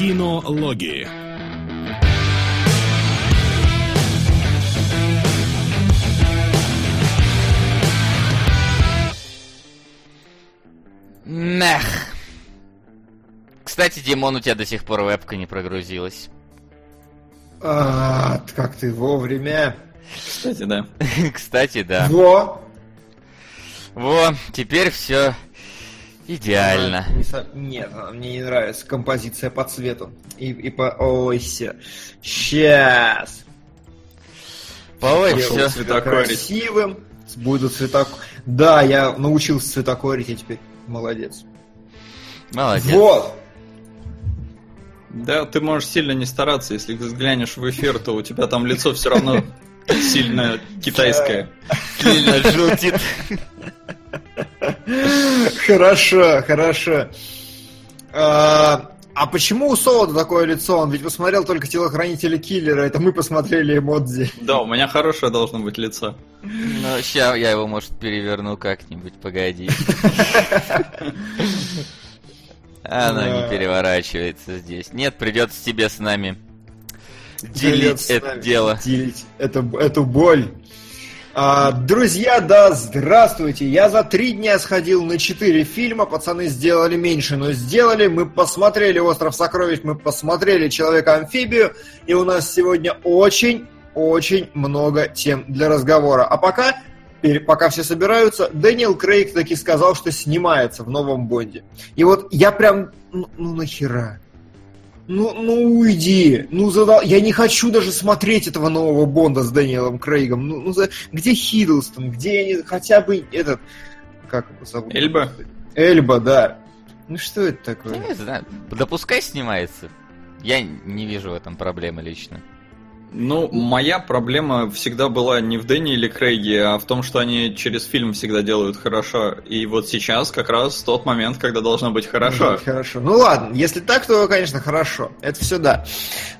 Кинологии. Нах. Кстати, Димон, у тебя до сих пор вебка не прогрузилась. А, как ты вовремя. Кстати, да. Кстати, да. Во! Во, теперь все идеально. Не со- Нет, мне не нравится композиция по цвету. И, и по... Ой, се. Сейчас. Ой, Пошел все. цвет. Цветокорить. Красивым. Буду цветок... Да, я научился цветокорить, я теперь молодец. Молодец. Вот! Да, ты можешь сильно не стараться, если взглянешь в эфир, то у тебя там лицо все равно сильно китайское. Сильно желтит. Хорошо, хорошо. А, а почему у Солода такое лицо? Он ведь посмотрел только телохранителя киллера, это мы посмотрели эмодзи. Да, у меня хорошее должно быть лицо. Ну, ща я его, может, переверну как-нибудь, погоди. Оно не переворачивается здесь. Нет, придется тебе с нами делить это дело. Делить эту боль. А, друзья, да, здравствуйте. Я за три дня сходил на четыре фильма. Пацаны сделали меньше, но сделали. Мы посмотрели «Остров сокровищ», мы посмотрели «Человека-амфибию». И у нас сегодня очень-очень много тем для разговора. А пока, пока все собираются, Дэниел Крейг таки сказал, что снимается в новом Бонде. И вот я прям, ну, ну нахера? Ну, ну уйди. Ну задал. Я не хочу даже смотреть этого нового Бонда с Дэниелом Крейгом. Ну, ну за- где Хиддлстон? Где они- хотя бы этот. Как его зовут? Эльба? Эльба, да. Ну что это Я такое? не знаю, да пускай снимается. Я не вижу в этом проблемы лично. Ну, моя проблема всегда была не в Дэнни или Крейге, а в том, что они через фильм всегда делают хорошо. И вот сейчас как раз тот момент, когда должно быть хорошо. Может, Хорошо. Ну ладно, если так, то, конечно, хорошо. Это все да.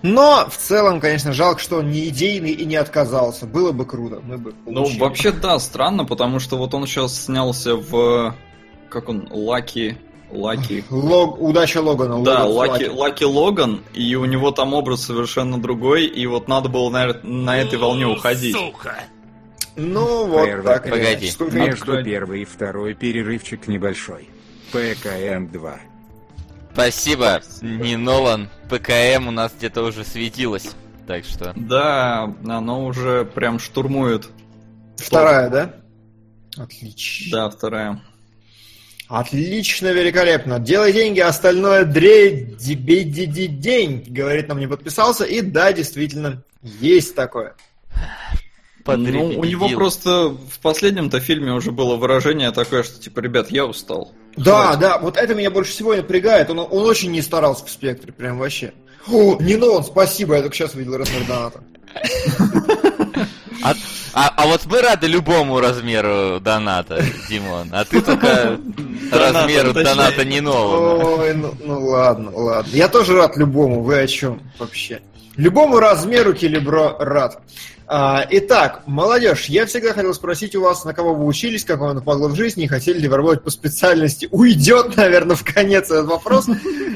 Но в целом, конечно, жалко, что он не идейный и не отказался. Было бы круто. Мы бы Ну, получили. вообще, да, странно, потому что вот он сейчас снялся в... Как он? Лаки... Лаки... Лог... Удача Логана. Да, Лаки. Лаки Логан, и у него там образ совершенно другой, и вот надо было на, на этой волне уходить. Ну вот Первый. так. Погоди. Сколько Между Открой. первый и второй перерывчик небольшой. ПКМ-2. Спасибо, не Нолан. ПКМ у нас где-то уже светилось. Так что... Да, оно уже прям штурмует. Вторая, да? Отлично. Да, вторая. Отлично, великолепно. Делай деньги, остальное дрей, день, говорит нам не подписался. И да, действительно, есть такое. Ну, у него просто в последнем-то фильме уже было выражение такое, что типа, ребят, я устал. Да, Хватит. да, вот это меня больше всего напрягает. Он, он очень не старался в спектре, прям вообще. О, не Нолан, спасибо, я только сейчас увидел размер доната. А, а- вот мы рады любому размеру доната, Димон. А ты только размеру доната не Нолана. Ой, ну, ну ладно, ладно. Я тоже рад любому, вы о чем вообще? Любому размеру Келебро рад. А, итак, молодежь, я всегда хотел спросить у вас, на кого вы учились, как вам нападло в жизни, хотели ли вы работать по специальности. Уйдет, наверное, в конец этот вопрос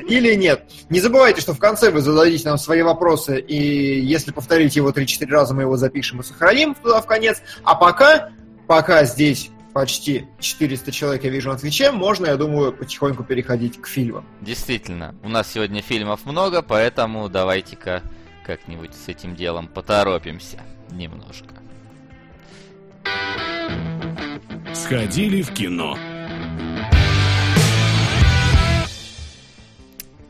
или нет. Не забывайте, что в конце вы зададите нам свои вопросы, и если повторите его 3-4 раза, мы его запишем и сохраним туда в конец. А пока, пока здесь почти 400 человек я вижу на Твиче, можно, я думаю, потихоньку переходить к фильмам. Действительно, у нас сегодня фильмов много, поэтому давайте-ка как-нибудь с этим делом поторопимся немножко. Сходили в кино.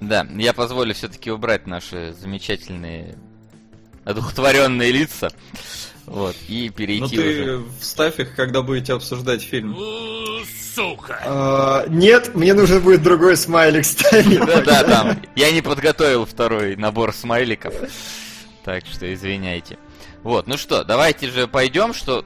Да, я позволю все-таки убрать наши замечательные одухотворенные лица. Вот, и Ну перейти ты уже. вставь их, когда будете обсуждать фильм. А, нет, мне нужен будет другой смайлик ставить. Да, да, там. Я не подготовил второй набор смайликов. Так что извиняйте. Вот, ну что, давайте же пойдем, что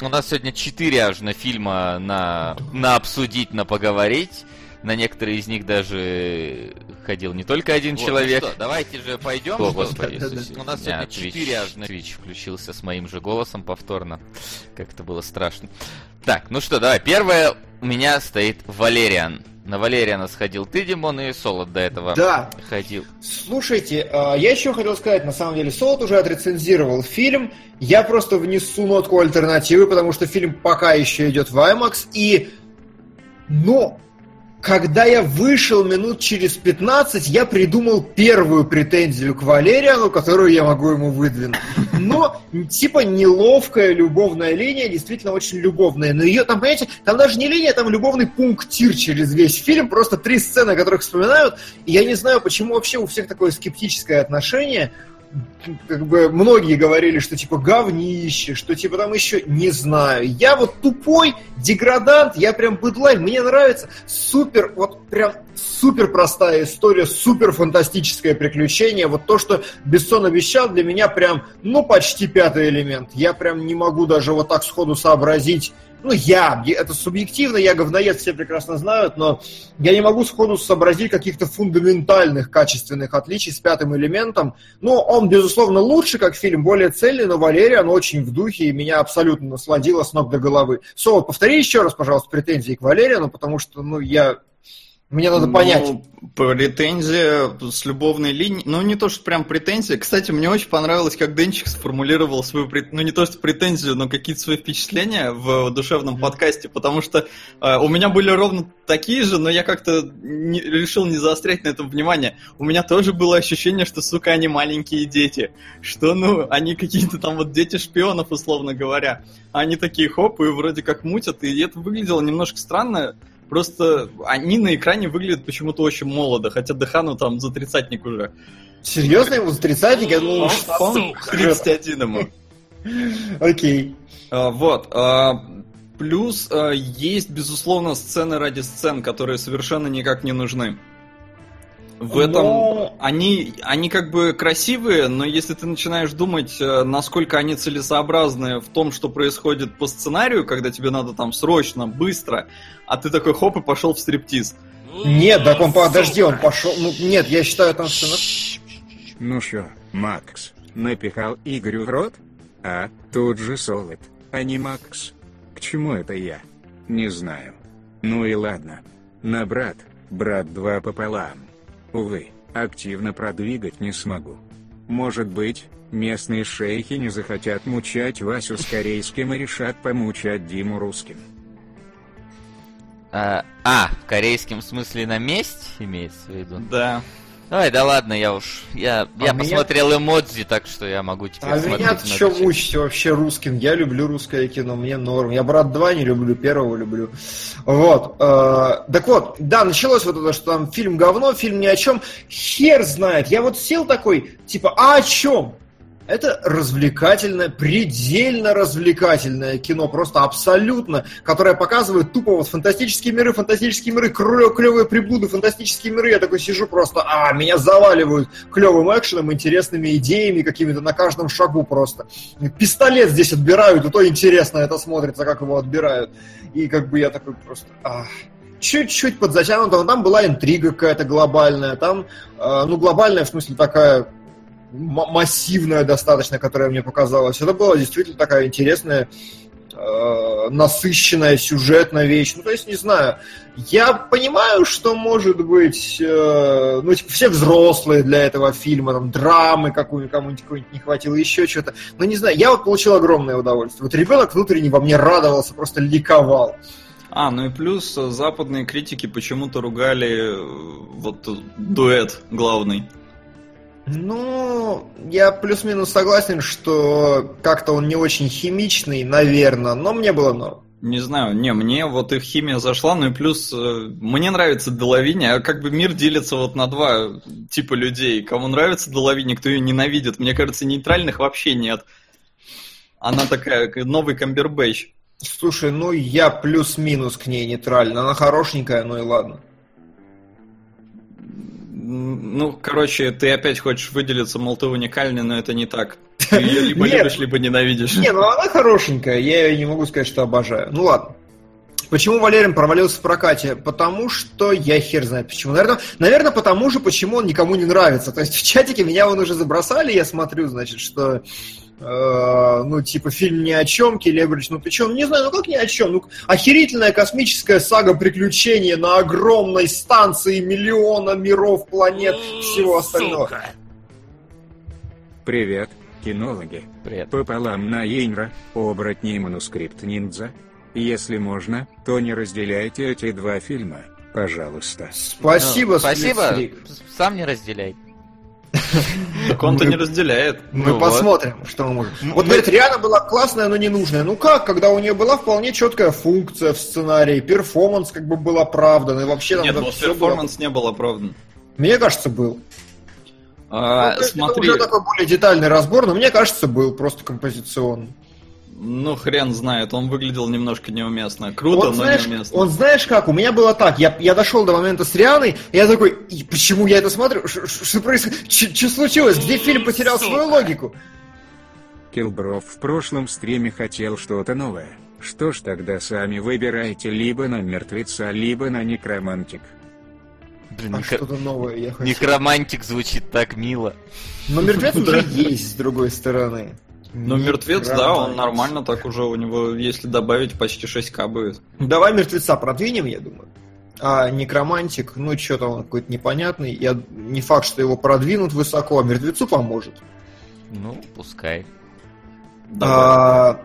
у нас сегодня четыре аж на фильма на, на обсудить, на поговорить. На некоторые из них даже ходил не только один человек. давайте же пойдем. О, господи, Да, да, да. У нас сегодня четыре аж на Twitch включился с моим же голосом повторно. Как это было страшно. Так, ну что, давай. Первое у меня стоит Валериан. На Валериана сходил ты, Димон, и Солод до этого Да. ходил. Слушайте, а, я еще хотел сказать, на самом деле, Солод уже отрецензировал фильм. Я просто внесу нотку альтернативы, потому что фильм пока еще идет в IMAX. И, но, когда я вышел минут через 15, я придумал первую претензию к Валериану, которую я могу ему выдвинуть. Но, типа, неловкая любовная линия, действительно очень любовная. Но ее там, понимаете, там даже не линия, там любовный пунктир через весь фильм. Просто три сцены, которых вспоминают. И я не знаю, почему вообще у всех такое скептическое отношение как бы многие говорили, что типа говнище, что типа там еще не знаю. Я вот тупой деградант, я прям быдлайн, мне нравится супер, вот прям супер простая история, супер фантастическое приключение. Вот то, что Бессон обещал, для меня прям, ну, почти пятый элемент. Я прям не могу даже вот так сходу сообразить, ну, я, это субъективно, я говноед, все прекрасно знают, но я не могу сходу сообразить каких-то фундаментальных качественных отличий с пятым элементом. Ну, он, безусловно, лучше как фильм, более цельный, но Валерия, он очень в духе и меня абсолютно насладило с ног до головы. Соло, повтори еще раз, пожалуйста, претензии к Валерину, потому что, ну, я мне надо понять. Ну, претензия с любовной линией. Ну, не то, что прям претензия. Кстати, мне очень понравилось, как Денчик сформулировал свою, прет- ну, не то, что претензию, но какие-то свои впечатления в душевном подкасте, потому что э, у меня были ровно такие же, но я как-то не, решил не заострять на этом внимание. У меня тоже было ощущение, что, сука, они маленькие дети. Что, ну, они какие-то там вот дети шпионов, условно говоря. Они такие хоп, и вроде как мутят, и это выглядело немножко странно. Просто они на экране выглядят почему-то очень молодо, хотя Дехану там за тридцатник уже. Серьезно, ему за тридцатник? Я думал, Он, что- он 31 ему. Окей. А, Вот. а, Плюс а, есть, безусловно, сцены ради сцен, которые совершенно никак не нужны. В этом Но- они, они как бы красивые, но если ты начинаешь думать, э, насколько они целесообразны в том, что происходит по сценарию, когда тебе надо там срочно, быстро, а ты такой хоп и пошел в стриптиз. Нет, так он, подожди, он пошел... Ну, нет, я считаю, там сцена... Ну шо, Макс, напихал Игорю в рот? А, тут же Солод, а не Макс. К чему это я? Не знаю. Ну и ладно. На брат, брат два пополам. Увы, активно продвигать не смогу. Может быть, местные шейхи не захотят мучать Васю с корейским и решат помучать Диму русским. А, а, в корейском смысле на месть имеется в виду? Да. Ой, да ладно, я уж... Я, А я меня- посмотрел эмодзи, так что я могу теперь А смотреть меня много что чего. мучите вообще русским? Я люблю русское кино, мне норм. Я брат 2 не люблю, первого люблю. Вот. э, так вот, да, началось вот это, что там фильм говно, фильм ни о чем. Хер знает. Я вот сел такой, типа, а о чем? Это развлекательное, предельно развлекательное кино, просто абсолютно, которое показывает тупо вот фантастические миры, фантастические миры, клевые приблуды, фантастические миры. Я такой сижу просто, а, меня заваливают клевым экшеном, интересными идеями какими-то на каждом шагу просто. Пистолет здесь отбирают, и то интересно это смотрится, как его отбирают. И как бы я такой просто, ах, чуть-чуть подзатянуто, но там была интрига какая-то глобальная, там, э, ну, глобальная в смысле такая массивная достаточно, которая мне показалась. Это была действительно такая интересная, э, насыщенная сюжетная вещь. Ну, то есть, не знаю, я понимаю, что, может быть, э, ну, типа, все взрослые для этого фильма, там, драмы какую-нибудь, кому-нибудь какой-нибудь не хватило, еще что-то. Но не знаю, я вот получил огромное удовольствие. Вот ребенок внутренне во мне радовался, просто ликовал. А, ну и плюс э, западные критики почему-то ругали э, вот э, дуэт главный. Ну, я плюс-минус согласен, что как-то он не очень химичный, наверное, но мне было норм. Не знаю, не, мне вот их химия зашла, ну и плюс э, мне нравится Делавини, а как бы мир делится вот на два типа людей. Кому нравится Делавини, кто ее ненавидит. Мне кажется, нейтральных вообще нет. Она такая, новый Камбербэтч. Слушай, ну я плюс-минус к ней нейтрально. Она хорошенькая, ну и ладно. Ну, короче, ты опять хочешь выделиться, мол, ты уникальный, но это не так. Ты ее либо Нет. любишь, либо ненавидишь. Не, ну она хорошенькая, я ее не могу сказать, что обожаю. Ну ладно. Почему Валерин провалился в прокате? Потому что я хер знает почему. Наверное, наверное, потому же, почему он никому не нравится. То есть в чатике меня вон уже забросали, я смотрю, значит, что ну, типа, фильм ни о чем, Келебридж, ну ты че, ну не знаю, ну как ни о чем, ну охерительная космическая сага приключения на огромной станции миллиона миров, планет, всего остального. Сука. Привет, кинологи. Привет. Пополам на Инра, оборотни и манускрипт ниндзя. Если можно, то не разделяйте эти два фильма, пожалуйста. Спасибо, Ну, Спасибо. Спасибо. Сам не разделяй. Так он-то Мы- не разделяет. Мы Ну вот. посмотрим, что мы можем. Вот, говорит, Риана была классная, но ненужная. Ну как, когда у нее была вполне четкая функция в сценарии, перформанс как бы был оправдан, и вообще там Нет, ну было- перформанс не был оправдан. Мне кажется, был. А, Ну, смотри, Это уже такой более детальный разбор, но мне кажется, был просто композиционный. Ну хрен знает, он выглядел немножко неуместно. Круто, Он но знаешь, неуместно. он знаешь как, у меня было так, я, я дошел до момента с Рианой, и я такой, «И почему я это смотрю? Что происходит? Что случилось? Где фильм потерял свою логику? Килбров в прошлом стриме хотел что-то новое. Что ж тогда сами выбирайте либо на мертвеца, либо на некромантик. Блин, А некро- что-то новое я хочу. некромантик звучит так мило. Но мертвец уже есть, с другой стороны. Ну, мертвец, да, он нормально так уже, у него, если добавить, почти 6к будет. Давай мертвеца продвинем, я думаю. А некромантик, ну что-то он какой-то непонятный. Я не факт, что его продвинут высоко, а мертвецу поможет. Ну, пускай. Давай. А,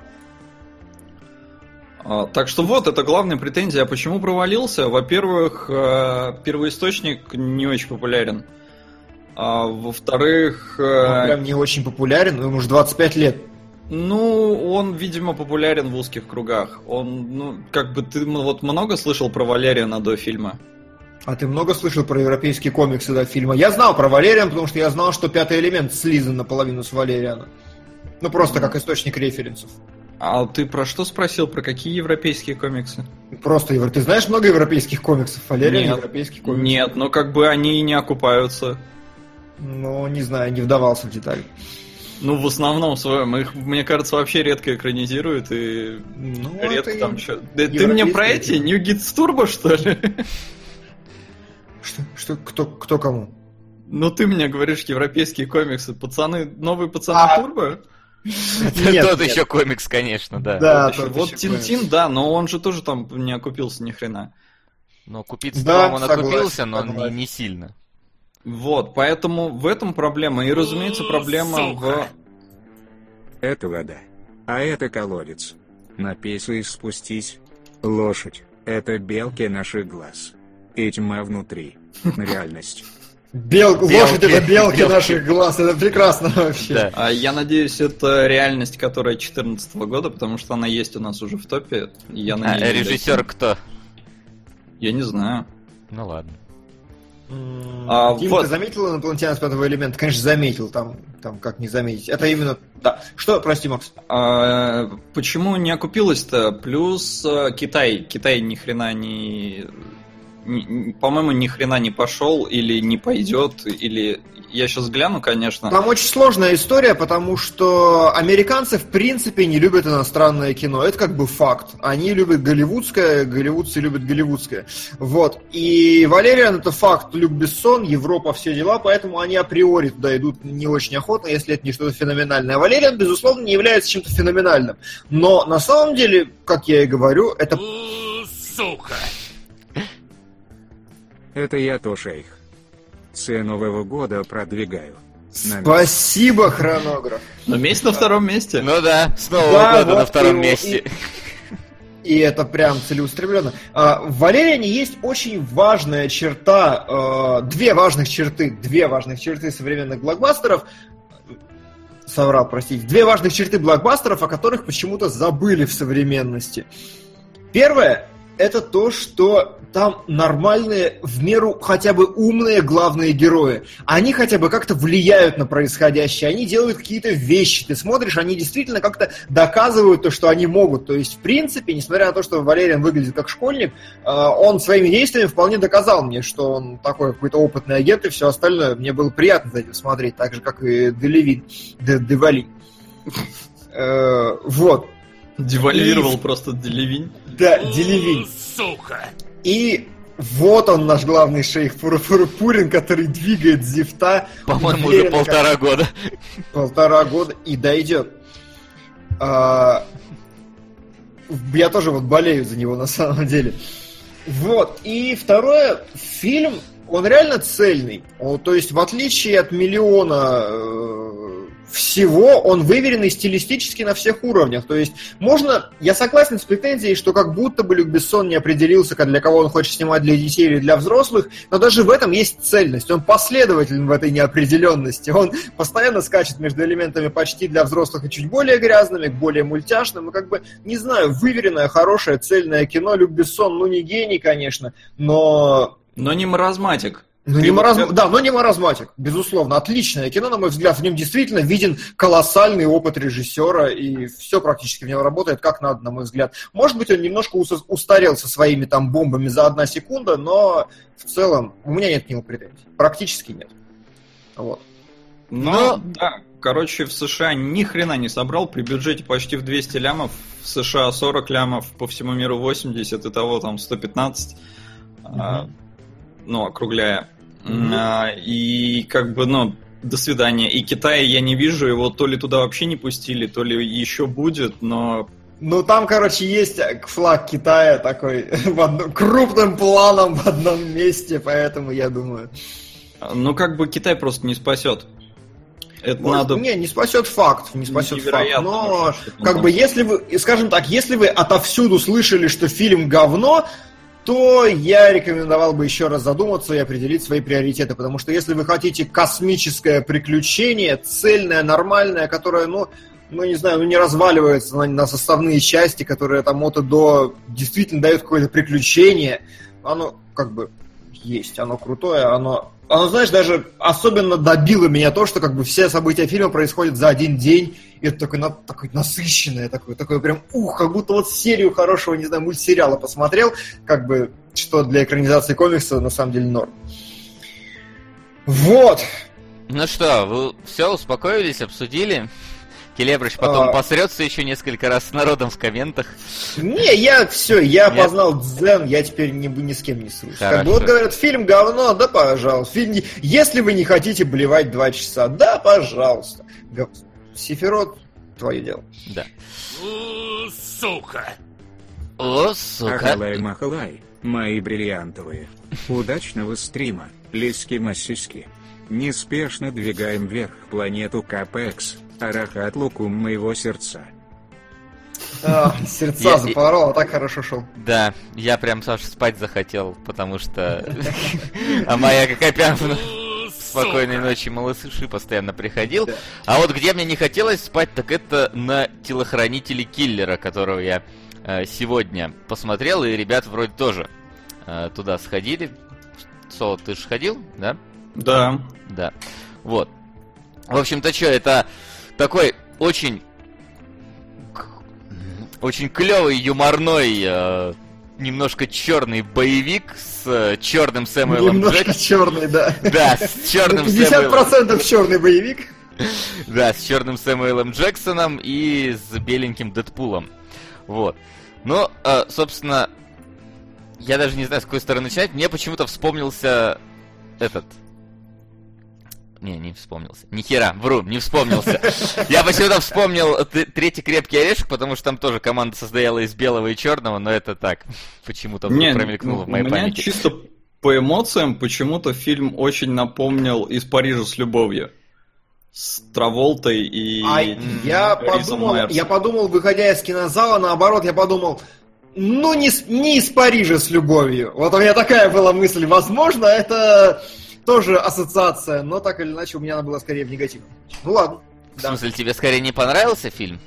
А, так что вот, это главная претензия. А почему провалился? Во-первых, э, первоисточник не очень популярен. А во-вторых, он э, прям не очень популярен, ему уже 25 лет. ну, он, видимо, популярен в узких кругах. Он, ну, как бы ты вот много слышал про Валериана до фильма? А ты много слышал про европейские комиксы до фильма? Я знал про Валериан, потому что я знал, что пятый элемент слизан наполовину с Валериана. Ну, просто как источник референсов. А ты про что спросил? Про какие европейские комиксы? Просто, ты знаешь много европейских комиксов? Валериан Нет. европейский комикс. Нет, но как бы они и не окупаются. Ну, не знаю, не вдавался в детали. Ну, в основном своем. Их, мне кажется, вообще редко экранизируют и Ну, редко это там и- что. ты мне про эти. New Kids Turbo, что ли? Что, что, кто, кто кому? Ну, ты мне говоришь европейские комиксы. Пацаны, новые пацаны А, Турбо? Нет, Тот нет. еще комикс, конечно, да. Да, вот тот Тинтин, да, но он же тоже там не окупился ни хрена. Но купиться Да, он согласен, окупился, но не, согласен. не сильно. Вот, поэтому в этом проблема. И, разумеется, проблема в... Сука. Это вода. А это колодец. Напейся и спустись. Лошадь. Это белки наших глаз. И тьма внутри. Реальность. Бел... Белки, Лошадь это белки, белки. наших глаз, это прекрасно вообще. Да. А я надеюсь, это реальность, которая 2014 года, потому что она есть у нас уже в топе. Я А, режиссер кто? Я не знаю. Ну ладно. А, Дим, вот. ты заметил инопланетян с пятого элемента? Конечно, заметил, там, там как не заметить. Это именно, да. Что, прости, Макс? А, почему не окупилось-то? Плюс э, Китай. Китай ни хрена не... По-моему, ни хрена не пошел или не пойдет, или... Я сейчас гляну, конечно. Там очень сложная история, потому что американцы в принципе не любят иностранное кино. Это как бы факт. Они любят голливудское, голливудцы любят голливудское. Вот. И Валериан это факт. Люк Бессон, Европа, все дела, поэтому они априори туда идут не очень охотно, если это не что-то феноменальное. Валериан, безусловно, не является чем-то феноменальным. Но на самом деле, как я и говорю, это Сука. Это я то шейх. С Нового года продвигаю. На Спасибо, хронограф. Но месяц на втором месте. Ну да, с Нового Да, года на вот втором и- месте. И это прям целеустремленно. А, В Валериане есть очень важная черта, э, две важных черты, две важных черты современных блокбастеров. Соврал, простите. Две важных черты блокбастеров, о которых почему-то забыли в современности. Первое это то, что там нормальные, в меру хотя бы умные главные герои. Они хотя бы как-то влияют на происходящее, они делают какие-то вещи. Ты смотришь, они действительно как-то доказывают то, что они могут. То есть, в принципе, несмотря на то, что Валериан выглядит как школьник, э, он своими действиями вполне доказал мне, что он такой какой-то опытный агент и все остальное. Мне было приятно за этим смотреть, так же, как и Делевин, Де- Девалин. Э, Вот. Девальвировал И- просто Делевинь. Да, Делевин. Сука. И вот он, наш главный шейх Пурпурин, который двигает Зифта По-моему, уже полтора года. как полтора года и дойдет. А, я тоже вот болею за него на самом деле. Вот. И второе, фильм, он реально цельный. Он, то есть, в отличие от миллиона э, всего, он выверенный стилистически на всех уровнях. То есть, можно... Я согласен с претензией, что как будто бы Люк Бессон не определился, как для кого он хочет снимать, для детей или для взрослых, но даже в этом есть цельность. Он последователен в этой неопределенности. Он постоянно скачет между элементами почти для взрослых и чуть более грязными, к более мультяшным. И как бы, не знаю, выверенное, хорошее, цельное кино. Люк Бессон, ну, не гений, конечно, но Но не маразматик. Ну, не маразм- Да, но не маразматик, безусловно. Отличное кино, на мой взгляд. В нем действительно виден колоссальный опыт режиссера, и все практически в нем работает как надо, на мой взгляд. Может быть, он немножко ус- устарел со своими там бомбами за одна секунда, но в целом у меня нет к нему претензий. Практически нет. Вот. Но, да, короче, в США ни хрена не собрал, при бюджете почти в 200 лямов, в США 40 лямов, по всему миру 80, и того там 115, а, ну, округляя. А, и как бы, ну, до свидания. И Китая я не вижу, его то ли туда вообще не пустили, то ли еще будет, но Ну, там, короче, есть флаг Китая такой в одном- крупным планом в одном месте, поэтому я думаю... ну как бы Китай просто не спасет. Это Может, надо... Не, не спасет факт, не спасет факт. Но, как бы, если вы, скажем так, если вы отовсюду слышали, что фильм говно, то я рекомендовал бы еще раз задуматься и определить свои приоритеты. Потому что если вы хотите космическое приключение, цельное, нормальное, которое, ну, ну, не знаю, ну, не разваливается на, на составные части, которые там от до действительно дают какое-то приключение, оно как бы есть, оно крутое, оно, оно, знаешь, даже особенно добило меня то, что как бы все события фильма происходят за один день, и это такое, на, такое насыщенное, такое, такое прям, ух, как будто вот серию хорошего, не знаю, мультсериала посмотрел, как бы, что для экранизации комикса на самом деле норм. Вот. Ну что, вы все успокоились, обсудили? Келебрыч потом А. посрется еще несколько раз с народом в комментах. Не, я все, я Нет? познал дзен, я теперь ни, ни с кем не слышу. Как бы Хорошо. вот говорят, фильм говно, да пожалуйста. Фильм не- Если вы не хотите блевать два часа, да пожалуйста. Гов- Сефирот, твое дело. Да. У, Сука. О, сука. Ахалай-махалай, мои бриллиантовые. Удачного стрима, лиски-масиски. Неспешно двигаем вверх планету Капекс, Арахат Лукум моего сердца. А, сердца Я- запорол, а так хорошо шел. Да, я прям, Саша, спать захотел, потому что... А моя какая прям спокойной ночи малыши постоянно приходил. А вот где мне не хотелось спать, так это на телохранителе киллера, которого я э, сегодня посмотрел, и ребят вроде тоже э, туда сходили. Соло, ты же ходил, да? Да. Да. Вот. В общем-то, что, это такой очень... Очень клевый, юморной, э, немножко черный боевик с черным Сэмюэлом Немножко Джексоном. черный, да. Да, с черным На Сэмюэлом. 50% черный боевик. Да, с черным Сэмюэлом Джексоном и с беленьким Дэдпулом. Вот. Ну, э, собственно, я даже не знаю, с какой стороны начать. Мне почему-то вспомнился этот. Не, не вспомнился. Ни хера, вру, не вспомнился. Я почему-то вспомнил третий крепкий орешек, потому что там тоже команда состояла из белого и черного, но это так. Почему-то промелькнуло в у моей меня памяти. чисто по эмоциям почему-то фильм очень напомнил «Из Парижа с любовью». С Траволтой и А я Ризом подумал, Майерсом. я подумал, выходя из кинозала, наоборот, я подумал, ну не, не из Парижа с любовью. Вот у меня такая была мысль. Возможно, это тоже ассоциация, но так или иначе у меня она была скорее в негативном. Ну ладно. В Да. смысле, тебе скорее не понравился фильм?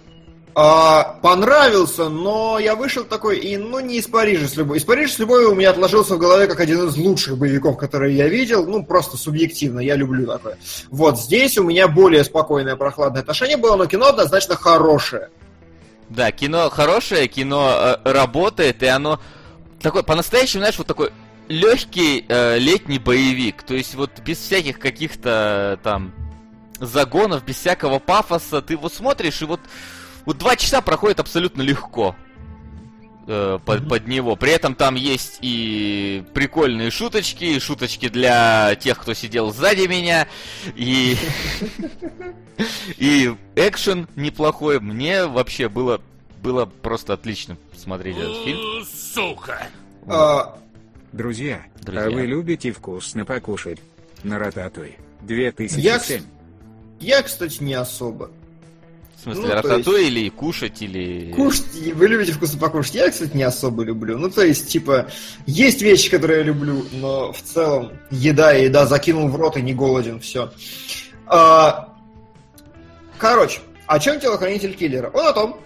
А, понравился, но я вышел такой, и ну не из Парижа с любовью. Из Парижа с любовью у меня отложился в голове как один из лучших боевиков, которые я видел. Ну, просто субъективно, я люблю такое. Вот здесь у меня более спокойное, прохладное отношение было, но кино однозначно хорошее. Да, кино хорошее, кино э, работает, и оно такой, по-настоящему, знаешь, вот такой легкий э, летний боевик. То есть вот без всяких каких-то э, там загонов, без всякого пафоса. Ты вот смотришь, и вот, вот два часа проходят абсолютно легко. э, под, под него. При этом там есть и прикольные шуточки, и шуточки для тех, кто сидел сзади меня, и и экшен неплохой. Мне вообще было было просто отлично смотреть этот фильм. Сука! А, Друзья, Друзья. а вы любите вкусно покушать? На Рататуй. 2007. я, кстати, не особо. В смысле, Ну, рататуй или кушать, или... Кушать, вы любите вкусно покушать. Я, кстати, не особо люблю. Ну, то есть, типа, есть вещи, которые я люблю, но в целом еда и еда закинул в рот и не голоден, все. короче, о чем телохранитель киллера? Он о том,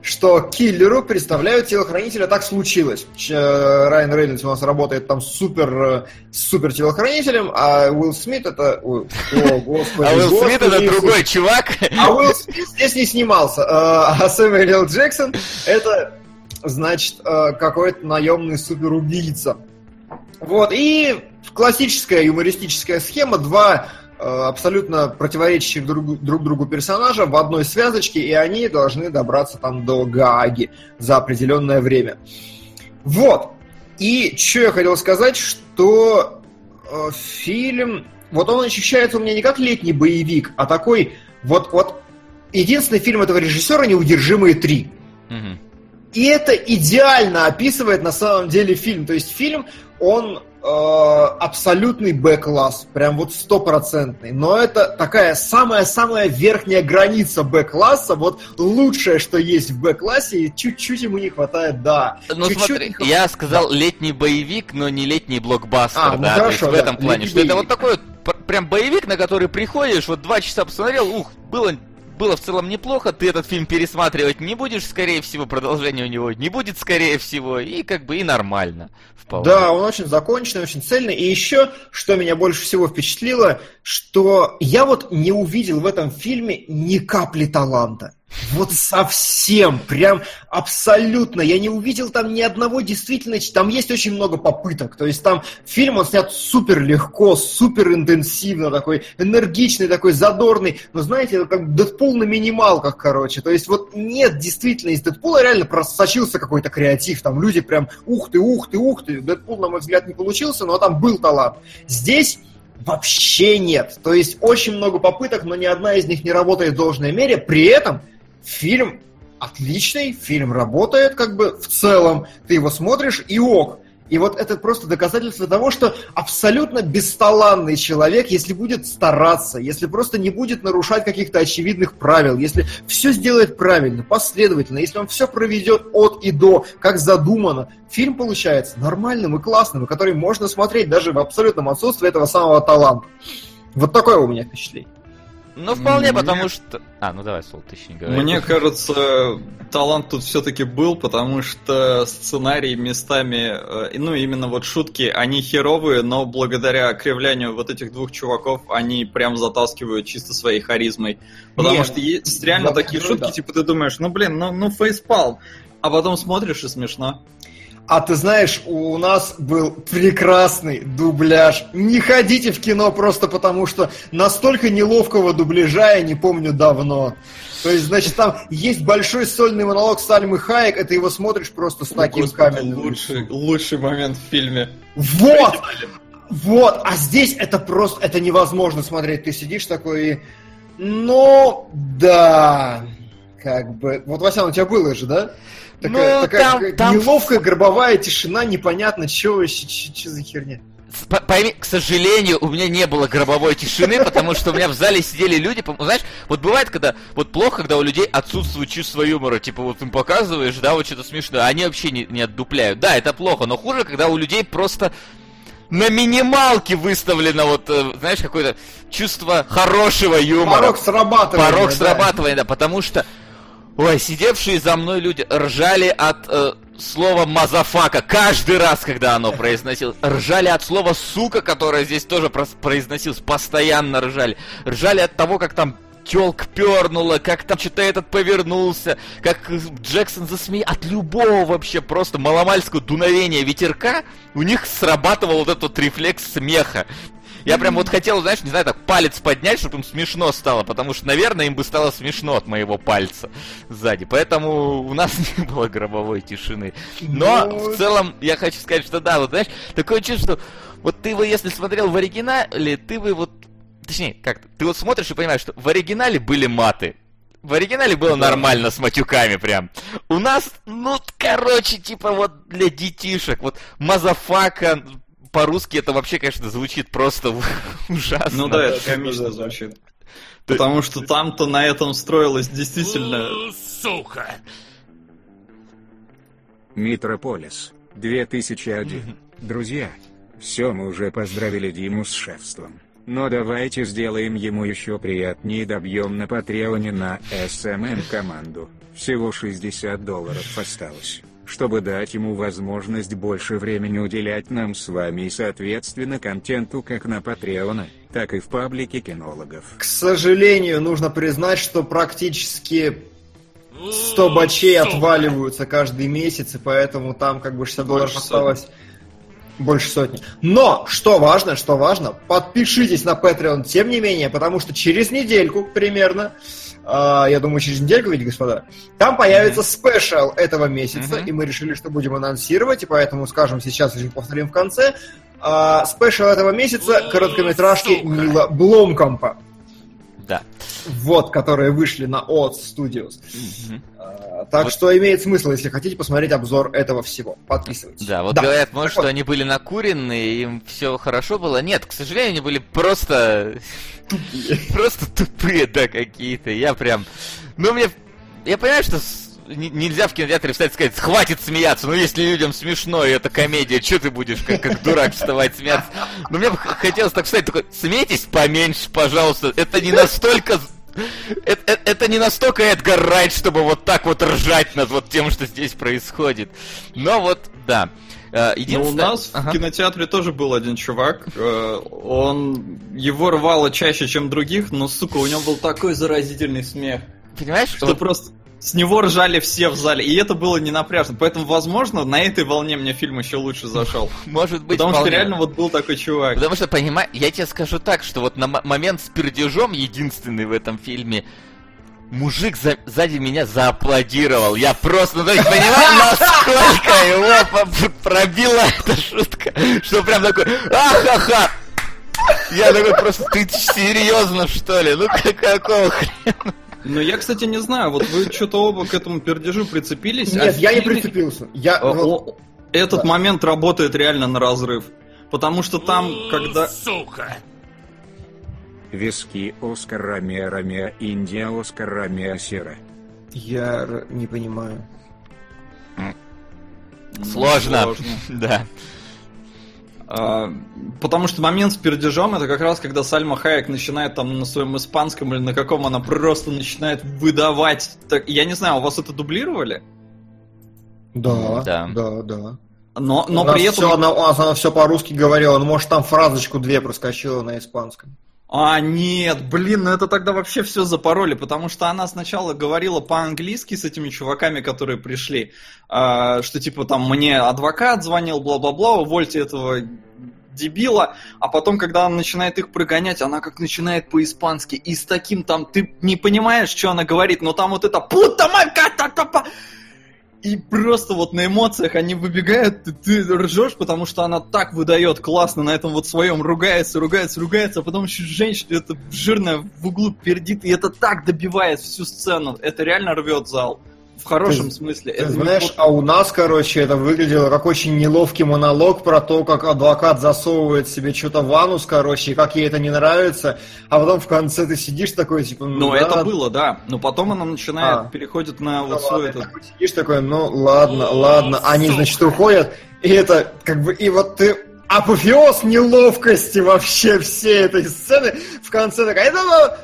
что киллеру представляют телохранителя «Так случилось». Ч- Райан Рейнольдс у нас работает там супер, э, супер телохранителем, а Уилл Смит это... О, господи, А Уилл Смит господи, это другой чувак. а Уилл Смит здесь не снимался. Э, А Сэмюэл Л. Джексон это, значит, э, какой-то наемный суперубийца. Вот, и классическая юмористическая схема. Два э, абсолютно противоречащих друг, друг другу персонажа в одной связочке, и они должны добраться там до Гааги за определенное время. Вот. И что я хотел сказать, что э, фильм... Вот он ощущается у меня не как летний боевик, а такой... Вот, вот единственный фильм этого режиссера «Неудержимые три». Мгм. И это идеально описывает на самом деле фильм. То есть фильм, он э, абсолютный Б-класс, прям вот стопроцентный. Но это такая самая-самая верхняя граница Б-класса, вот лучшее, что есть в Б-классе, и чуть-чуть ему не хватает, да. Ну Чуть-чуть смотри, не я сказал летний боевик, но не летний блокбастер, А, ну да, хорошо, то есть в да, этом плане, летний что это боевик. вот такой вот пр- прям боевик, на который приходишь, вот два часа посмотрел, ух, было было в целом неплохо, ты этот фильм пересматривать не будешь, скорее всего, продолжения у него не будет, скорее всего, и как бы и нормально. Вполне. Да, он очень законченный, очень цельный. И еще, что меня больше всего впечатлило, что я вот не увидел в этом фильме ни капли таланта. Вот совсем, прям абсолютно. Я не увидел там ни одного действительно... Там есть очень много попыток. То есть там фильм, он снят супер легко, супер интенсивно, такой энергичный, такой задорный. Но знаете, это как Дэдпул на минималках, короче. То есть вот нет, действительно, из Дэдпула реально просочился какой-то креатив. Там люди прям ух ты, ух ты, ух ты. Дэдпул, на мой взгляд, не получился, но там был талант. Здесь вообще нет. То есть очень много попыток, но ни одна из них не работает в должной мере. При этом фильм отличный, фильм работает как бы в целом. Ты его смотришь и ок. И вот это просто доказательство того, что абсолютно бесталанный человек, если будет стараться, если просто не будет нарушать каких-то очевидных правил, если все сделает правильно, последовательно, если он все проведет от и до, как задумано, фильм получается нормальным и классным, который можно смотреть даже в абсолютном отсутствии этого самого таланта. Вот такое у меня впечатление. Ну, вполне, Мне- потому что... А, ну давай, Сол, ты еще не говорил. Мне кажется, талант тут все-таки был, потому что сценарий местами, э, ну именно вот шутки, они херовые, но благодаря кривлянию вот этих двух чуваков, они прям затаскивают чисто своей харизмой. Потому Нет, что есть реально да, такие да. шутки, типа ты думаешь, ну блин, ну, ну фейспалм. А потом смотришь и смешно. А ты знаешь, у нас был прекрасный дубляж. Не ходите в кино просто потому, что настолько неловкого дубляжа я не помню давно. То есть, значит, там есть большой сольный монолог Сальмы Хаек, и ты его смотришь просто с таким Господи, каменным. лучший, лучший момент в фильме. Вот! Вот! А здесь это просто, это невозможно смотреть. Ты сидишь такой и... Ну, да... Как бы... Вот, Вася, у тебя было же, да? Такая, Ну, такая там- там- неловкая гробовая тишина, непонятно, что вообще, что за херня. Пойми, к сожалению, у меня не было гробовой тишины, потому что у меня в зале сидели люди, знаешь, вот бывает, когда, вот плохо, когда у людей отсутствует чувство юмора, типа вот им показываешь, да, вот что-то смешное, а они вообще не, не отдупляют. Да, это плохо, но хуже, когда у людей просто на минималке выставлено вот, э, знаешь, какое-то чувство хорошего юмора. Порог срабатывания. Порог да. срабатывания, да, потому что, ой, сидевшие за мной люди ржали от э, слова motherfucker каждый раз, когда оно произносилось. Ржали от слова сука, которое здесь тоже произносилось, постоянно ржали. Ржали от того, как там телк пернула, как там что-то этот повернулся, как э, Джексон засмеял. От любого вообще просто маломальского дуновения ветерка у них срабатывал вот этот рефлекс смеха. Я прям вот хотел, знаешь, не знаю, так палец поднять, чтобы им смешно стало, потому что, наверное, им бы стало смешно от моего пальца сзади. Поэтому у нас не было гробовой тишины. Но Ну, в целом я хочу сказать, что да, вот знаешь, такое чувство, что вот ты бы, если смотрел в оригинале, ты бы вот... Точнее, как ты вот смотришь и понимаешь, что в оригинале были маты. В оригинале было нормально с матюками прям. У нас, ну, короче, типа вот для детишек. Вот motherfucker по-русски это вообще, конечно, звучит просто ужасно. Ну да, это комично звучит. Ты- Потому что там-то на этом строилось действительно... Сука! Метрополис, 2001. Друзья, все, мы уже поздравили Диму с шефством. Но давайте сделаем ему еще приятнее и добьем на Патреоне на SMM команду. Всего 60 долларов осталось. Чтобы дать ему возможность больше времени уделять нам с вами и соответственно контенту как на Патреона, так и в паблике кинологов. К сожалению, нужно признать, что практически 100 бачей отваливаются каждый месяц, и поэтому там как бы 60 долларов Больше осталось больше сотни. Но, что важно, что важно, подпишитесь на Patreon, тем не менее, потому что через недельку примерно, я думаю, через недельку, ведь, господа, там появится special этого месяца, и мы решили, что будем анонсировать, и поэтому скажем сейчас и повторим в конце. А, special этого месяца короткометражки Сука. Нила Бломкомпа. Да. Вот, которые вышли на OT Studios. Мгм. А, Так Вот. что имеет смысл, если хотите посмотреть обзор этого всего. Подписывайтесь. Да, вот говорят, может, вот. что они были накуренные, им все хорошо было. Нет, к сожалению, они были просто... Просто тупые, да, какие-то. Я прям... Ну, мне... Я понимаю, что нельзя в кинотеатре встать и сказать, хватит смеяться, ну если людям смешно, и это комедия, что ты будешь как, как дурак вставать смеяться? Но мне бы хотелось так встать, такой, смейтесь поменьше, пожалуйста, это не настолько... Это, это- это не настолько Эдгар Райт, чтобы вот так вот ржать над вот тем, что здесь происходит. Но вот, да. Э, Ну, у Единственное... нас Ага. в кинотеатре тоже был один чувак. э, Он его рвало чаще, чем других, но, сука, у него был такой заразительный смех, Понимаешь, что вот просто с него ржали все в зале, и это было не напряжно. Поэтому, возможно, на этой волне мне фильм еще лучше зашел. может быть Потому что вполне. реально вот был такой чувак. Потому что, понимаешь, я тебе скажу так, что вот на момент с пердежом, единственный в этом фильме, мужик за- сзади меня зааплодировал. Я просто, ну, то есть, понимаю, насколько его пробила эта шутка, что прям такой, ахаха! Я такой просто, ты серьезно, что ли? Ну, как- какого хрена? Но я, кстати, не знаю, вот вы что-то оба к этому пердежу прицепились. Нет, я не прицепился. Я, о- Этот Да. момент работает реально на разрыв. Потому что там, когда... Сука! Виски Оскар Рамия Рамия Индия Оскар Рамия Сера. я не понимаю. Сложно. Сложно. Да. А, потому что момент с пердежом это как раз когда Сальма Хайек начинает там на своем испанском или на каком она просто начинает выдавать. Так, я не знаю, у вас это дублировали? Да, Да. да, да. Но, но Она при этом... всё- она, она все по-русски говорила, ну, может, там фразочку две проскочила на испанском. А, нет, блин, ну это тогда вообще все запороли, потому что она сначала говорила по-английски с этими чуваками, которые пришли, а, что типа там мне адвокат звонил, бла-бла-бла, увольте этого дебила, а потом, когда она начинает их прогонять, она как начинает по-испански, и с таким там, ты не понимаешь, что она говорит, но там вот это маката тапа и просто вот на эмоциях они выбегают, ты, ты ржешь, потому что она так выдает классно на этом вот своем, ругается, ругается, ругается, а потом еще женщина это жирная в углу пердит, и это так добивает всю сцену. Это реально рвет зал. В хорошем Ты- смысле. Ты Это не знаешь, вот- а у нас, короче, это выглядело как очень неловкий монолог про то, как адвокат засовывает себе что-то в анус, короче, и как ей это не нравится, а потом в конце ты сидишь такой, типа, ну, Но да, это было, да. Но потом она начинает, А. переходит на ну вот свой ладно, этот... такой сидишь такой, ну ладно, О, ладно, они, сука. значит, уходят, и это, как бы, и вот ты апофеоз неловкости вообще всей этой сцены в конце такая, это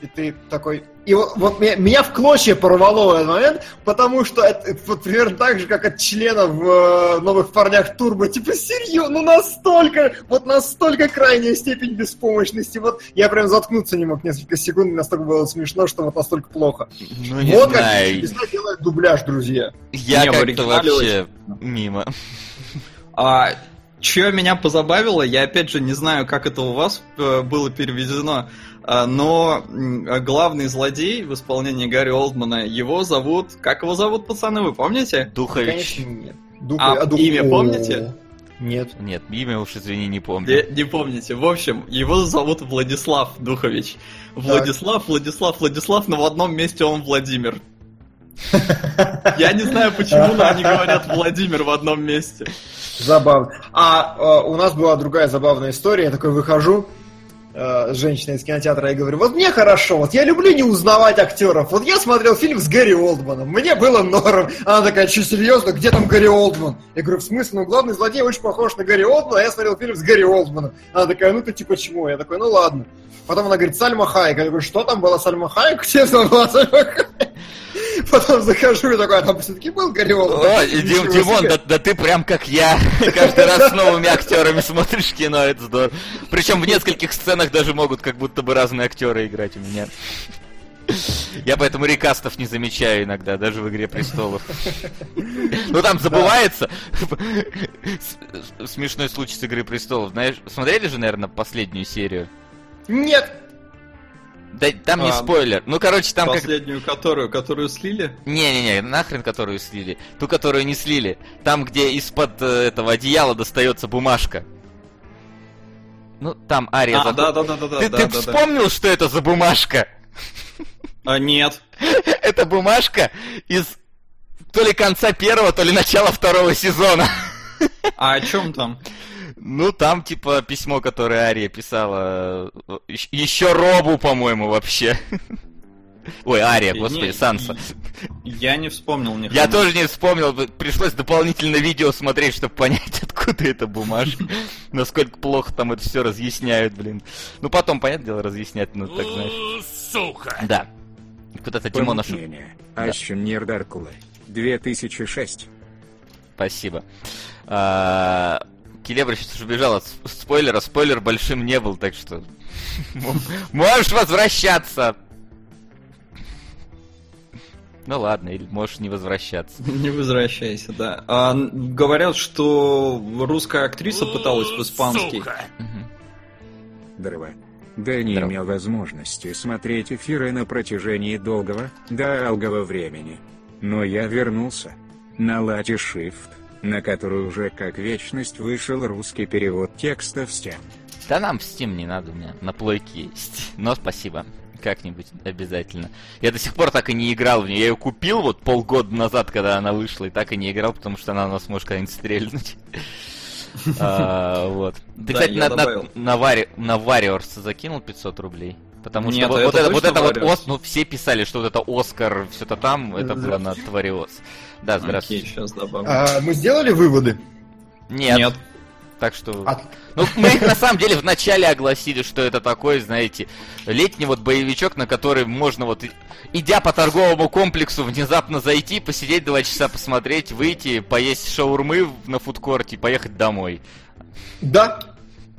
и ты такой... И вот, вот меня, меня в клочья порвало в этот момент, потому что это, это вот примерно так же, как от членов в э, «Новых парнях Турбо». Типа, серьезно, ну настолько, вот настолько крайняя степень беспомощности. Вот я прям заткнуться не мог несколько секунд, мне настолько было смешно, что вот настолько плохо. Ну, не вот как знаю. чудеса делают дубляж, друзья. Я как-то вообще мимо. А, Что меня позабавило, я опять же не знаю, как это у вас э, было переведено, но м, э, главный злодей в исполнении Гарри Олдмана, его зовут... Как его зовут, пацаны, вы помните? Духович. Конечно, нет. Дух- А дух- имя помните? Нет. Нет, имя уж, извини, не помню. Не, не помните. В общем, его зовут Владислав Духович. Владислав, Владислав, Владислав, но в одном месте он Владимир. Я не знаю, почему, но они говорят Владимир в одном месте. Забавно. А э, у нас была другая забавная история. Я такой выхожу э, с женщиной из кинотеатра и говорю, вот мне хорошо, вот я люблю не узнавать актеров. Вот я смотрел фильм с Гэри Олдманом, мне было норм. Она такая, что, серьезно, где там Гэри Олдман? Я говорю, в смысле, ну главный злодей очень похож на Гэри Олдмана, а я смотрел фильм с Гэри Олдманом. Она такая, ну ты типа чему? Я такой, ну ладно. Потом она говорит, Сальма Хайек. Я говорю, что там было Сальма Хайек? Там была Сальма Хайек? Потом захожу и такой, а там все-таки был Олдман. О, Дим- Ничего Димон, да, да ты прям как я. Каждый раз с новыми актерами смотришь кино, это здорово. Причем в нескольких сценах даже могут как будто бы разные актеры играть у меня. Я поэтому рекастов не замечаю иногда, даже в «Игре престолов». Ну там забывается. Смешной случай с «Игры престолов». Знаешь, смотрели же, наверное, последнюю серию? Нет. Да там не А, спойлер. Ну, короче, там как... Последнюю, которую, которую слили? Не-не-не, нахрен которую слили. Ту, которую не слили. Там, где из-под э, этого одеяла достается бумажка. Ну, там Ария А, да, да, да, да, да, Ты, да, ты да, да. вспомнил, что это за бумажка? А, нет. Это бумажка из то ли конца первого, то ли начала второго сезона. А о чем там? Ну, там, типа, письмо, которое Ария писала. э, ещ- Еще Робу, по-моему, вообще. Ой, Ария, господи, не, Санса. Я не вспомнил ни Я тоже не вспомнил, пришлось дополнительно видео смотреть, чтобы понять, откуда эта бумажка. Насколько плохо там это все разъясняют, блин. Ну потом, понятное дело, разъяснять, ну так знаешь. Сука. Да. Куда-то Димон нашел. Помутнение. Ащеннир Даркула. 2006. Спасибо. А, Келебра сейчас уже убежал от спойлера. Спойлер большим не был, так что... Можешь возвращаться! Ну ладно, или можешь не возвращаться. Не возвращайся, да. А, говорят, что русская актриса пыталась в испанский. Дрова. Да не Дрова. имел возможности смотреть эфиры на протяжении долгого, долгого времени. Но я вернулся. На лате Shift, на который уже как вечность вышел русский перевод текста в Steam. Да нам в Steam не надо, у меня на плойке есть. Но спасибо. Как-нибудь обязательно. Я до сих пор так и не играл в нее. Я ее купил вот полгода назад, когда она вышла, и так и не играл, потому что она у нас может когда-нибудь стрельнуть. А, Вот. Ты, кстати, на Warriors закинул 500 рублей? Потому что Нет, вот это вот это вот это вот? Ос- ну все писали, что вот это Оскар, все-то там, это было на Твариос. Да, Окей, здравствуйте. сейчас добавлю. А, мы сделали выводы? Нет. Так что... От- Ну, мы их на самом деле вначале огласили, что это такое, знаете, летний вот боевичок, на который можно вот, идя по торговому комплексу, внезапно зайти, посидеть два часа, посмотреть, выйти, поесть шаурмы на фудкорте и поехать домой. Да.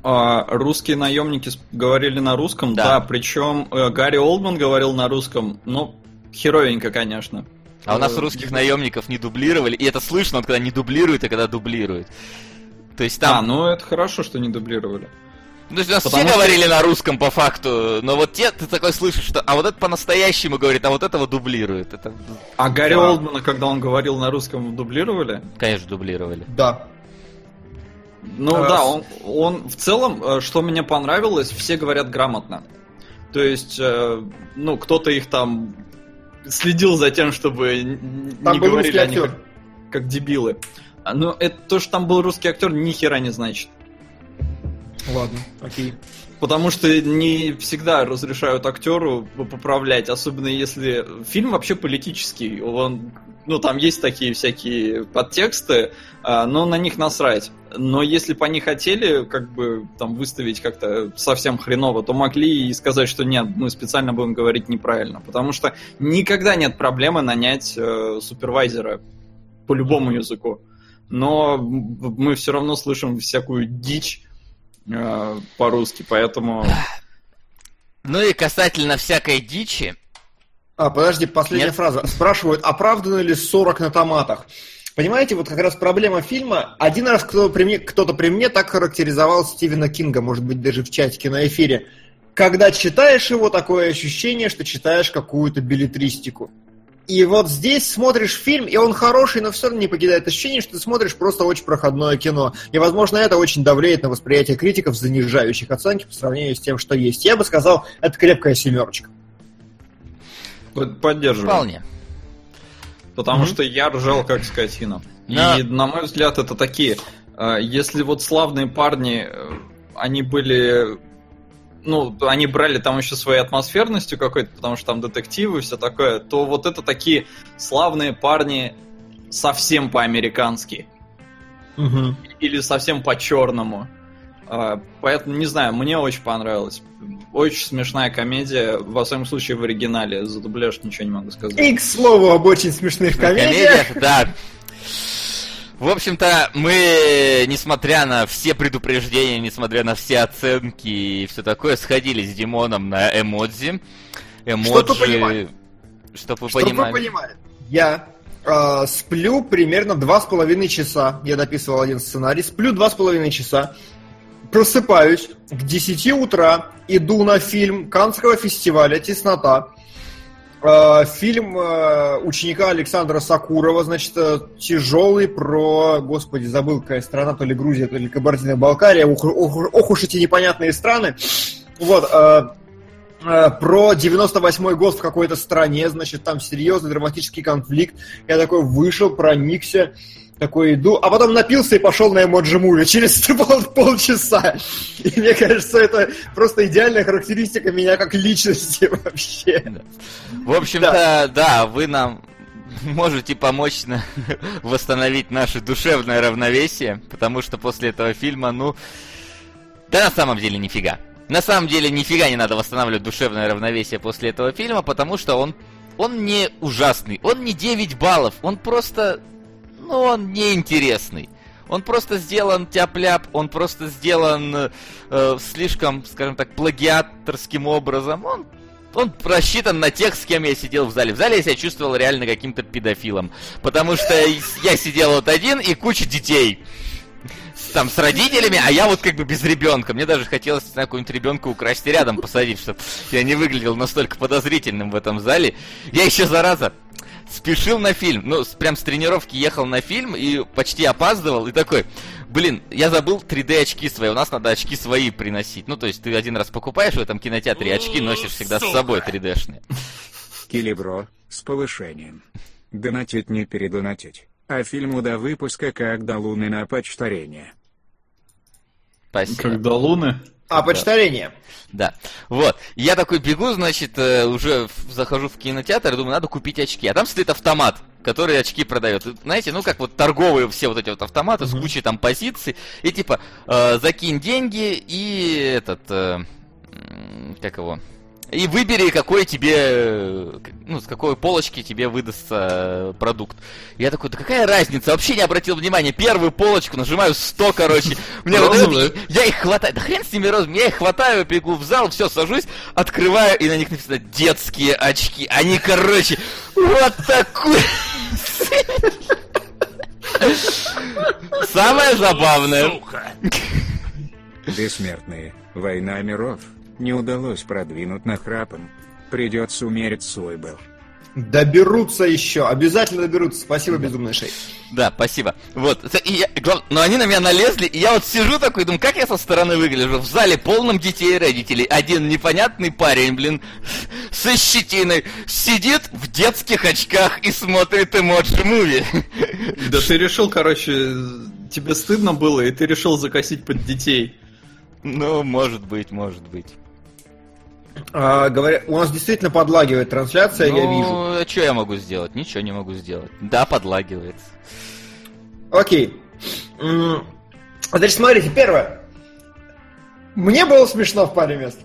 А, русские наемники говорили на русском, Да. да, причем э, Гарри Олдман говорил на русском, ну, херовенько, конечно. А у нас Э, русских наемников не дублировали, и это слышно, когда не дублируют, и когда дублируют. То есть А, там... ну это хорошо, что не дублировали. Ну, то есть у нас потому все что- говорили на русском по факту, но вот те, ты такой слышишь, что а вот это по-настоящему говорит, а вот этого дублирует. Это, А Гарри Да. Олдмана, когда он говорил на русском, дублировали? конечно, дублировали. Да. Ну А, да, он, он в целом, э, что мне понравилось, все говорят грамотно. То есть, э, ну, кто-то их там следил за тем, чтобы Там не был говорили они как, как дебилы. А, Но это то, что там был русский актер, ни хера не значит. Ладно, окей. Потому что не всегда разрешают актеру поправлять, особенно если фильм вообще политический. Он, ну, там есть такие всякие подтексты, а, но на них насрать. Но если бы они хотели, как бы, там, выставить как-то совсем хреново, то могли и сказать, что нет, мы специально будем говорить неправильно. Потому что никогда нет проблемы нанять э, супервайзера по любому языку. Но мы все равно слышим всякую дичь э, по-русски, поэтому... Ну и касательно всякой дичи, А, подожди, последняя Нет? фраза. Спрашивают, оправданы ли 40 на томатах? Понимаете, вот как раз проблема фильма. Один раз кто-то при, мне, кто-то при мне так характеризовал Стивена Кинга, может быть, даже в чатике на эфире. Когда читаешь его, такое ощущение, что читаешь какую-то билетристику. И вот здесь смотришь фильм, и он хороший, но все равно не покидает ощущение, что ты смотришь просто очень проходное кино. И, возможно, это очень давлеет на восприятие критиков, занижающих оценки по сравнению с тем, что есть. Я бы сказал, это крепкая семерочка. Под- Поддерживаю. Вполне. Потому Мгм. что я ржал как скотина. Но- И, на мой взгляд, это такие... э, Если вот славные парни, э, они были... Ну, они брали там еще своей атмосферностью какой-то, потому что там детективы и все такое, то вот это такие славные парни совсем по-американски. Угу. Или совсем по-черному. А, Поэтому, не знаю, мне очень понравилось. Очень смешная комедия, во всяком случае в оригинале. За дубляж ничего не могу сказать. И, к слову, об очень смешных комедиях. Комедиях, да. В общем-то, мы, несмотря на все предупреждения, несмотря на все оценки и все такое, сходили с Димоном на эмодзи. Эмоджи... Чтоб вы понимали. Чтоб вы Чтобы вы понимали. я э, сплю примерно два с половиной часа. Я дописывал один сценарий. Сплю два с половиной часа. Просыпаюсь к 10 утра, иду на фильм Каннского фестиваля «Теснота». Э, Фильм э, ученика Александра Сакурова, значит, э, тяжелый про, господи, забыл, какая страна, то ли Грузия, то ли Кабардино-Балкария, ох, ох- ох уж эти непонятные страны. Вот, э, про 98 год в какой-то стране, значит, там серьезный драматический конфликт. Я такой вышел, проникся, такой иду, а потом напился и пошел на эмоджи муви через пол- полчаса. И мне кажется, это просто идеальная характеристика меня как личности вообще. В общем-то, да. вы нам можете помочь на- восстановить наше душевное равновесие, потому что после этого фильма, ну, да на самом деле нифига. На самом деле нифига не надо восстанавливать душевное равновесие после этого фильма, потому что он, он не ужасный, он не 9 баллов, он просто, ну, он неинтересный. Он просто сделан тяп-ляп, он просто сделан э, слишком, скажем так, плагиаторским образом. Он он рассчитан на тех, с кем я сидел в зале. В зале я себя чувствовал реально каким-то педофилом. Потому что я сидел вот один и куча детей. Там с родителями, а я вот как бы без ребенка. Мне даже хотелось, знаю, какого-нибудь ребенка украсть и рядом посадить, чтобы я не выглядел настолько подозрительным в этом зале. Я еще, зараза, спешил на фильм. Ну, прям с тренировки ехал на фильм и почти опаздывал. И такой, блин, я забыл 3D очки свои. У нас надо очки свои приносить. Ну, то есть ты один раз покупаешь в этом кинотеатре, очки носишь всегда с собой 3D-шные. Килибро, с повышением. Донатить не передонатить. А фильму до выпуска как до луны на почтарение. Спасибо. Как до луны. А, почтарение. Да. Вот. Я такой бегу, значит, э, уже захожу в кинотеатр и думаю, надо купить очки. А там стоит автомат, который очки продает. Знаете, ну как вот торговые все вот эти вот автоматы с кучей там позиций. И типа, э, закинь деньги и этот, э, как его, и выбери, какой тебе, э, ну, с какой полочки тебе выдастся э, продукт. Я такой, да какая разница? Вообще не обратил внимания. Первую полочку нажимаю 100, короче. Мне вот это- Розовые? я их хватаю, да хрен с ними розовыми, я их хватаю, бегу в зал, все, сажусь, открываю, и на них написано детские очки. Они, короче, вот такой... Самое забавное. Бессмертные. Война миров. Не удалось продвинуть нахрапом. Придется умерить свой был. Доберутся еще, обязательно доберутся. Спасибо, безумный шей. Да, спасибо. Вот. И я- глав- Но они на меня налезли, и я вот сижу такой, думаю, как я со стороны выгляжу? В зале полном детей и родителей. Один непонятный парень, блин, со щетиной, сидит в детских очках и смотрит эмоджи-муви. Да ты решил, короче, тебе стыдно было, и ты решил закосить под детей. Ну, может быть, может быть. А, говоря, у нас действительно подлагивает трансляция, я вижу. Ну, что я могу сделать? Ничего не могу сделать. Да, подлагивается. Окей. Значит, смотрите, первое. Мне было смешно в паре мест.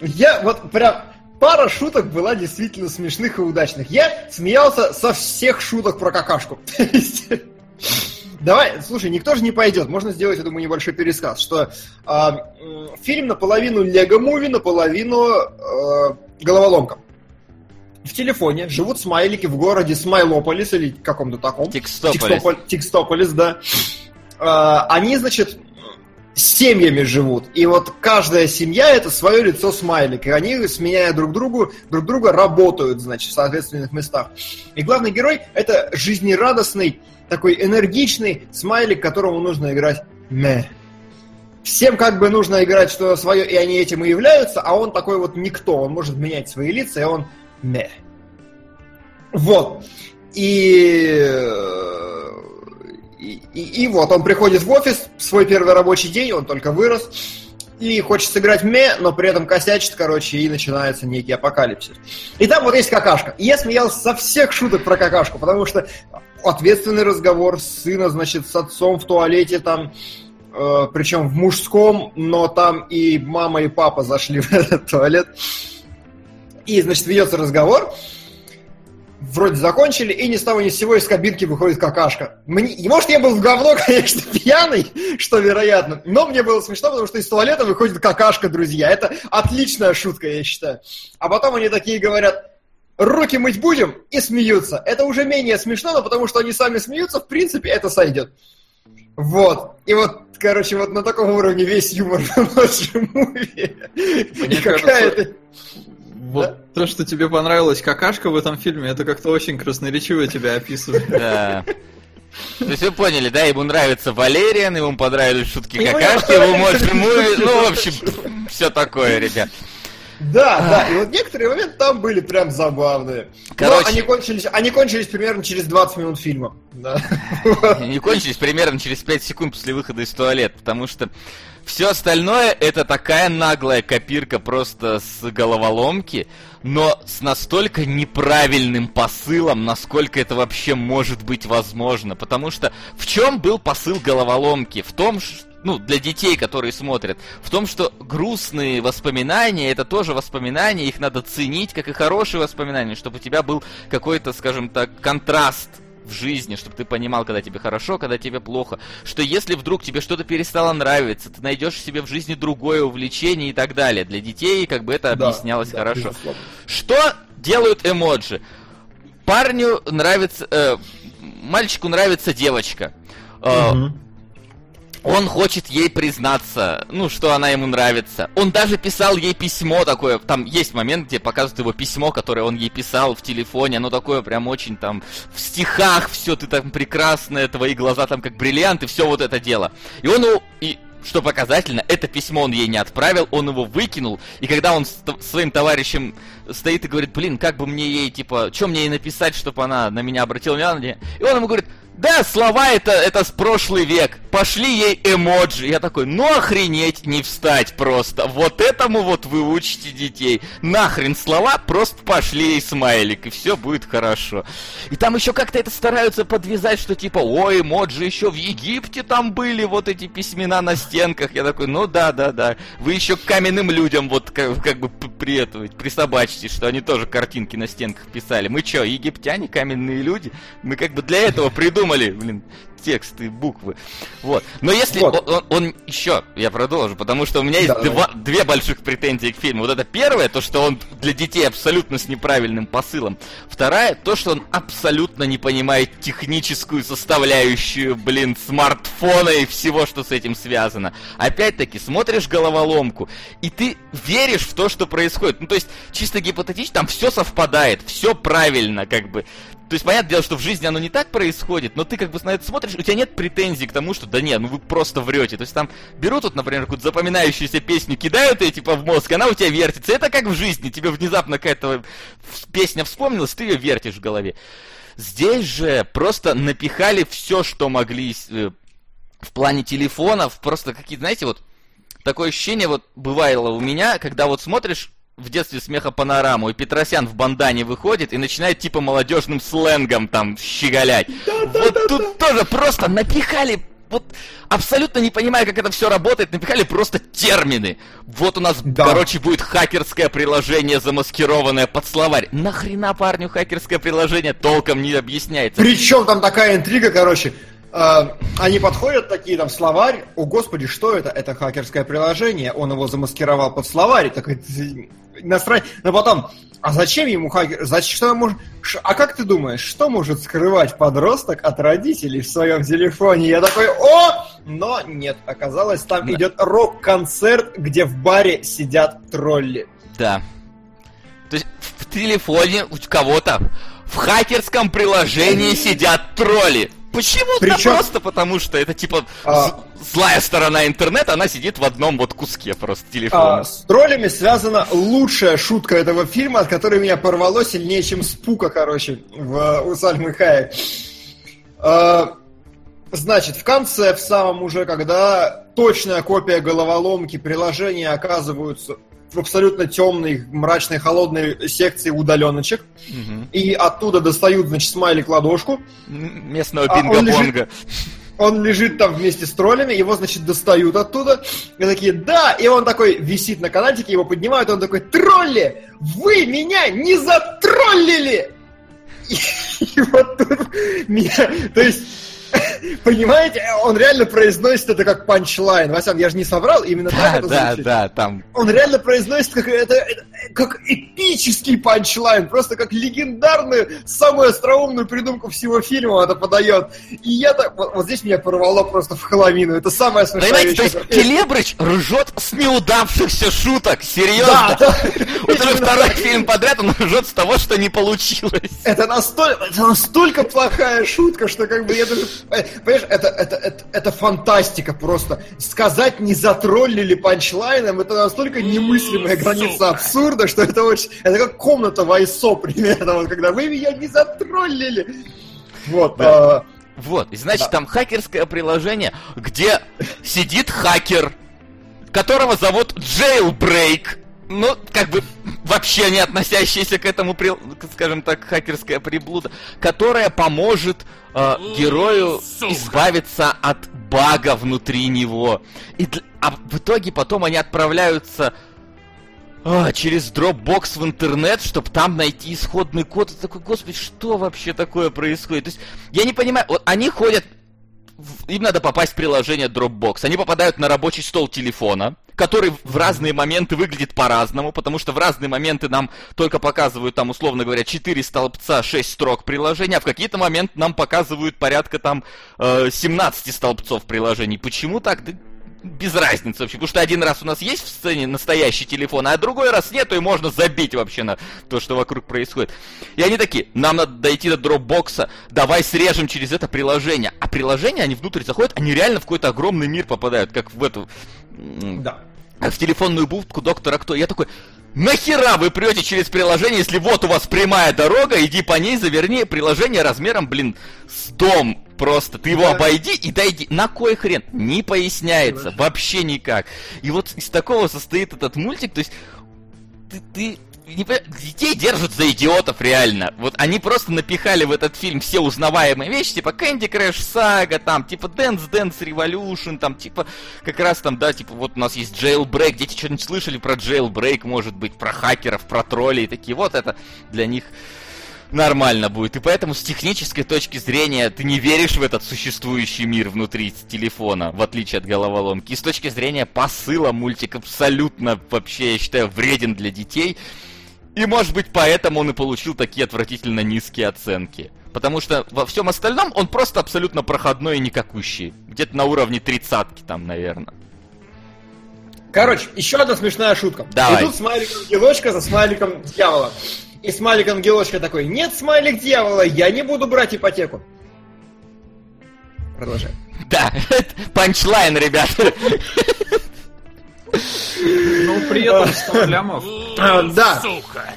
Я вот прям... Пара шуток была действительно смешных и удачных. Я смеялся со всех шуток про какашку. Давай, слушай, никто же не пойдет. Можно сделать, я думаю, небольшой пересказ, что м, фильм наполовину Лего Муви, наполовину э, головоломка. в телефоне живут смайлики в городе Смайлополис или каком-то таком. Текстополис. Текстополь- Текстополис, да. А, Они, значит, с семьями живут. И вот каждая семья это свое лицо смайлик. И они, сменяя друг другу, друг друга работают, значит, в соответственных местах. И главный герой это жизнерадостный, такой энергичный смайлик, которому нужно играть мeh. Всем как бы нужно играть что свое, и они этим и являются, а он такой вот никто. Он может менять свои лица, и он мeh. Вот. И, и, и- и вот он приходит в офис, свой первый рабочий день, он только вырос, и хочет сыграть ме, но при этом косячит, короче, и начинается некий апокалипсис. И там вот есть какашка. И я смеялся со всех шуток про какашку, потому что ответственный разговор сына, значит, с отцом в туалете там, э, причем в мужском, но там и мама, и папа зашли в этот туалет. И, значит, ведется разговор, вроде закончили, и ни с того ни с сего из кабинки выходит какашка. Мне, может, я был в говно, конечно, пьяный, что вероятно, но мне было смешно, потому что из туалета выходит какашка, друзья. Это отличная шутка, я считаю. А потом они такие говорят, руки мыть будем, и смеются. Это уже менее смешно, но потому что они сами смеются, в принципе, это сойдет. Вот. И вот, короче, вот на таком уровне весь юмор в Emoji Movie. Мне И какая-то... Вот то, что тебе понравилась какашка в этом фильме, это как-то очень красноречиво тебя описывает. Да. То есть вы поняли, да, ему нравится Валериан, ему понравились шутки Ему какашки, ему Муви, ну, в общем, все такое, ребят. Да, да, и вот некоторые моменты там были прям забавные. Короче. Но они кончились, они кончились примерно через 20 минут фильма. Да. Они кончились примерно через 5 секунд после выхода из туалета, потому что все остальное это такая наглая копирка просто с головоломки, но с настолько неправильным посылом, насколько это вообще может быть возможно. Потому что в чем был посыл головоломки? В том, ш- ну, для детей, которые смотрят, в том, что грустные воспоминания, это тоже воспоминания, их надо ценить, как и хорошие воспоминания, чтобы у тебя был какой-то, скажем так, контраст в жизни, чтобы ты понимал, когда тебе хорошо, когда тебе плохо. Что если вдруг тебе что-то перестало нравиться, ты найдешь себе в жизни другое увлечение и так далее. Для детей как бы это Да, объяснялось да, хорошо. безусловно. Что делают эмоджи? Парню нравится... э, мальчику нравится девочка. Э, Мгм. Он хочет ей признаться, ну, что она ему нравится. Он даже писал ей письмо такое. Там есть момент, где показывают его письмо, которое он ей писал в телефоне. Оно такое прям очень там в стихах все, ты там прекрасная, твои глаза там как бриллианты, все вот это дело. И он его... И что показательно, это письмо он ей не отправил, он его выкинул, и когда он с своим товарищем стоит и говорит, блин, как бы мне ей, типа, что мне ей написать, чтобы она на меня обратила внимание, и он ему говорит, да, слова это, это с прошлый век. Пошли ей эмоджи. Я такой, ну охренеть, не встать просто. Вот этому вот вы учите детей. Нахрен слова, просто пошли ей смайлик, и все будет хорошо. И там еще как-то это стараются подвязать, что типа, ой, эмоджи еще в Египте там были, вот эти письмена на стенках. Я такой, ну да, да, да. Вы еще к каменным людям вот как, как бы при это, присобачьте, что они тоже картинки на стенках писали. Мы что, египтяне, каменные люди? Мы как бы для этого придумали, блин, тексты, буквы. Вот. Но если Вот. он, он, еще, я продолжу, потому что у меня есть Да, два, две больших претензии к фильму. Вот это первое, то, что он для детей абсолютно с неправильным посылом. Вторая, то, что он абсолютно не понимает техническую составляющую, блин, смартфона и всего, что с этим связано. Опять-таки, смотришь головоломку, и ты веришь в то, что происходит. Ну, то есть, чисто гипотетически, там все совпадает, все правильно, как бы. То есть, понятное дело, что в жизни оно не так происходит, но ты как бы на это смотришь, у тебя нет претензий к тому, что да не, ну вы просто врете. То есть там берут вот, например, какую-то запоминающуюся песню, кидают ее типа в мозг, она у тебя вертится. Это как в жизни, тебе внезапно какая-то песня вспомнилась, ты ее вертишь в голове. Здесь же просто напихали все, что могли э, в плане телефонов, просто какие-то, знаете, вот такое ощущение вот бывало у меня, когда вот смотришь в детстве смеха панораму, и Петросян в бандане выходит и начинает типа молодежным сленгом там щеголять. вот тут тоже просто напихали вот абсолютно не понимая, как это все работает, напихали просто термины. Вот у нас, Да. короче, будет хакерское приложение, замаскированное под словарь. Нахрена парню хакерское приложение толком не объясняется. Причем там такая интрига, короче. А, они подходят такие там словарь. О господи, что это? Это хакерское приложение. Он его замаскировал под словарь. Такой настроение. Но потом, а зачем ему хакер? Зачем что может? А как ты думаешь, что может скрывать подросток от родителей в своем телефоне? Я такой, о! Но нет, оказалось, там Да. идет рок-концерт, где в баре сидят тролли. Да. То есть в телефоне у кого-то в хакерском приложении сидят тролли. Почему? Да Причем- просто потому, что это типа А. злая сторона интернета, она сидит в одном вот куске просто телефона. А, с троллями связана лучшая шутка этого фильма, от которой меня порвало сильнее, чем с Пука, короче, в, у Сальмы Хайек. А, Значит, в конце, в самом уже, когда точная копия головоломки приложения оказываются в абсолютно темной, мрачной, холодной секции удаленочек, Мгм. и оттуда достают, значит, смайлик-ладошку, М, Местного А он бинго-бонга. он лежит там вместе с троллями, его, значит, достают оттуда. И такие, да! И он такой висит на канатике, его поднимают, и он такой, тролли! Вы меня не затроллили! И, и вот тут меня... То есть, понимаете, он реально произносит это как панчлайн. Васян, я же не соврал, именно так Да, это да, звучит. да, там Он реально произносит как, это, это- как эпический панчлайн, просто как легендарную, самую остроумную придумку всего фильма это подает. И я так, вот, вот здесь меня порвало просто в хламину. Это самая смешная Понимаете, то есть Келебрыч ржет с неудавшихся шуток, Да, серьезно. да. Вот уже второй так. фильм подряд он ржет с того, что не получилось. Это настолько, это настолько плохая шутка, что как бы я даже... э, Понимаешь, это, это, это, это фантастика просто. Сказать не затроллили панчлайном, это настолько немыслимая граница абсурда, что это очень... Это как комната в ISO примерно, вот, когда вы меня не затроллили. Вот. Да. а, Вот, и значит, Да. там хакерское приложение, где сидит хакер, которого зовут Jailbreak. Ну, как бы вообще не относящаяся к этому, при- скажем так, хакерская приблуда, которая поможет э, герою Сука. избавиться от бага внутри него. И а в итоге потом они отправляются а, через Dropbox в интернет, чтобы там найти исходный код. И такой, господи, что вообще такое происходит? То есть, я не понимаю, вот они ходят, им надо попасть в приложение Dropbox. Они попадают на рабочий стол телефона, который в разные моменты выглядит по-разному, потому что в разные моменты нам только показывают там, условно говоря, 4 столбца, 6 строк приложения, а в какие-то моменты нам показывают порядка там э, 17 столбцов приложений. Почему так? Без разницы вообще, потому что один раз у нас есть в сцене настоящий телефон, а другой раз нету, и можно забить вообще на то, что вокруг происходит. И они такие, нам надо дойти до дропбокса, давай срежем через это приложение. А приложение, они внутрь заходят, они реально в какой-то огромный мир попадают, как в эту... Да. В телефонную будку доктора Кто. Я такой, нахера вы прете через приложение, если вот у вас прямая дорога, иди по ней, заверни приложение размером, блин, с дом просто. Ты его Да. обойди и дойди. На кой хрен? Не поясняется, вообще никак. И вот из такого состоит этот мультик, то есть ты, ты не детей держат за идиотов реально. Вот они просто напихали в этот фильм все узнаваемые вещи, типа Candy Crush Saga, там, типа Dance Dance Revolution, там, типа, как раз там, да, типа, вот у нас есть Jailbreak, дети что-нибудь слышали про Jailbreak, может быть, про хакеров, про троллей, такие, вот это для них нормально будет. И поэтому с технической точки зрения ты не веришь в этот существующий мир внутри телефона, в отличие от головоломки. И с точки зрения посыла мультик абсолютно вообще, я считаю, вреден для детей. И может быть поэтому он и получил такие отвратительно низкие оценки. Потому что во всем остальном он просто абсолютно проходной и никакущий. Где-то на уровне тридцатки там, наверное. Короче, еще одна смешная шутка. Давай. И тут смайлик ангелочка за смайликом дьявола. И смайлик ангелочка такой, нет, смайлик дьявола, я не буду брать ипотеку. Продолжай. Да, панчлайн, ребята. Ну, при этом 100 лямов. А, да. Сука.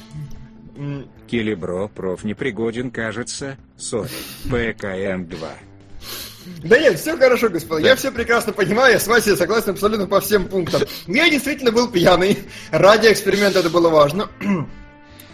Килибро проф непригоден, кажется. Sorry. ПКМ-2. Да нет, все хорошо, господа. Я все прекрасно понимаю, я с Васей согласен абсолютно по всем пунктам. Я действительно был пьяный. Ради эксперимента это было важно.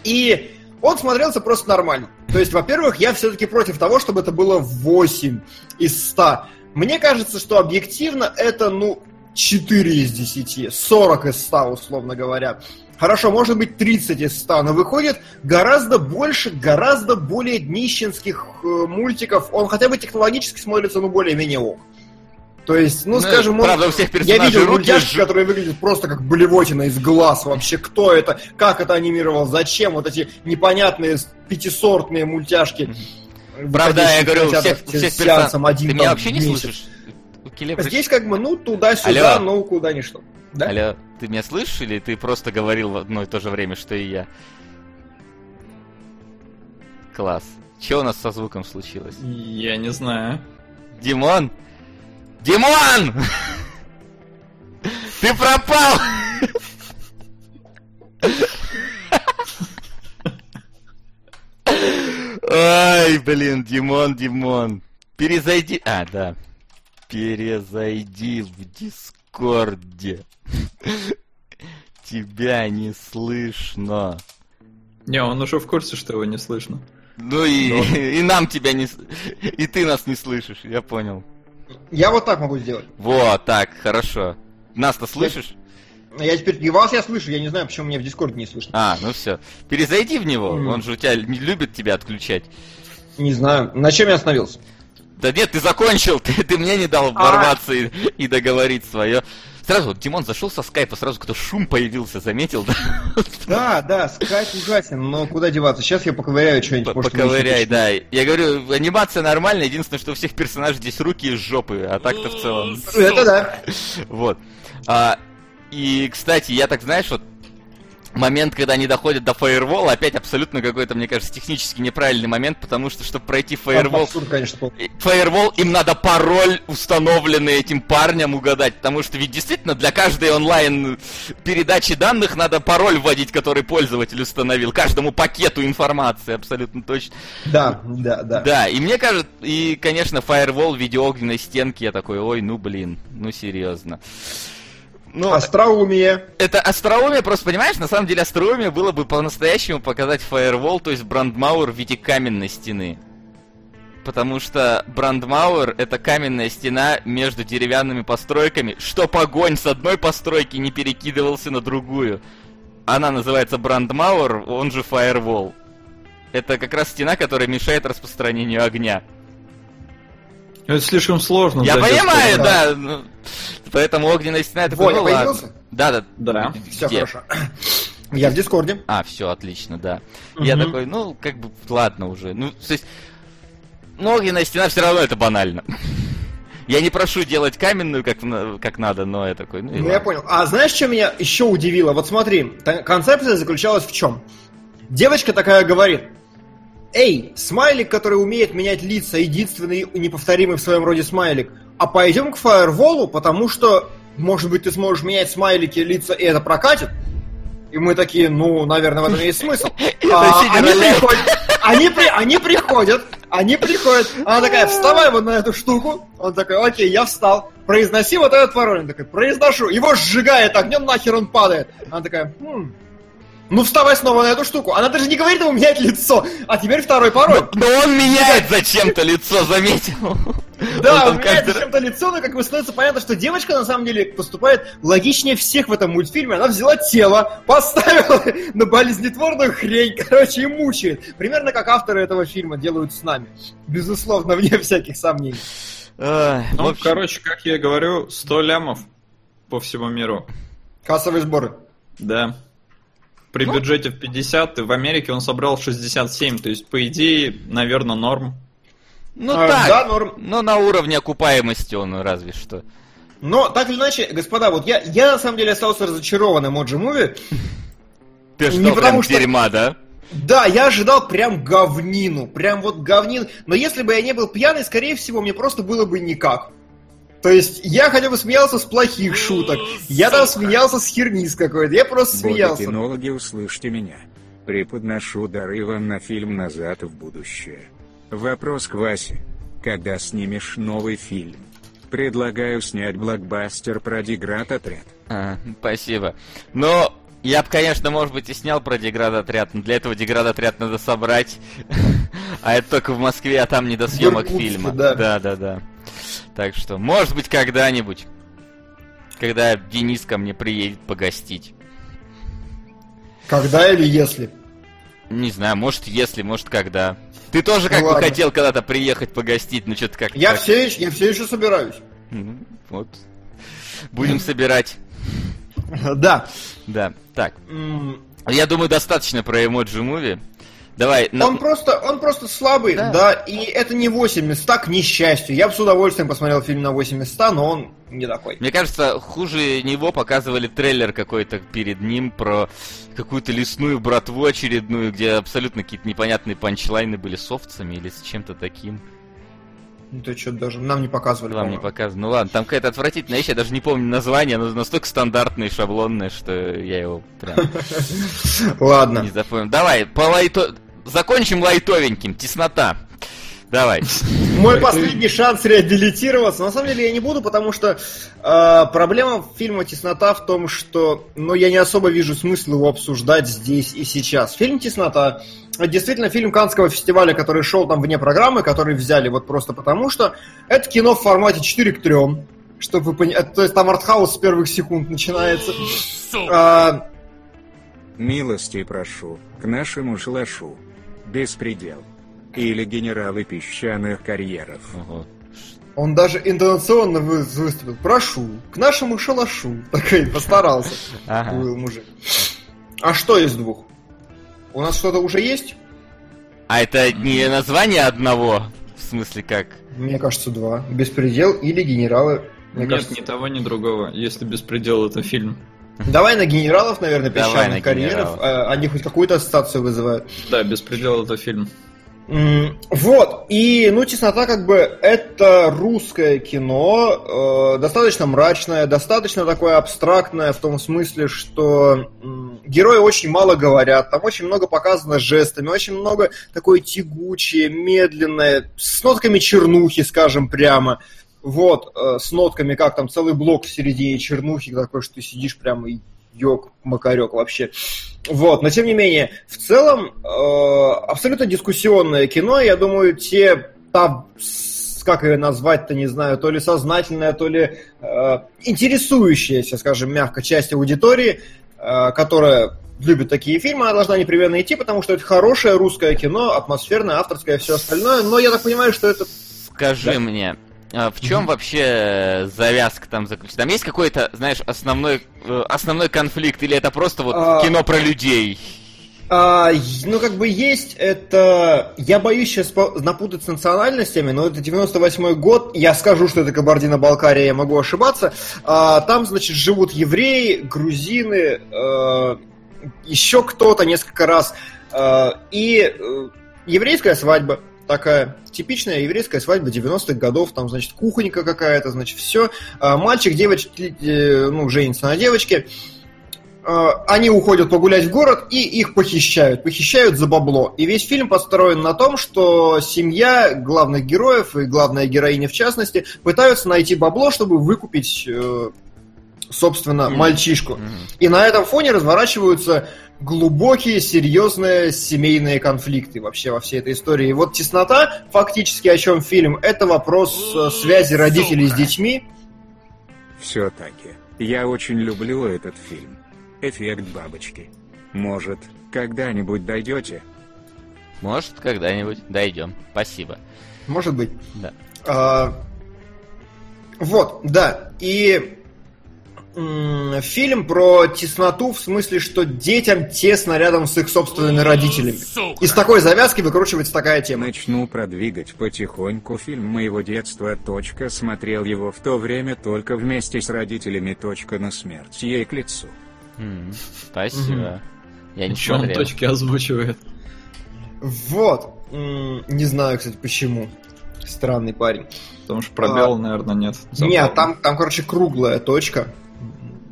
И он смотрелся просто нормально. То есть, во-первых, я все-таки против того, чтобы это было 8 из 100. Мне кажется, что объективно это, ну, 4 из 10, 40 из 100, условно говоря. Хорошо, может быть 30 из 100, но выходит гораздо больше, гораздо более днищенских э, мультиков. Он хотя бы технологически смотрится, ну, более-менее ок. То есть, ну, Ну, скажем, правда, он- у всех я видел мультяшки, ж- которые выглядят просто как блевотина из глаз вообще. Кто это? Как это анимировал? Зачем? Вот эти непонятные пятисортные мультяшки. Правда, я говорю, у всех, у всех один Ты меня вообще не слышишь? У Келебры- Здесь как бы, ну, туда-сюда, Алло. ну, куда ни что. Да? Алло, ты меня слышишь или ты просто говорил в одно и то же время, что и я? Класс. Что у нас со звуком случилось? Я не знаю. Димон? Димон! Ты пропал! Ай, блин, Димон, Димон. Перезайди... А, да. Перезайди в Дискорде. Тебя не слышно. Не, он уже в курсе, что его не слышно. Ну и, и нам тебя не... с- И ты нас не слышишь, я понял. Я вот так могу сделать. Вот, так, хорошо. Нас-то слышишь? Я теперь и вас я слышу, я не знаю, почему меня в Дискорде не слышно. А, ну все. Перезайди в него, Мгм. он же у тебя не любит тебя отключать. Не знаю. На чем я остановился? Да нет, ты закончил, ты, ты мне не дал ворваться и, и договорить свое. Сразу, вот Димон зашел со скайпа, сразу какой-то шум появился, заметил, да? Да, да, скайп ужасен, но куда деваться? Сейчас я поковыряю что-нибудь. Поковыряй, да. Я говорю, анимация нормальная, единственное, что у всех персонажей здесь руки из жопы, а так-то в целом. Это да. Вот. А, и, кстати, я так, знаешь, вот момент, когда они доходят до фаервола, опять абсолютно какой-то, мне кажется, технически неправильный момент, потому что, чтобы пройти фаервол, конечно, был. Фаервол, им надо пароль, установленный этим парнем, угадать, потому что ведь действительно для каждой онлайн передачи данных надо пароль вводить, который пользователь установил, каждому пакету информации, абсолютно точно. Да, да, да. Да, и мне кажется, и, конечно, Firewall в виде огненной стенки, я такой, ой, ну блин, ну серьезно. Ну, Остроумие. это остроумие, просто понимаешь, на самом деле остроумие было бы по-настоящему показать Firewall, то есть Брандмауэр в виде каменной стены. Потому что Брандмауэр это каменная стена между деревянными постройками, чтоб огонь с одной постройки не перекидывался на другую. Она называется Брандмауэр, он же Firewall. Это как раз стена, которая мешает распространению огня. Это слишком сложно. Я понимаю, детского. да. ну, поэтому огненная стена это Воня ну, появился? Да, да. Да. Все Где? хорошо. Я в Дискорде. А, все, отлично, да. Я Мгм. такой, ну, как бы, ладно уже. Ну, то есть, ну, огненная стена все равно это банально. Я не прошу делать каменную, как, как надо, но я такой, ну, Ну, я ладно. понял. А знаешь, что меня еще удивило? Вот смотри, концепция заключалась в чем? Девочка такая говорит, Эй, смайлик, который умеет менять лица, единственный и неповторимый в своем роде смайлик, а пойдем к фаерволу, потому что, может быть, ты сможешь менять смайлики, лица, и это прокатит? И мы такие, ну, наверное, в этом есть смысл. А, они приходят, они, при, они приходят, они приходят. Она такая, вставай вот на эту штуку. Он такой, окей, я встал. Произноси вот этот пароль. Он такой, произношу. Его сжигает огнем, нахер он падает. Она такая, «Хм, ну вставай снова на эту штуку. Она даже не говорит ему менять лицо. А теперь второй пароль. Но он меняет зачем-то лицо, заметил. Да, Он меняет каждый зачем-то лицо, но как бы становится понятно, что девочка на самом деле поступает логичнее всех в этом мультфильме. Она взяла тело, поставила на болезнетворную хрень, короче, и мучает. Примерно как авторы этого фильма делают с нами. Безусловно, вне всяких сомнений. Ну, общем, короче, как я и говорю, 100 лямов по всему миру. Кассовые сборы. Да. При Ну. бюджете в 50, и в Америке он собрал 67. То есть, по идее, наверное, норм. Ну А, так, да, норм. ну на уровне окупаемости он разве что. Но, так или иначе, господа, вот я, я на самом деле остался разочарован эмоджи муви. Ты Не ждал потому прям что- дерьма, да? Да, я ожидал прям говнину, прям вот говнин. Но если бы я не был пьяный, скорее всего, мне просто было бы никак. То есть я хотя бы смеялся с плохих шуток, я там смеялся с херни с какой-то, я просто смеялся. Кинологи, услышьте меня. Преподношу дары вам на фильм «Назад в будущее». Вопрос к Васе. Когда снимешь новый фильм? Предлагаю снять блокбастер про деград-отряд. А, спасибо. Но я бы, конечно, может быть, и снял про деград-отряд, но для этого деград-отряд надо собрать. А это только в Москве, а там не до съемок фильма. да. да, да, да. Так что, может быть, когда-нибудь. когда Денис ко мне приедет погостить. Когда или если? Не знаю, может если, может когда. Ты тоже как Ну бы ладно. хотел когда-то приехать погостить, но что-то как Я так. все еще, я все еще собираюсь. Ну, Вот. Будем собирать. Да. Да. Так. Я думаю, достаточно про эмоджи муви. Давай. на- Он просто, он просто слабый, Да. да. и это не 8 места, к несчастью. Я бы с удовольствием посмотрел фильм на 8 места, но он не такой. Мне кажется, хуже него показывали трейлер какой-то перед ним про какую-то лесную братву очередную, где абсолютно какие-то непонятные панчлайны были с овцами или с чем-то таким. Ну, то что даже нам не показывали. Вам не показано. Ну ладно, там какая-то отвратительная вещь, я даже не помню название, оно настолько стандартное и шаблонное, что я его прям Ладно. не запомнил. Давай, по лайто... Закончим лайтовеньким. Теснота. Давай. Мой последний шанс реабилитироваться. На самом деле я не буду, потому что э, проблема фильма «Теснота» в том, что ну, я не особо вижу смысла его обсуждать здесь и сейчас. Фильм «Теснота» — действительно фильм Канского фестиваля, который шел там вне программы, который взяли вот просто потому, что это кино в формате 4 к 3, чтобы вы поняли. То есть там артхаус с первых секунд начинается. А, Милости прошу, к нашему шалашу. Беспредел. Или генералы песчаных карьеров. Он даже интонационно вы- выступил. Прошу, к нашему шалашу. Такой постарался. Ага. Мужик. А что из двух? У нас что-то уже есть? А это не название одного? В смысле как? Мне кажется, два. Беспредел или генералы. Мне Нет, кажется. ни того, ни другого. Если беспредел это фильм. Давай на генералов, наверное, песчаных на карьеров. генералов. А, Они хоть какую-то ассоциацию вызывают. Да, беспредел это фильм. Вот, и, ну, теснота, как бы, это русское кино, э, достаточно мрачное, достаточно такое абстрактное, в том смысле, что м, герои очень мало говорят, там очень много показано жестами, очень много такое тягучее, медленное, с нотками чернухи, скажем прямо. Вот, э, с нотками, как там целый блок в середине чернухи, такой, что ты сидишь прямо и ёк, макарек вообще. Вот, но тем не менее, в целом, э, абсолютно дискуссионное кино, я думаю, те, та, как ее назвать-то, не знаю, то ли сознательная, то ли э, интересующаяся, скажем, мягко, часть аудитории, э, которая любит такие фильмы, она должна непременно идти, потому что это хорошее русское кино, атмосферное, авторское, все остальное, но я так понимаю, что это Скажи Да. мне, в чем вообще завязка там заключается? Там есть какой-то, знаешь, основной, э, основной конфликт, или это просто вот А. кино про людей? А, ну, как бы есть это... Я боюсь сейчас напутать с национальностями, но это 98 год. Я скажу, что это Кабардино-Балкария, я могу ошибаться. А, там, значит, живут евреи, грузины, э, еще кто-то несколько раз. Э, и э, еврейская свадьба такая типичная еврейская свадьба 90-х годов, там, значит, кухонька какая-то, значит, все. мальчик, девочка, э, ну, женится на девочке. Э, они уходят погулять в город и их похищают. Похищают за бабло. И весь фильм построен на том, что семья главных героев и главная героиня в частности пытаются найти бабло, чтобы выкупить, э, собственно, Мгм. мальчишку. Мгм. И на этом фоне разворачиваются глубокие, серьезные семейные конфликты вообще во всей этой истории. И вот «Теснота», фактически о чем фильм, это вопрос э, связи родителей с Сука. детьми. Все-таки, я очень люблю этот фильм. Эффект бабочки. Может, когда-нибудь дойдете? Может, когда-нибудь дойдем. Спасибо. Может быть. Да. А, вот, да. И фильм про тесноту в смысле, что детям тесно рядом с их собственными родителями. Сука! Из такой завязки выкручивается такая тема. Начну продвигать потихоньку фильм моего детства. Точка смотрел его в то время только вместе с родителями. Точка на смерть ей к лицу. Спасибо. Я не Еще он смотрел. точки озвучивает. Вот. Не знаю, кстати, почему. Странный парень. Потому что пробела, наверное, нет. Нет, там, там, короче, круглая точка.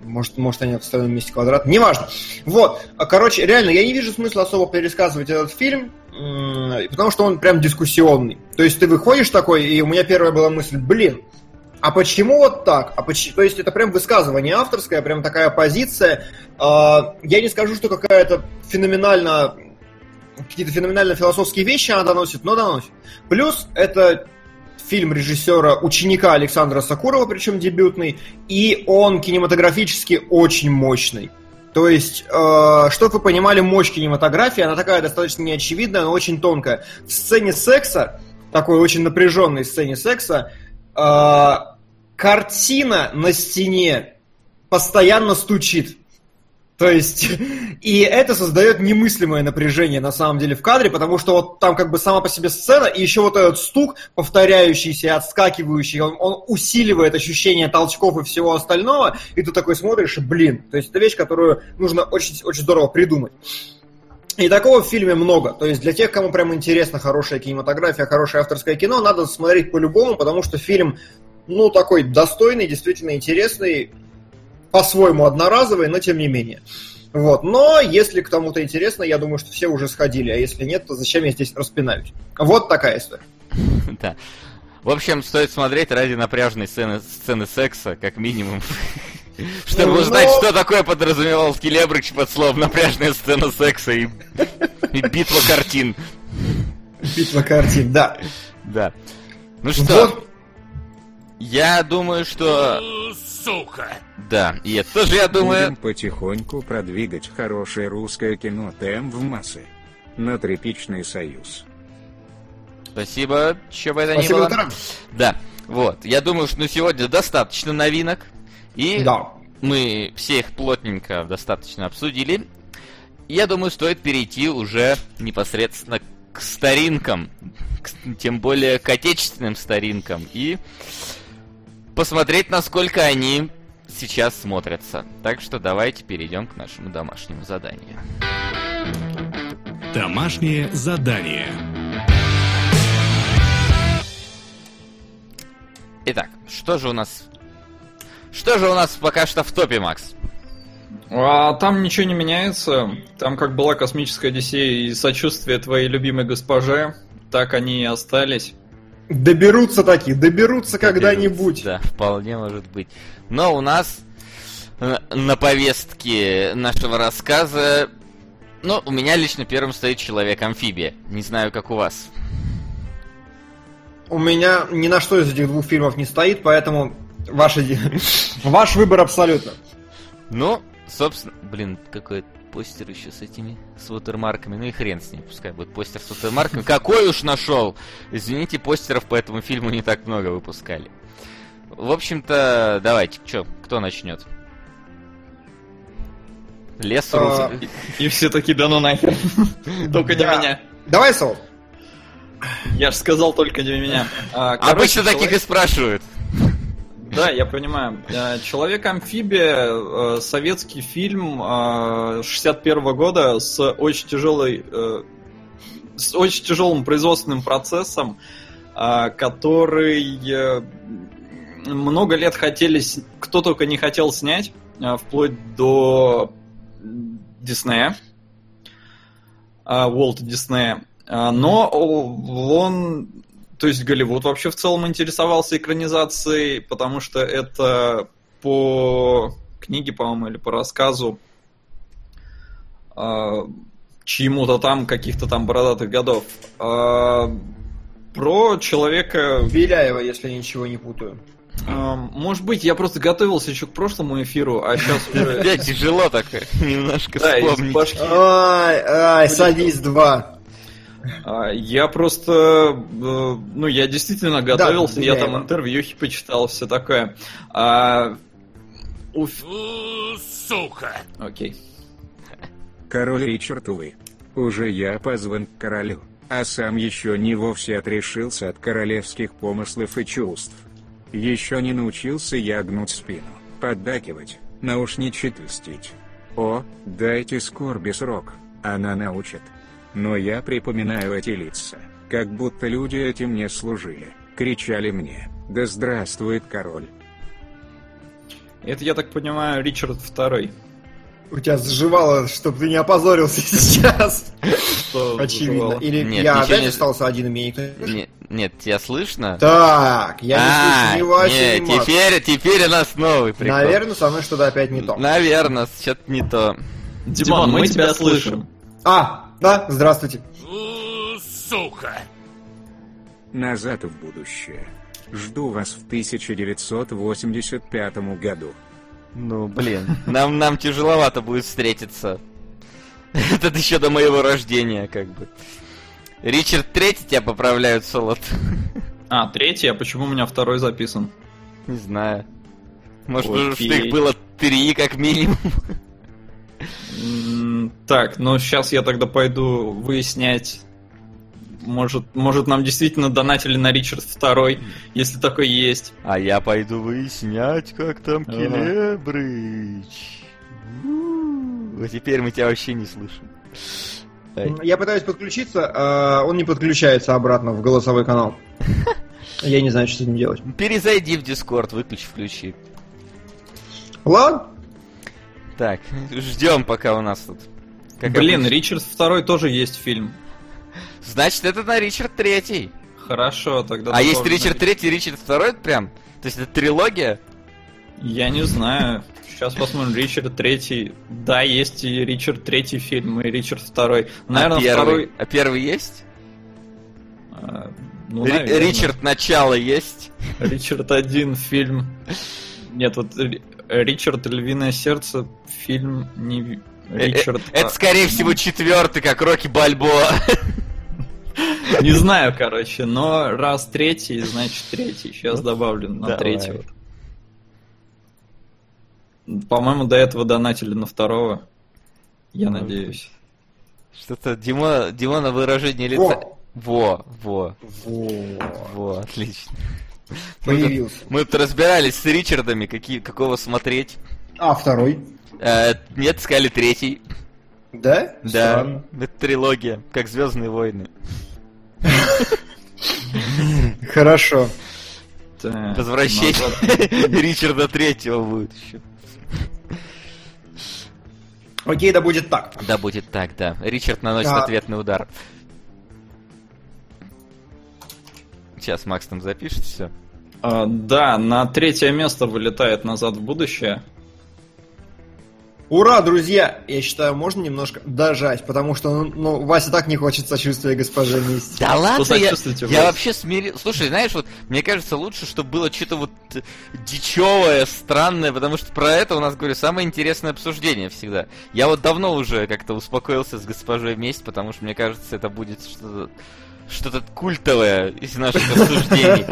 Может, может, они в остальном месте квадрат. Неважно. Вот. А, Короче, реально, я не вижу смысла особо пересказывать этот фильм, потому что он прям дискуссионный. То есть ты выходишь такой, и у меня первая была мысль, блин, а почему вот так? А поч- То есть это прям высказывание авторское, прям такая позиция. А, Я не скажу, что какая-то феноменально какие-то феноменально философские вещи она доносит, но доносит. Плюс это фильм режиссера ученика Александра Сакурова, причем дебютный, и он кинематографически очень мощный. То есть, э, чтобы вы понимали, мощь кинематографии, она такая достаточно неочевидная, но очень тонкая. В сцене секса, такой очень напряженной сцене секса, э, картина на стене постоянно стучит. То есть, и это создает немыслимое напряжение на самом деле в кадре, потому что вот там как бы сама по себе сцена, и еще вот этот стук, повторяющийся отскакивающий, он, он усиливает ощущение толчков и всего остального, и ты такой смотришь, и блин, то есть это вещь, которую нужно очень, очень здорово придумать. И такого в фильме много. То есть для тех, кому прям интересна хорошая кинематография, хорошее авторское кино, надо смотреть по-любому, потому что фильм, ну, такой достойный, действительно интересный, по-своему одноразовый, но тем не менее. Вот. Но если к тому-то интересно, я думаю, что все уже сходили, а если нет, то зачем я здесь распинаюсь? Вот такая история. Да. В общем, стоит смотреть ради напряженной сцены, сцены секса, как минимум. Чтобы Ну, узнать, что такое подразумевал Скелебрыч под словом напряженная сцена секса и, и битва картин. Битва картин, да. Да. Ну что, Вот, я думаю, что... Сука! Да, и это тоже, я думаю... Будем потихоньку продвигать хорошее русское кино тем в массы. На тряпичный союз. Спасибо, что бы это ни спасибо, было. Таран. Да, вот. Я думаю, что на сегодня достаточно новинок. И Да. мы все их плотненько достаточно обсудили. Я думаю, стоит перейти уже непосредственно к старинкам. к- тем более к отечественным старинкам. И посмотреть, насколько они сейчас смотрятся. Так что давайте перейдем к нашему домашнему заданию. Домашнее задание. Итак, что же у нас... Что же у нас пока что в топе, Макс? А там ничего не меняется. Там как была космическая Одиссея и сочувствие твоей любимой госпоже, так они и остались. Доберутся такие, доберутся когда-нибудь. Да, вполне может быть. Но у нас э, на повестке нашего рассказа... Ну, у меня лично первым стоит Человек-амфибия. Не знаю, как у вас. У меня ни на что из этих двух фильмов не стоит, поэтому ваш, ваш выбор абсолютно. Ну, собственно... Блин, какой постер еще с этими, с watermarkами. Ну и хрен с ним, пускай будет постер с watermarkами. Какой уж нашел! Извините, постеров по этому фильму не так много выпускали. В общем-то, давайте, что, кто начнет? Лес А. И все таки да ну нахер. Только не меня. Давай, Сол. Я же сказал только не меня. А, Обычно таких и спрашивают. Да, я понимаю. Э, Человек-амфибия, э, советский фильм 61 года с очень тяжелой, э, с очень тяжелым производственным процессом, э, который э, много лет хотели, кто только не хотел снять, э, вплоть до Диснея, Уолта Диснея. Но он, то есть Голливуд вообще в целом интересовался экранизацией, потому что это по книге, по-моему, или по рассказу а, чьему-то там, каких-то там бородатых годов. А, Про человека Беляева, если я ничего не путаю. Эм, Может быть, я просто готовился еще к прошлому эфиру, а сейчас уже... Тяжело так немножко вспомнить. ай, садись, два. А, Я просто, э, ну, я действительно готовился, я там интервьюхи почитал, все такое. А, уф, Сука! окей. Король Ричард, увы. Уже я позван к королю, а сам еще не вовсе отрешился от королевских помыслов и чувств. Еще не научился я гнуть спину, поддакивать, наушничать льстить. О, дайте скорби срок, она научит. Но я припоминаю эти лица, как будто люди этим не служили, кричали мне «Да здравствует король!» Это, я так понимаю, Ричард Второй. У тебя заживало, чтобы ты не опозорился сейчас. Что Очевидно. заживало? Или Нет, я опять не- остался один, и меня никто не Не- Нет, тебя слышно? Так, я А, не слышу ни нет, теперь, теперь у нас новый прикол. Наверное, со мной что-то опять не то. Наверное, что-то не то. Димон, мы тебя слышим. А, да, здравствуйте. Сука! Назад в будущее. Жду вас в 1985 году. Ну, блин, нам, нам тяжеловато будет встретиться. Это еще до моего рождения, как бы. Ричард Третий тебя поправляют, Солод. А, третий, а почему у меня второй записан? Не знаю. Может, потому что Окей. их было три, как минимум. Так, ну сейчас я тогда пойду выяснять. Может, может нам действительно донатили на Ричард второй, если такой есть. А я пойду выяснять, как там Ага. Келебрыч. У, Вот теперь мы тебя вообще не слышим. Ай. Я пытаюсь подключиться, а он не подключается обратно в голосовой канал. Я не знаю, что с этим делать. Перезайди в Дискорд, выключи, включи. Ладно. Так, ждем, пока у нас тут. как Блин, обычно. Ричард второй тоже есть фильм. Значит, это на Ричард Третий. Хорошо, тогда... А есть Ричард Третий Ричард Второй прям? То есть это трилогия? Я не знаю. Сейчас посмотрим. Ричард третий. Да, есть и Ричард третий фильм, и Ричард второй. Наверное, а первый, второй... А первый есть? а, ну, наверное. Ричард Начало есть? Ричард один фильм. Нет, вот Ричард Львиное сердце фильм не Э, э, Ричард. Это, а, скорее всего, четвертый, как Рокки Бальбоа. Не знаю, короче, но раз третий, значит третий. Сейчас добавлю на Давай. третьего. По-моему, до этого донатили на второго. Я Может надеюсь. Что-то Дима, Димона выражение лица... Во, во, Во. во, отлично. Мы тут, Появился. мы тут разбирались с Ричардами, какие, какого смотреть. А, второй? Э, нет, сказали третий. Да? Да, Странно. это трилогия, как Звездные войны. Хорошо. Возвращение назад. Ричарда Третьего будет еще. Окей, да будет так. Да, будет так, да. Ричард наносит Да. ответный удар. Сейчас Макс там запишет все. А, Да, на третье место вылетает назад в будущее. Ура, друзья! Я считаю, можно немножко дожать, потому что, ну, ну, Вася так не хочет сочувствия госпоже Мисти. Да ладно, я, я вообще смирил. Слушай, знаешь, вот мне кажется, лучше, чтобы было что-то вот э, дичевое, странное, потому что про это у нас, говорю, самое интересное обсуждение всегда. Я вот давно уже как-то успокоился с госпожой Месть, потому что мне кажется, это будет что-то что-то культовое из наших обсуждений.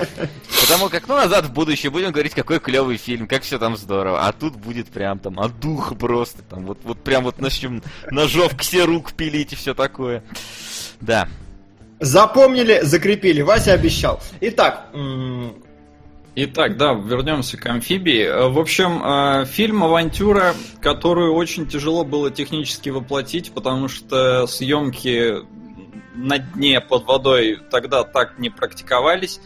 Потому как, ну, назад в будущее будем говорить, какой клевый фильм, как все там здорово. А тут будет прям там, а дух просто там, вот, вот прям вот начнем ножов к все рук пилить и все такое. Да. Запомнили, закрепили. Вася обещал. Итак, Итак, да, вернемся к амфибии. В общем, э, фильм «Авантюра», которую очень тяжело было технически воплотить, потому что съемки на дне под водой тогда так не практиковались.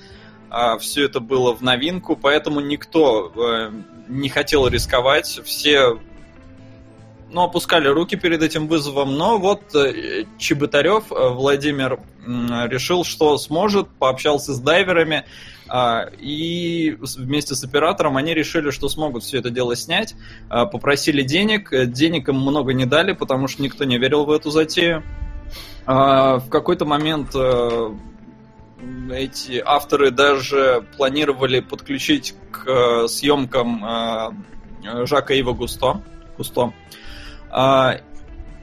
все это было в новинку, поэтому никто э, не хотел рисковать. Все ну, опускали руки перед этим вызовом, но вот э, Чеботарев э, Владимир решил, что сможет, пообщался с дайверами, а, и вместе с оператором они решили, что смогут все это дело снять, А, попросили денег, Э, денег им много не дали, потому что никто не верил в эту затею. А, В какой-то момент э, эти авторы даже планировали подключить к э, съемкам э, Жака Ива Густо, Кусто. А,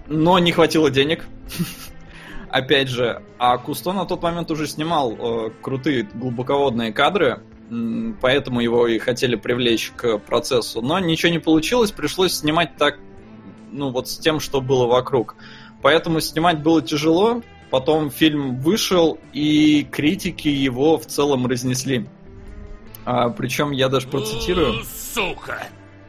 но не хватило денег. Опять же, а Кусто на тот момент уже снимал крутые глубоководные кадры, поэтому его и хотели привлечь к процессу. Но ничего не получилось, пришлось снимать так, ну вот с тем, что было вокруг. Поэтому снимать было тяжело. Потом фильм вышел, и критики его в целом разнесли. А, причем я даже процитирую. Сука!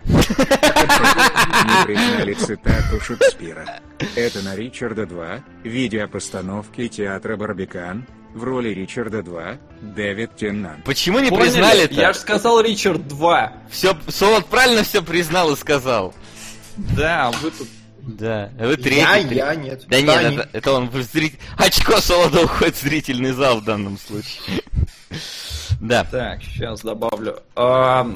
Не признали цитату Шекспира. Это на Ричарда 2, видеопостановки театра Барбикан, в роли Ричарда 2, Дэвид Теннант. Почему не Поняли? признали-то? Я же сказал Ричард 2. Все, Солод правильно все признал и сказал. Да, вы тут Да, вы третий. я, три- я, нет. Да нет, они. это, это он в зритель... Очко Солода уходит в зрительный зал в данном случае. Да. Так, сейчас добавлю. А,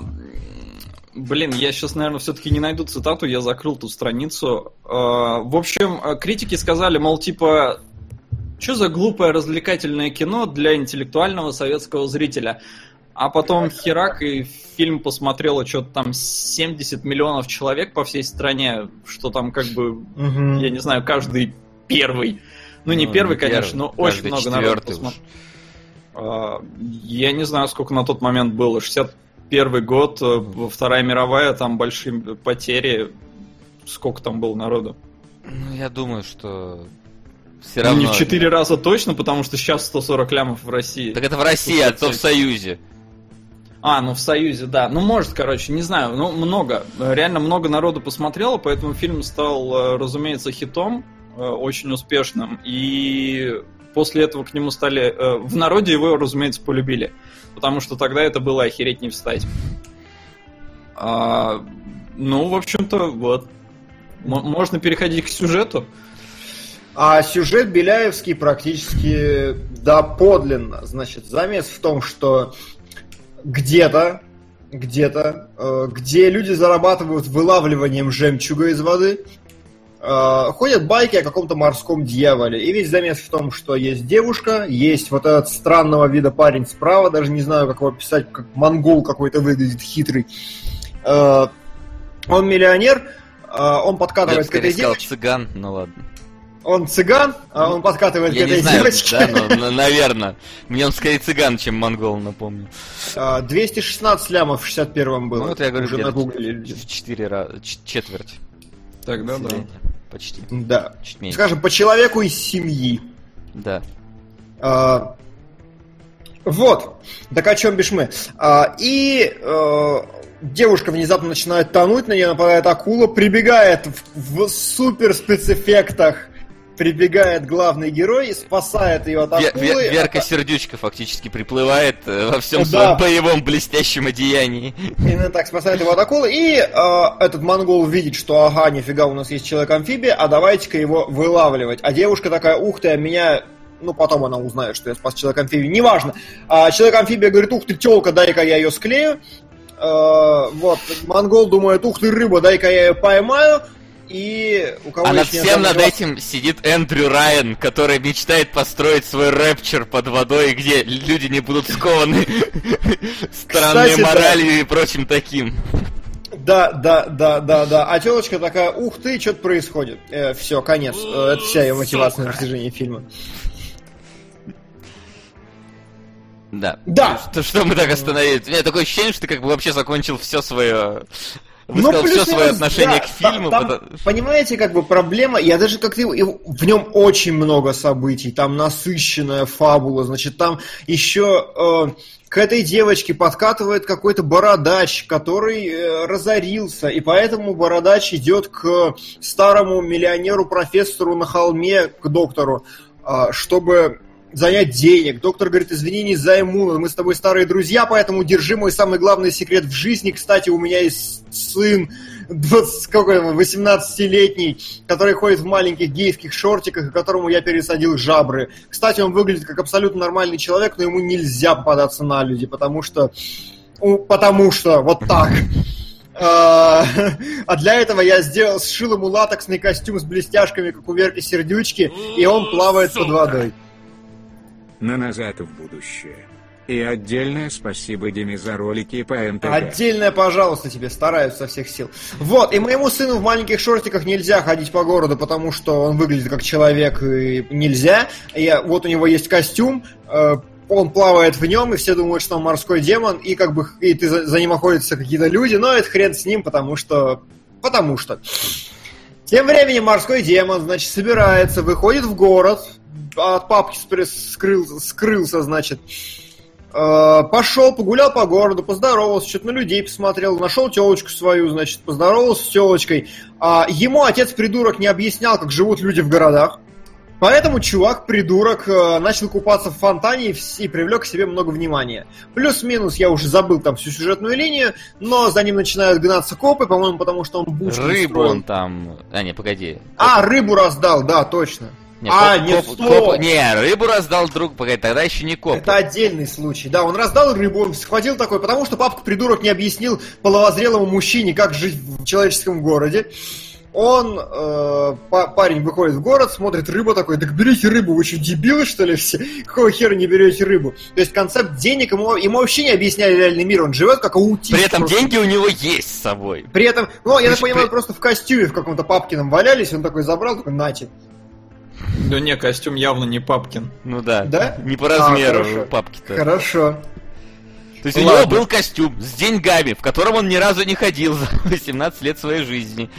блин, я сейчас, наверное, все-таки не найду цитату, я закрыл ту страницу. А, в общем, а, критики сказали, мол, типа, что за глупое развлекательное кино для интеллектуального советского зрителя? А потом херак, и фильм посмотрело что-то там 70 миллионов человек по всей стране, что там как бы, Мгм. я не знаю, каждый первый. Ну, не Ну, первый, не конечно, первый, но очень каждый много народу посмотрел. А, Я не знаю, сколько на тот момент было. 61 год, э, Вторая мировая, там большие потери. Сколько там было народу? Ну, я думаю, что все Ну, равно... не в 4 раза точно, потому что сейчас 140 лямов в России. Так это в России, а то в 130. Союзе. А, ну в Союзе, да. Ну, может, короче, не знаю. Ну, много. Реально много народу посмотрело, поэтому фильм стал, э, разумеется, хитом, э, очень успешным. И после этого к нему стали... э, В народе его, разумеется, полюбили. Потому что тогда это было охереть не встать. А, ну, в общем-то, вот. М- можно переходить к сюжету. А сюжет Беляевский практически доподлинно. Значит, замес в том, что где-то, где-то, э, где люди зарабатывают вылавливанием жемчуга из воды, э, ходят байки о каком-то морском дьяволе. И весь замес в том, что есть девушка, есть вот этот странного вида парень справа, даже не знаю, как его писать, как монгол какой-то выглядит хитрый. Э, он миллионер, он Я подкатывает к скорее этой девочке. цыган, ну ладно. Он цыган, а он подкатывает Я к не этой знаю, девочке. да, но, наверное. Мне он скорее цыган, чем монгол, напомню. А, 216 лямов в 61-м было. Ну, вот я говорю, Уже где-то нагуглили люди. в четыре раза, ч- четверть. Тогда да. Почти. Да. Чуть меньше. Скажем, по человеку из семьи. Да. А, вот. Так о чем бишь мы? А, и э, девушка внезапно начинает тонуть, на нее нападает акула, прибегает в, в супер спецэффектах, прибегает главный герой спасает ее от акулы. Ве- Верка Сердючка фактически приплывает э, во всем Да. своем боевом блестящем одеянии. Именно так, спасает его от акулы. И э, этот монгол видит, что ага, нифига, у нас есть человек-амфибия, а давайте-ка его вылавливать. А девушка такая, ух ты, а меня... Ну, потом она узнает, что я спас человек-амфибию. Неважно. А человек-амфибия говорит, ух ты, телка, дай-ка я ее склею. Э, вот, монгол думает, ух ты, рыба, дай-ка я ее поймаю. И у кого А над всем над этим сидит Эндрю Райан, который мечтает построить свой рэпчер под водой, где люди не будут скованы странной моралью и прочим таким. Да, да, да, да, да. А телочка такая, ух ты, что-то происходит. все, конец. Э, это вся ее мотивация на протяжении фильма. Да. Да. Что, что мы так остановились? У меня такое ощущение, что ты как бы вообще закончил все свое... Высказал все Ну, плюс-минус, свое отношение да, к фильму. там, потому- Понимаете, как бы проблема, я даже как-то в нем очень много событий, там насыщенная фабула, значит, там еще э, к этой девочке подкатывает какой-то бородач, который э, разорился, и поэтому бородач идет к старому миллионеру-профессору на холме, к доктору, а, чтобы занять денег. Доктор говорит, извини, не займу, мы с тобой старые друзья, поэтому держи мой самый главный секрет в жизни. Кстати, у меня есть сын, 20, какой он, 18-летний, который ходит в маленьких гейских шортиках, и которому я пересадил жабры. Кстати, он выглядит как абсолютно нормальный человек, но ему нельзя попадаться на люди, потому что... Потому что, вот так. А а для этого я сделал, сшил ему латексный костюм с блестяшками, как у Верки Сердючки, и он плавает под водой. На назад в будущее. И отдельное спасибо Диме за ролики по НТВ. Отдельное, пожалуйста, тебе, стараюсь со всех сил. Вот, и моему сыну в маленьких шортиках нельзя ходить по городу, потому что он выглядит как человек, и нельзя. Я, вот у него есть костюм, э, он плавает в нем, и все думают, что он морской демон, и как бы и ты за ним охотятся какие-то люди, но это хрен с ним, потому что... Потому что. Тем временем морской демон, значит, собирается, выходит в город, от папки спря- скрылся, значит, Э, пошел, погулял по городу, поздоровался, что-то на людей посмотрел, нашел телочку свою, значит, поздоровался с телочкой. А ему отец-придурок не объяснял, как живут люди в городах. Поэтому чувак-придурок э, начал купаться в фонтане и, привлек к себе много внимания. Плюс-минус, я уже забыл там всю сюжетную линию, но за ним начинают гнаться копы, по-моему, потому что он буш Рыбу устроил. он там... А, не, погоди. А, рыбу раздал, да, точно. Не, а, коп- нет, коп- стоп! коп- не, рыбу раздал друг, погоди, тогда еще не коп. Это отдельный случай. Да, он раздал рыбу, он схватил такой, потому что папка-придурок не объяснил половозрелому мужчине, как жить в человеческом городе. Он, э, па- парень выходит в город, смотрит рыбу такой, так берите рыбу, вы что, дебилы что ли все? Какого хера не берете рыбу? То есть концепт денег ему, ему вообще не объясняли реальный мир, он живет как аутист. При этом просто. деньги у него есть с собой. При этом, ну, я так понимаю, при- просто в костюме в каком-то папкином валялись, он такой забрал, такой, нате. Да не, костюм явно не Папкин. Ну да. Да? Не по А, размеру хорошо. папки-то. Хорошо. То есть у Ладно. него был костюм с деньгами, в котором он ни разу не ходил за 18 лет своей жизни.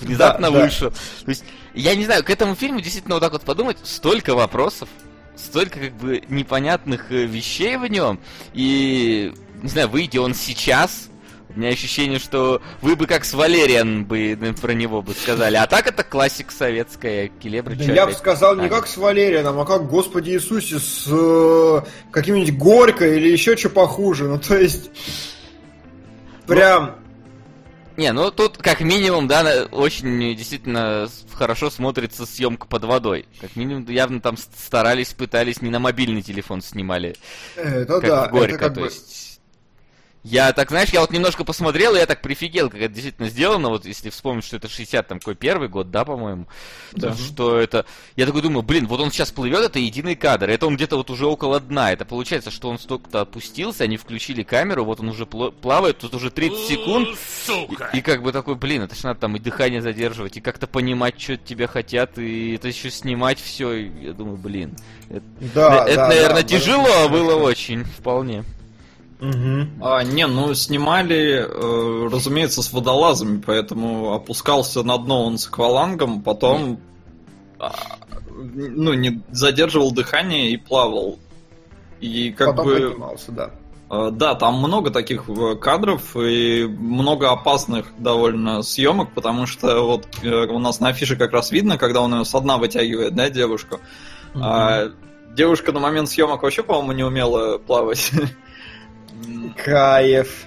Внезапно Да, да. вышел. То есть, я не знаю, к этому фильму действительно вот так вот подумать, столько вопросов, столько как бы непонятных э, вещей в нем. И, не знаю, выйдя он сейчас, у меня ощущение, что вы бы как с Валериан бы э, про него бы сказали. А так это классик советская, Келебра. Да я бы сказал не как с Валерианом, а как Господи Иисусе с э, каким-нибудь Горько или еще что похуже. Ну, то есть, прям... Не, ну тут как минимум, да, очень действительно хорошо смотрится съемка под водой. Как минимум, явно там старались, пытались, не на мобильный телефон снимали, Это как да, Горько, это как то бы... есть... Я так, знаешь, я вот немножко посмотрел, и я так прифигел, как это действительно сделано, вот если вспомнить, что это 60 там какой первый год, да, по-моему, Да. что это... Я такой думаю, блин, вот он сейчас плывет, это единый кадр, это он где-то вот уже около дна, это получается, что он столько-то опустился, они включили камеру, вот он уже плавает, тут уже 30 секунд, Сука. и, и как бы такой, блин, это ж надо там и дыхание задерживать, и как-то понимать, что тебя хотят, и это еще снимать все. Я думаю, блин, это, Да, это, да, наверное, да, тяжело хорошо. было очень, вполне. Мгм. А, не, ну снимали, э, разумеется, с водолазами, поэтому опускался на дно он с аквалангом, потом а, ну, не задерживал дыхание и плавал. И как Потом бы... поднимался, да. Э, Да, там много таких э, кадров и много опасных довольно съемок, потому что вот э, у нас на афише как раз видно, когда он ее со дна вытягивает, да, девушку. А девушка на момент съемок вообще, по-моему, не умела плавать. Кайф.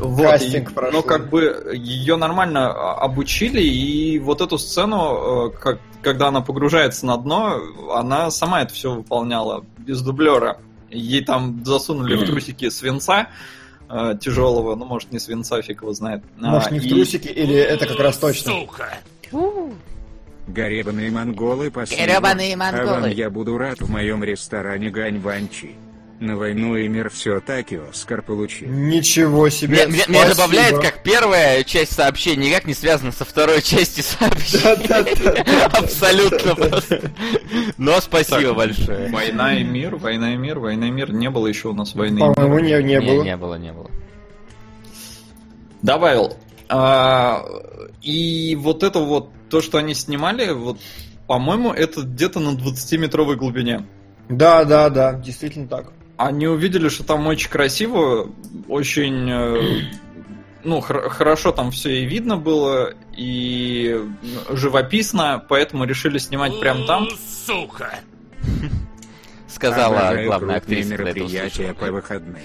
Вот, Кастинг и- прошел. но как бы ее нормально а, обучили, и вот эту сцену, э, как, когда она погружается на дно, она сама это все выполняла без дублера. Ей там засунули в трусики свинца э, тяжелого, ну может не свинца, фиг его знает. А, Может, не в и- трусики, или это как раз точно? Сука. Гребаные монголы спасибо. Гребаные А вам монголы. я буду рад в моем ресторане Ганьванчи. На войну и мир все-таки Оскар получил. Ничего себе. Меня, спасибо. забавляет, как первая часть сообщения никак не связана со второй частью сообщения. Абсолютно просто. Но спасибо большое. Война и мир, война и мир, война и мир. Не было еще у нас войны. По-моему, не, не было. Не было, не было. Добавил. А, и вот это вот, то, что они снимали, вот, по-моему, это где-то на 20-метровой глубине. Да, да, да, действительно так. Они увидели, что там очень красиво, очень, э, ну, хр- хорошо там все и видно было, и живописно, поэтому решили снимать прямо там. Сука. Сказала главная актриса, мероприятия по выходным.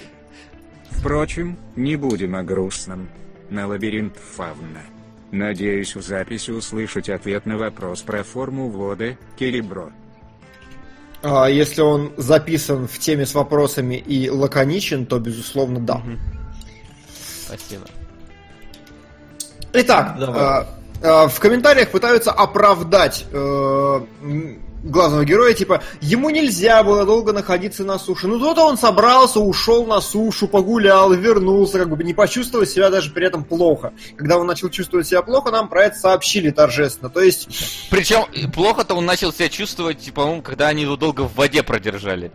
Впрочем, не будем о грустном. На лабиринт фавна. Надеюсь в записи услышать ответ на вопрос про форму ввода Келебро. А если он записан в теме с вопросами и лаконичен, то, безусловно, да. Спасибо. Итак, Давай. А, в комментариях пытаются оправдать э, главного героя, типа, ему нельзя было долго находиться на суше. Ну, то-то он собрался, ушел на сушу, погулял, вернулся, как бы не почувствовал себя даже при этом плохо. Когда он начал чувствовать себя плохо, нам про это сообщили торжественно. То есть, Причем и плохо-то он начал себя чувствовать, по-моему, когда они его долго в воде продержали.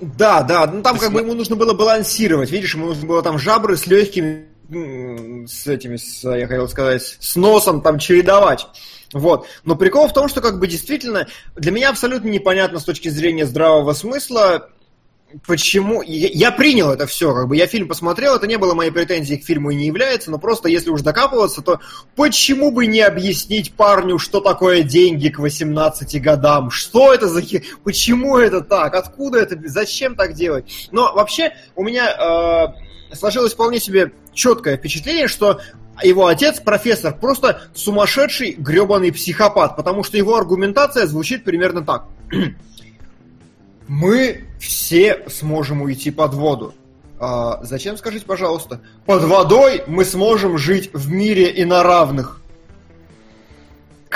да, да, ну там как бы ему нужно было балансировать, видишь, ему нужно было там жабры с легкими, с этими, с, я хотел сказать, с носом там чередовать. Вот. Но прикол в том, что как бы действительно для меня абсолютно непонятно с точки зрения здравого смысла, почему... Я, я принял это все, как бы я фильм посмотрел, это не было моей претензией к фильму и не является, но просто если уж докапываться, то почему бы не объяснить парню, что такое деньги к 18 годам? Что это за... Почему это так? Откуда это? Зачем так делать? Но вообще у меня э, сложилось вполне себе четкое впечатление, что его отец, профессор, просто сумасшедший гребаный психопат, потому что его аргументация звучит примерно так. Мы все сможем уйти под воду. А, зачем, скажите, пожалуйста? Под водой мы сможем жить в мире и на равных.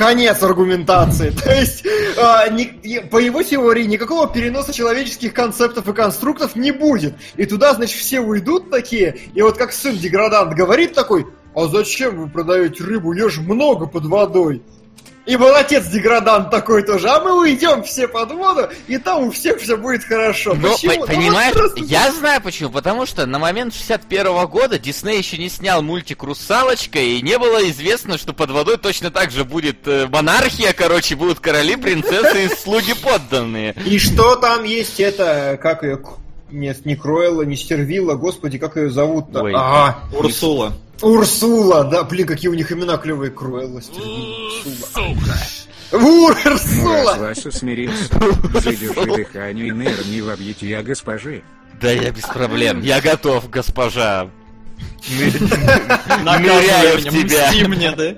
Конец аргументации. То есть, а, ни- по его теории, никакого переноса человеческих концептов и конструктов не будет. И туда, значит, все уйдут такие, и вот как сын деградант говорит такой, а зачем вы продаете рыбу, ее же много под водой. И был отец деградант такой тоже, а мы уйдем все под воду, и там у всех все будет хорошо. Но, Почему? по- Ну, понимаешь, вот просто- я знаю почему. Потому что на момент 61 года Дисней еще не снял мультик «Русалочка», и не было известно, что под водой точно так же будет э, монархия, короче, будут короли, принцессы и слуги подданные. И что там есть это, как ее... Нет, не Кроэлла, не Стервилла, господи, как ее зовут-то? Ага, Урсула. Урсула, да, блин, какие у них имена клевые, Кроэлла, Стервилла, Урсула. Урсула! Развася смирился. Задержи дыхание и нырни в объятия госпожи. Да я без проблем. Я готов, госпожа. Ныряю в тебя. мне, да?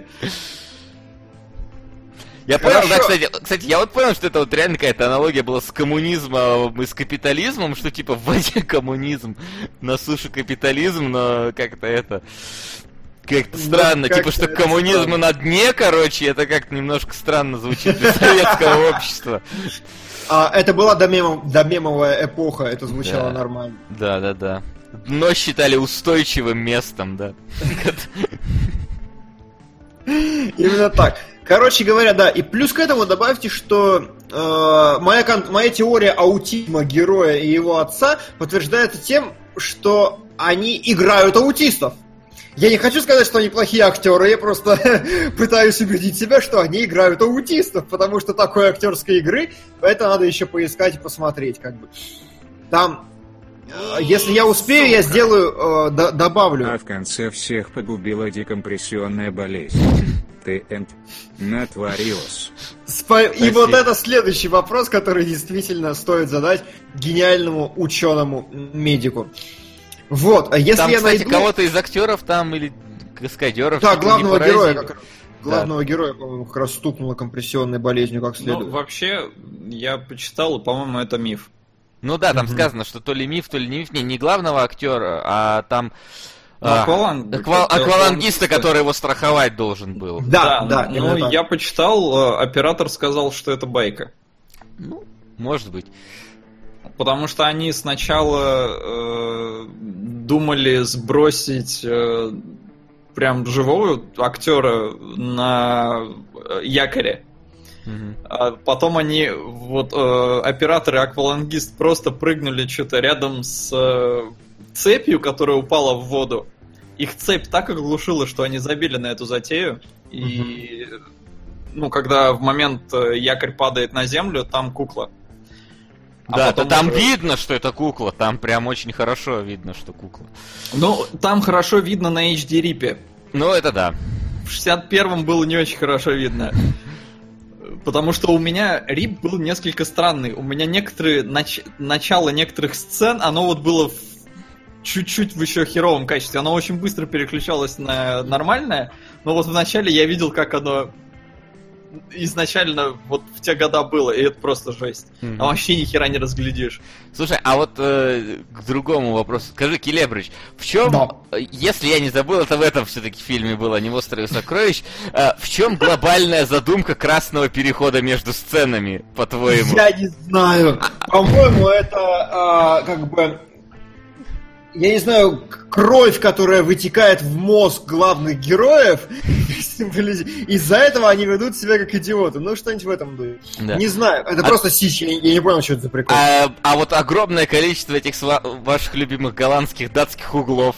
Я понял, да, кстати, кстати, я вот понял, что это вот реально какая-то аналогия была с коммунизмом и с капитализмом, что типа в воде коммунизм, на суше капитализм, но как-то это... Как-то Ну, странно, как-то типа, что коммунизм странно. на дне, короче, это как-то немножко странно звучит для советского общества. А, это была домемов- домемовая эпоха, это звучало Да. нормально. Да, да, да. Дно считали устойчивым местом, да. Именно так. Короче говоря, да, и плюс к этому добавьте, что э, моя, моя теория аутизма героя и его отца подтверждается тем, что они играют аутистов. Я не хочу сказать, что они плохие актеры, я просто пытаюсь убедить себя, что они играют аутистов, потому что такой актерской игры, это надо еще поискать и посмотреть, как бы. Там, э, если я успею, я сделаю, э, добавлю. А в конце всех погубила декомпрессионная болезнь. Ты энд натворилась. Спа- И Спасибо. вот это следующий вопрос, который действительно стоит задать гениальному ученому медику. Вот, а если Там, я кстати, найду... кого-то из актеров там или каскадеров. Да, главного героя, как... главного героя, по-моему, как раз стукнуло компрессионной болезнью как Ну, следует. вообще, я почитал, и, по-моему, это миф. Ну да, там Мгм. сказано, что то ли миф, то ли не миф. Не, не главного актера, а там... Ну, а, акваланг- аква- аквалангиста. который его страховать должен был. Да, да, ну, именно так. я почитал, э, оператор сказал, что это байка. Ну, может быть. Потому что они сначала э, думали сбросить э, прям живого актера на э, якоре. Мгм. А потом они, вот, э, оператор и аквалангист просто прыгнули что-то рядом с э, цепью, которая упала в воду. Их цепь так оглушила, что они забили на эту затею. И, ну, когда в момент э, якорь падает на землю, там кукла. А да, да, там уже- видно, что это кукла. Там прям очень хорошо видно, что кукла. Ну, там хорошо видно на HD рипе. Ну, это да. В 61-м было не очень хорошо видно. Потому что у меня рип был несколько странный. У меня некоторые нач- начало некоторых сцен, оно вот было в чуть-чуть в еще херовом качестве. Оно очень быстро переключалось на нормальное, но вот вначале я видел, как оно изначально вот в те года было, и это просто жесть. Мгм. Там вообще ни хера не разглядишь. Слушай, а вот э, к другому вопросу. Скажи, Келебрич, в чем, Да. если я не забыл, это в этом все-таки фильме было, а не в острове сокровищ, э, в чем глобальная задумка красного перехода между сценами, по-твоему? Я не знаю. По-моему, это а, как бы... Я не знаю, кровь, которая вытекает в мозг главных героев, из-за этого они ведут себя как идиоты. Ну, что-нибудь в этом духе. Да. Не знаю, это А- просто сич, я, не понял, что это за прикол. А, а вот огромное количество этих ваших любимых голландских, датских углов.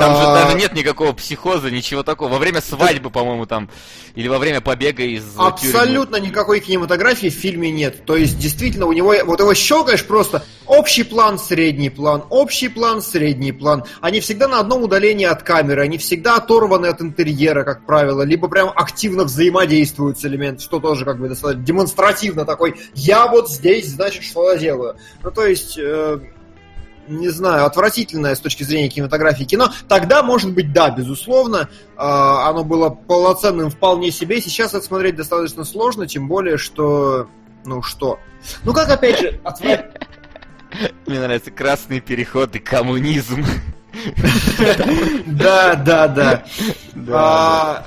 Там же А, даже нет никакого психоза, ничего такого. Во время свадьбы, по-моему, там, или во время побега из э, Абсолютно никакой кинематографии в фильме нет. То есть, действительно, у него, вот его щелкаешь просто общий план, средний план, общий план, средний план. Они всегда на одном удалении от камеры, они всегда оторваны от интерьера, как правило, либо прям активно взаимодействуют с элементом, что тоже как бы достаточно демонстративно такой, я вот здесь, значит, что я делаю. Ну, то есть... э, не знаю, отвратительное с точки зрения кинематографии кино. Тогда, может быть, да, безусловно, э, оно было полноценным вполне себе. Сейчас это смотреть достаточно сложно, тем более, что... Ну что? Ну как, опять же, отвра- Мне нравится красный переход и коммунизм. Да, да, да.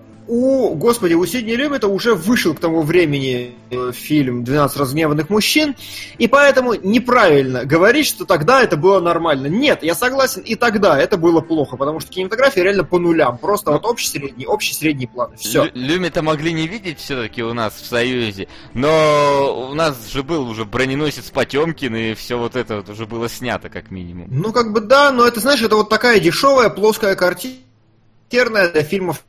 У, господи, у Сидни Люмета уже вышел к тому времени э, фильм «12 разгневанных мужчин», и поэтому неправильно говорить, что тогда это было нормально. Нет, я согласен, и тогда это было плохо, потому что кинематография реально по нулям, просто вот общий средний, общий средний план, все. Лю- Люмета могли не видеть все-таки у нас в Союзе, но у нас же был уже броненосец Потемкин, и все вот это вот уже было снято, как минимум. Ну, как бы да, но это, знаешь, это вот такая дешевая плоская картина для фильмов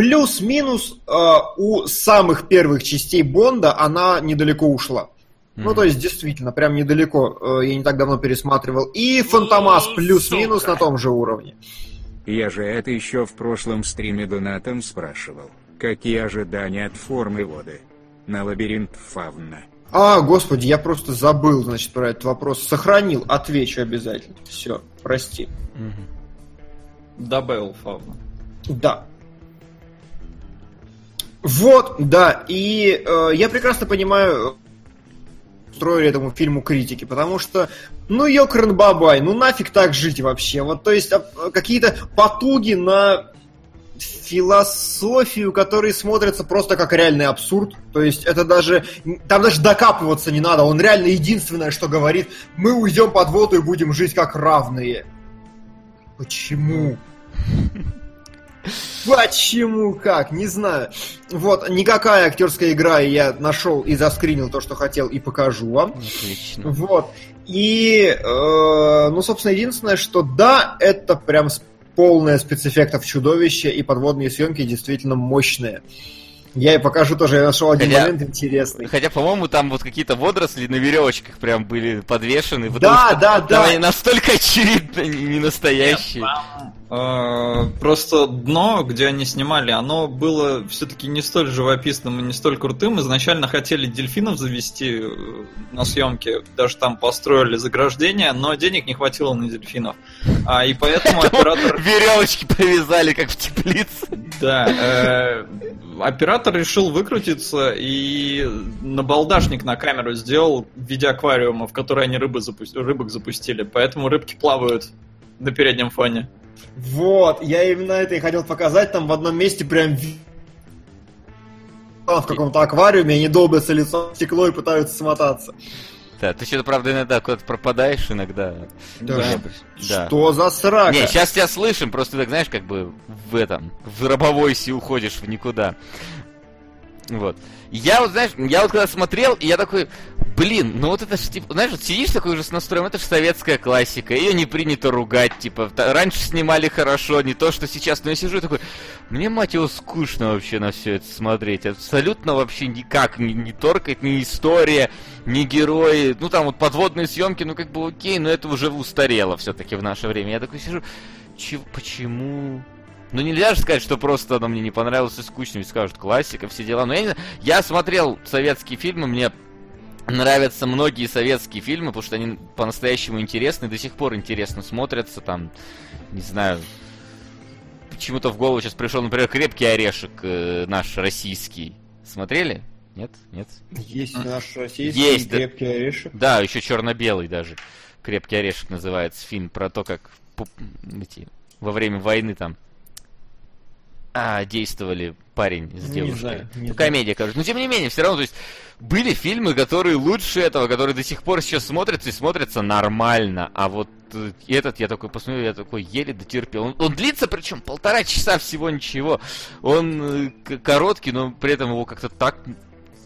Плюс-минус э, у самых первых частей Бонда она недалеко ушла. Ну, то есть, действительно, прям недалеко. Э, я не так давно пересматривал. И Фантомас Ну, плюс-минус сука. на том же уровне. Я же это еще в прошлом стриме Донатом спрашивал. Какие ожидания от формы воды? На лабиринт Фавна. А, господи, я просто забыл, значит, про этот вопрос. Сохранил, отвечу обязательно. Все, прости. Добавил фауна. Да. Вот, да, и э, я прекрасно понимаю, э, строили этому фильму критики, потому что, ну, ёкрен бабай, ну нафиг так жить вообще. Вот, то есть, а, какие-то потуги на философию, которые смотрятся просто как реальный абсурд. То есть это даже... Там даже докапываться не надо. Он реально единственное, что говорит, мы уйдем под воду и будем жить как равные. Почему? Почему? Как? Не знаю. Вот, никакая актерская игра, и я нашел и заскринил то, что хотел, и покажу вам. Отлично. Вот. И, э, ну, собственно, единственное, что да, это прям полное спецэффектов чудовище, и подводные съемки действительно мощные. Я и покажу тоже, я нашел один Хотя- момент интересный. Хотя, по-моему, там вот какие-то водоросли на веревочках прям были подвешены. потому Да, что да, там да. они настолько очевидно не не настоящие. Э, Просто дно, где они снимали, оно было все-таки не столь живописным и не столь крутым. Изначально хотели дельфинов завести э, на съемке, даже там построили заграждение, но денег не хватило на дельфинов. А, и поэтому оператор... Веревочки повязали, как в теплице. Да, э, оператор решил выкрутиться и набалдашник на камеру сделал в виде аквариума, в который они рыбы запу- рыбок запустили. Поэтому рыбки плавают на переднем фоне. Вот, я именно это и хотел показать. Там в одном месте прям в каком-то аквариуме, они долбятся лицом в стекло и пытаются смотаться. Да, ты что-то, правда, иногда куда-то пропадаешь иногда. Да. Да. Что за срака? Не, сейчас тебя слышим, просто так, знаешь, как бы в этом, в рабовойсе уходишь в никуда. Вот. Я вот, знаешь, я вот когда смотрел, и я такой, блин, ну вот это ж, типа, знаешь, вот сидишь такой уже с настроем, это же советская классика, ее не принято ругать, типа, раньше снимали хорошо, не то, что сейчас, но я сижу такой, мне, мать его, скучно вообще на все это смотреть, абсолютно вообще никак не, не торкает ни история, ни герои, ну там вот подводные съемки, ну как бы окей, но это уже устарело все-таки в наше время. Я такой сижу, чего, почему? Ну нельзя же сказать, что просто оно мне не понравилось и скучно, ведь скажут классика, все дела. Но я не знаю, я смотрел советские фильмы, мне нравятся многие советские фильмы, потому что они по-настоящему интересны, до сих пор интересно смотрятся, там, не знаю, почему-то в голову сейчас пришел, например, «Крепкий орешек» э, наш российский. Смотрели? Нет? Нет? Есть наш российский Есть, да. крепкий орешек. Да, еще черно-белый даже. Крепкий орешек называется фильм про то, как эти, во время войны там а, действовали парень с Не девушкой. знаю, не ну, знаю. комедия, короче. Но тем не менее, все равно, то есть, были фильмы, которые лучше этого, которые до сих пор сейчас смотрятся и смотрятся нормально. А вот э, этот я такой посмотрел, я такой еле дотерпел. Он, он длится, причем полтора часа всего ничего. Он э, короткий, но при этом его как-то так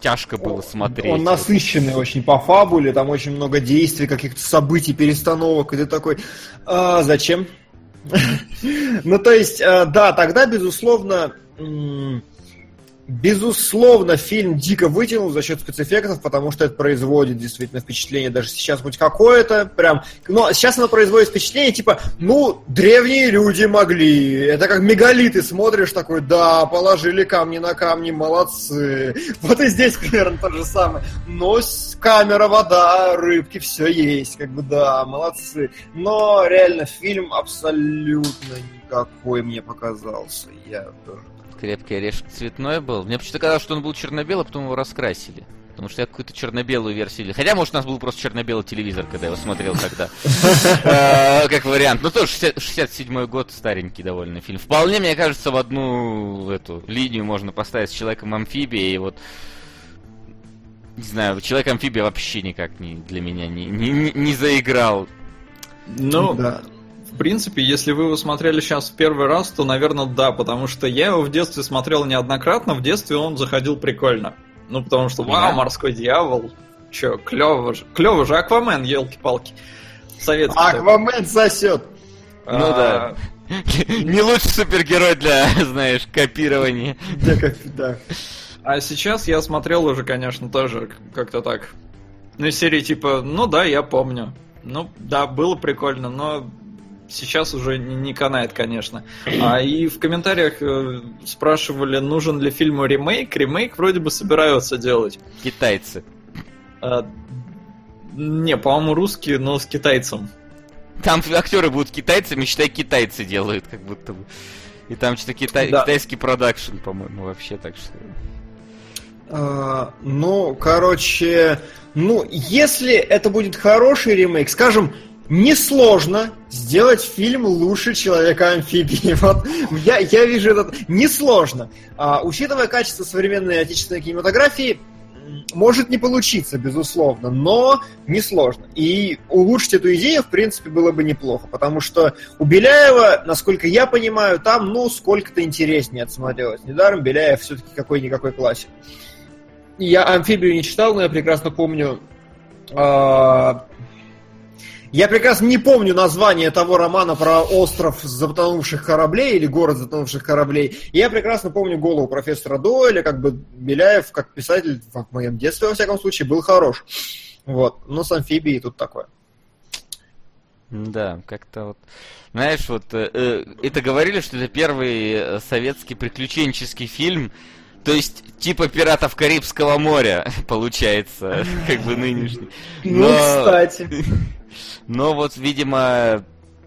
тяжко было смотреть. Он насыщенный очень по фабуле, там очень много действий, каких-то событий, перестановок, и ты такой, «А, зачем? Ну, то есть, э, да, тогда, безусловно, безусловно, фильм дико вытянул за счет спецэффектов, потому что это производит действительно впечатление даже сейчас хоть какое-то, прям, но сейчас оно производит впечатление, типа, ну, древние люди могли, это как мегалиты смотришь такой, да, положили камни на камни, молодцы. Вот и здесь примерно то же самое. Но камера, вода, рыбки, все есть, как бы, да, молодцы. Но реально фильм абсолютно никакой мне показался. Я тоже Крепкий орешек цветной был. Мне почему-то казалось, что он был черно-белый, а потом его раскрасили. Потому что я какую-то черно-белую версию. Хотя, может, у нас был просто черно-белый телевизор, когда я его смотрел тогда. Э, Как вариант. Ну, тоже 67-й год, старенький довольно фильм. Вполне, мне кажется, в одну эту линию можно поставить с Человеком-амфибией. И вот не знаю, Человек-амфибия вообще никак не для меня не, не, не- не заиграл. Ну, Да. В принципе, если вы его смотрели сейчас в первый раз, то, наверное, да, потому что я его в детстве смотрел неоднократно, в детстве он заходил прикольно. Ну, потому что, вау, Да. морской дьявол, чё, клево же, клево же, Аквамен, елки-палки. Советский. Аквамен сосет. Ну А, да. Не лучший супергерой для, знаешь, копирования. Да, как, да. А сейчас я смотрел уже, конечно, тоже как-то так. Ну, из серии типа, ну да, я помню. Ну, да, было прикольно, но сейчас уже не, не канает, конечно. А и в комментариях э, спрашивали, нужен ли фильму ремейк. Ремейк вроде бы собираются делать. Китайцы. А, не, по-моему, русские, но с китайцем. Там актеры будут китайцами, считай, китайцы делают, как будто бы. И там что-то китай- Да. китайский продакшн, по-моему, вообще так что. А, ну, короче, ну, если это будет хороший ремейк, скажем, несложно сделать фильм лучше Человека-амфибии. Вот, я, я вижу этот... Несложно. А, учитывая качество современной отечественной кинематографии, может не получиться, безусловно, но несложно. И улучшить эту идею, в принципе, было бы неплохо, потому что у Беляева, насколько я понимаю, там, ну, сколько-то интереснее это смотрелось. Недаром Беляев все-таки какой-никакой классик. Я амфибию не читал, но я прекрасно помню. а, Я прекрасно не помню название того романа про остров затонувших кораблей или город затонувших кораблей. И я прекрасно помню голову профессора Дойля, как бы Беляев, как писатель, в моем детстве, во всяком случае, был хорош. Вот. Но с амфибией тут такое. Да, как-то вот. Знаешь, вот э, э, это говорили, что это первый э, советский приключенческий фильм. То есть, типа пиратов Карибского моря, получается, как бы нынешний. Ну, кстати. Но вот, видимо,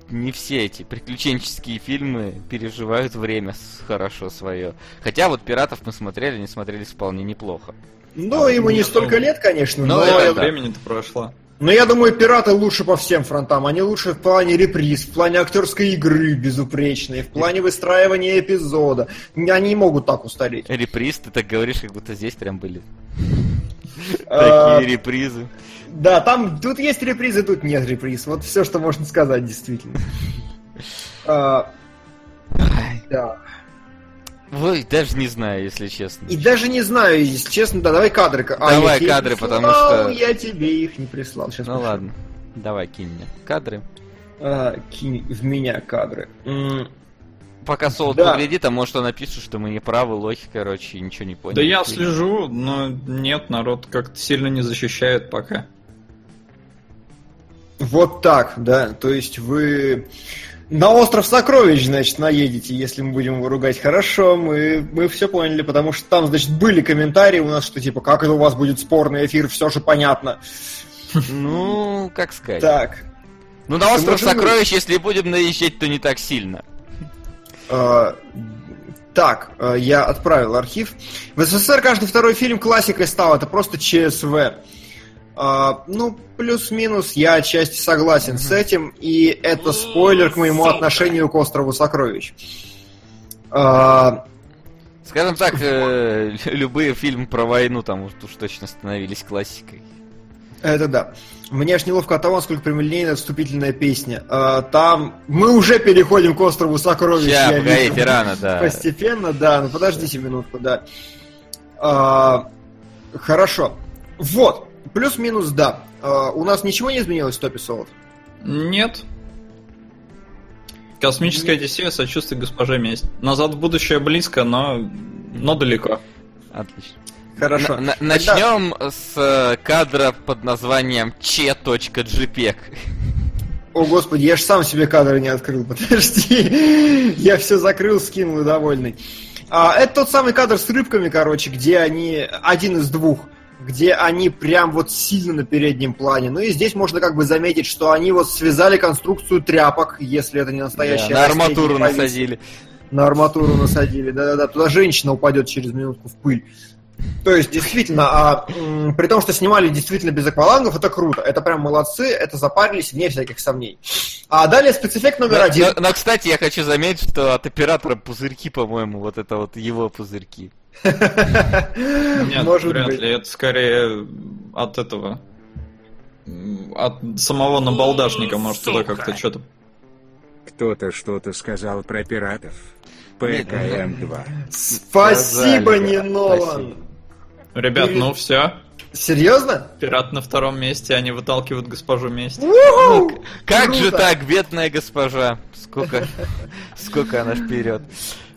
не все эти приключенческие фильмы переживают время хорошо свое. Хотя вот пиратов мы смотрели, не смотрелись вполне неплохо. Ну, ему не столько лет, конечно, Ну, но, это да. времени-то прошло. но я думаю, пираты лучше по всем фронтам. Они лучше в плане реприз, в плане актерской игры безупречной, в плане выстраивания эпизода. Они не могут так устареть. Реприз, ты так говоришь, как будто здесь прям были А, такие репризы. Да, там тут есть репризы, тут нет реприз. Вот все, что можно сказать, действительно. А, Да. Ой, даже не знаю, если честно. И даже не знаю, если честно, да, давай кадры. А, Давай я кадры, прислал, потому что- Я тебе их не прислал. Сейчас Ну ладно, давай кинь мне кадры. А, кинь в меня кадры. М, Пока Солод Да. поглядит, а может он напишет, что мы не правы, лохи, короче, и ничего не поняли. Да я слежу, но нет, народ как-то сильно не защищает пока. Вот так, да. То есть вы на остров сокровищ, значит, наедете, если мы будем его ругать. Хорошо, мы, мы все поняли, потому что там, значит, были комментарии у нас, что типа, как это у вас будет спорный эфир, все же понятно. Ну, как сказать. Так. Ну, на остров сокровищ, если будем наезжать, то не так сильно. э, так, э, я отправил архив. В СССР каждый второй фильм классикой стал, это просто ЧСВ. А, ну, плюс-минус, я отчасти согласен с этим, и это спойлер к моему Сука. отношению к острову сокровищ. А, Скажем так, э, любые фильмы про войну там уж уж точно становились классикой. это да. Мне аж неловко от того, насколько прямолинейная вступительная песня. А, там мы уже переходим к острову сокровищ. Ща, я погодите, вижу. рано, да. Постепенно, да. Ну подождите минутку, да. А, хорошо. Вот. Плюс-минус, да. А, у нас ничего не изменилось в топе солод? Нет. Космическая Одиссея, сочувствие госпоже месть. Назад в будущее близко, но, но далеко. Отлично. Хорошо. На- на- Тогда- Начнем с э, кадра под названием che.jpg. О, господи, я же сам себе кадры не открыл, подожди. Я все закрыл, скинул и довольный. А, это тот самый кадр с рыбками, короче, где они... Один из двух. Где они прям вот сильно на переднем плане. Ну и здесь можно как бы заметить, что они вот связали конструкцию тряпок, если это не настоящая на арматуру насадили. На арматуру насадили, да-да-да. Туда женщина упадет через минутку в пыль. То есть, действительно, а, м, при том, что снимали действительно без аквалангов, это круто. Это прям молодцы, это запарились, вне всяких сомнений. А далее спецэффект номер Но, один. но- но, кстати, я хочу заметить, что от оператора пузырьки, по-моему, вот это вот его пузырьки. Нет, Может вряд быть. ли. Это скорее от этого. От самого набалдашника, может, туда как-то что-то. Кто-то что-то сказал про пиратов. ПКМ-2. Спасибо, Сказали, не да, Нолан. спасибо. Ребят, ну все. Серьезно? Пират на втором месте, они выталкивают госпожу месть. Уху! Как же Круто. так, бедная госпожа? Сколько, сколько она вперед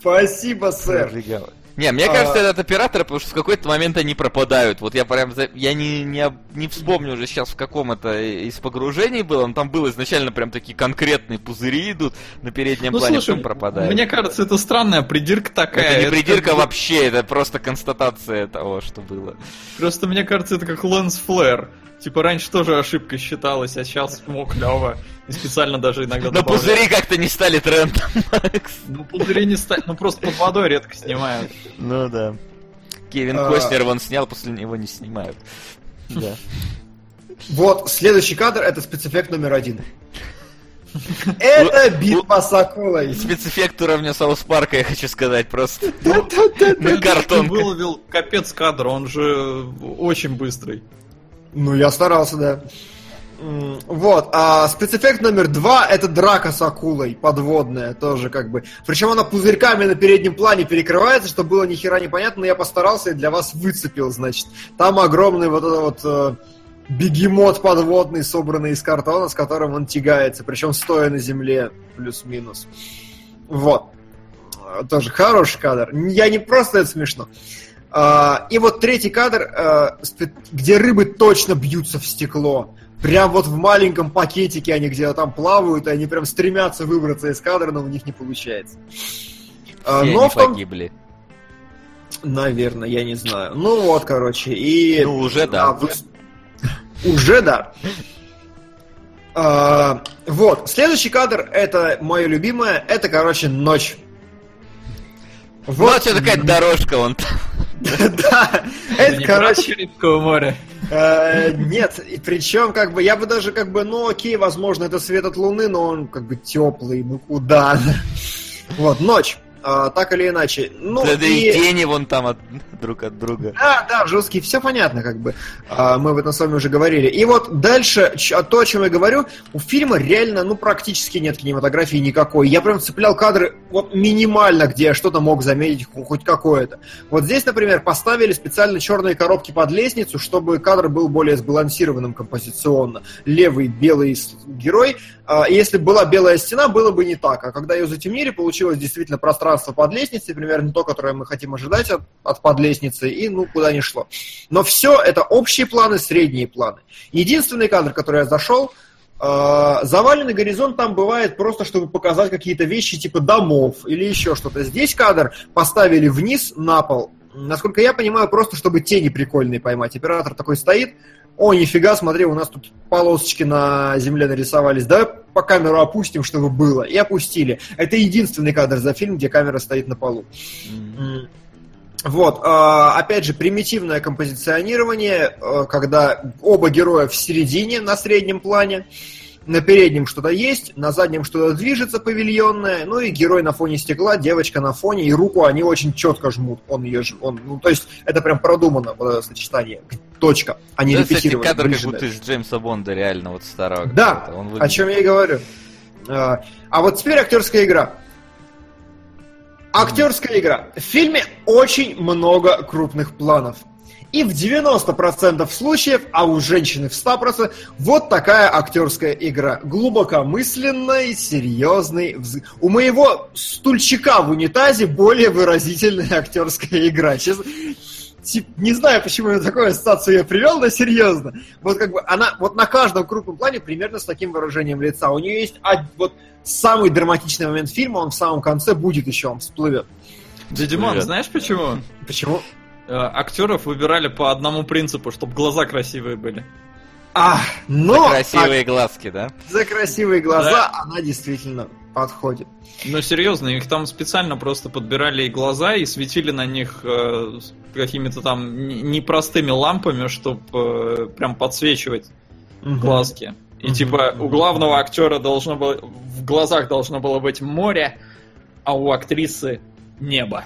Спасибо, сэр. продвигала. Не, мне А. кажется, это от оператора, потому что в какой-то момент они пропадают. Вот я прям, за- я не, не, не вспомню уже сейчас, в каком это из погружений было, но там было изначально прям такие конкретные пузыри идут на переднем Ну плане, слушай, потом пропадают. мне кажется, это странная придирка такая. Это не Это придирка как вообще, это просто констатация того, что было. Просто мне кажется, это как Лэнс Флэр. Типа раньше тоже ошибкой считалось, а сейчас ну, клево. И специально даже иногда Но добавляют. пузыри как-то не стали трендом, Макс. Ну пузыри не стать, ну просто под водой редко снимают. Ну да. Кевин А. Костнер вон снял, после него не снимают. Да. Вот, следующий кадр это спецэффект номер один. Это битва с акулой. Спецэффект уровня Саус Парка, я хочу сказать, просто. Да-да-да. На Ты картонке. выловил капец кадр, он же очень быстрый. Ну, я старался, да. Вот, а спецэффект номер два это драка с акулой, подводная тоже как бы. Причем она пузырьками на переднем плане перекрывается, чтобы было ни хера непонятно, но я постарался и для вас выцепил, значит. Там огромный вот этот вот э, бегемот подводный, собранный из картона, с которым он тягается, причем стоя на земле, плюс-минус. Вот. Э, Тоже хороший кадр. Я не просто это смешно. И вот третий кадр, э, где рыбы точно бьются в стекло. Прям вот в маленьком пакетике они где-то там плавают, и они прям стремятся выбраться из кадра, но у них не получается. А, Все но они в том... погибли. Наверное, я не знаю. Ну вот, короче, и... Ну, уже да. А, вы- Уже да. А, вот, следующий кадр, это мое любимое, это, короче, ночь. Вот что такая дорожка вон там. Да, Это короче, Карибского моря. Э, Нет, и причем, как бы, я бы даже, как бы, ну окей, возможно, это свет от луны, но он, как бы, теплый, ну куда? Вот, ночь, а, так или иначе. Ну, Да да и и... тени вон там от- друг от друга. Да, да, жесткий, все понятно, как бы. А, Мы об этом с вами уже говорили. И вот дальше, а то, о чем я говорю, у фильма реально, ну, практически нет кинематографии никакой. Я прям цеплял кадры вот минимально, где я что-то мог заметить, хоть какое-то. Вот здесь, например, поставили специально черные коробки под лестницу, чтобы кадр был более сбалансированным композиционно. Левый белый герой. А, и Если бы была белая стена, было бы не так. А когда ее затемнили, получилось действительно пространство под лестницей, примерно то, которое мы хотим ожидать от, от под лестницы, и ну куда ни шло. Но все это общие планы, средние планы. Единственный кадр, который я зашел, э, заваленный горизонт там бывает просто, чтобы показать какие-то вещи типа домов или еще что-то. Здесь кадр поставили вниз на пол. Насколько я понимаю, просто чтобы тени прикольные поймать. Оператор такой стоит, о, нифига, смотри, у нас тут полосочки на земле нарисовались. Давай по камеру опустим, чтобы было. И опустили. Это единственный кадр за фильм, где камера стоит на полу. М. Вот, а, опять же, примитивное композиционирование, э, когда оба героя в середине на среднем плане, на переднем что-то есть, на заднем что-то движется павильонное, ну и герой на фоне стекла, девочка на фоне, и руку они очень четко жмут. Он ее ж- он, ну, то есть это прям продумано, вот это сочетание. Точка. Они Да, кстати, репетировали. кадр как будто из Джеймса Бонда, реально, вот старого. Да. Он о чем я и говорю. А а вот теперь актерская игра. Актерская игра. В фильме очень много крупных планов. И в 90% случаев, а у женщины в 100%, вот такая актерская игра. Глубокомысленный, серьезный. вз- У моего стульчика в унитазе более выразительная актерская игра. Честно, тип- не знаю, почему я такую ассоциацию я привел, но серьезно. Вот как бы она вот на каждом крупном плане примерно с таким выражением лица. У нее есть а, вот самый драматичный момент фильма, он в самом конце будет еще, он всплывет. Димон, Привет. знаешь почему? Почему? Э, Актеров выбирали по одному принципу, чтобы глаза красивые были. А, За но красивые глазки, да? а, за красивые глаза Да. она действительно подходит. Ну, серьезно, их там специально просто подбирали и глаза, и светили на них э, какими-то там непростыми лампами, чтобы прям подсвечивать Мгм. глазки. И Мгм. типа у главного актера должно было в глазах должно было быть море, а у актрисы небо.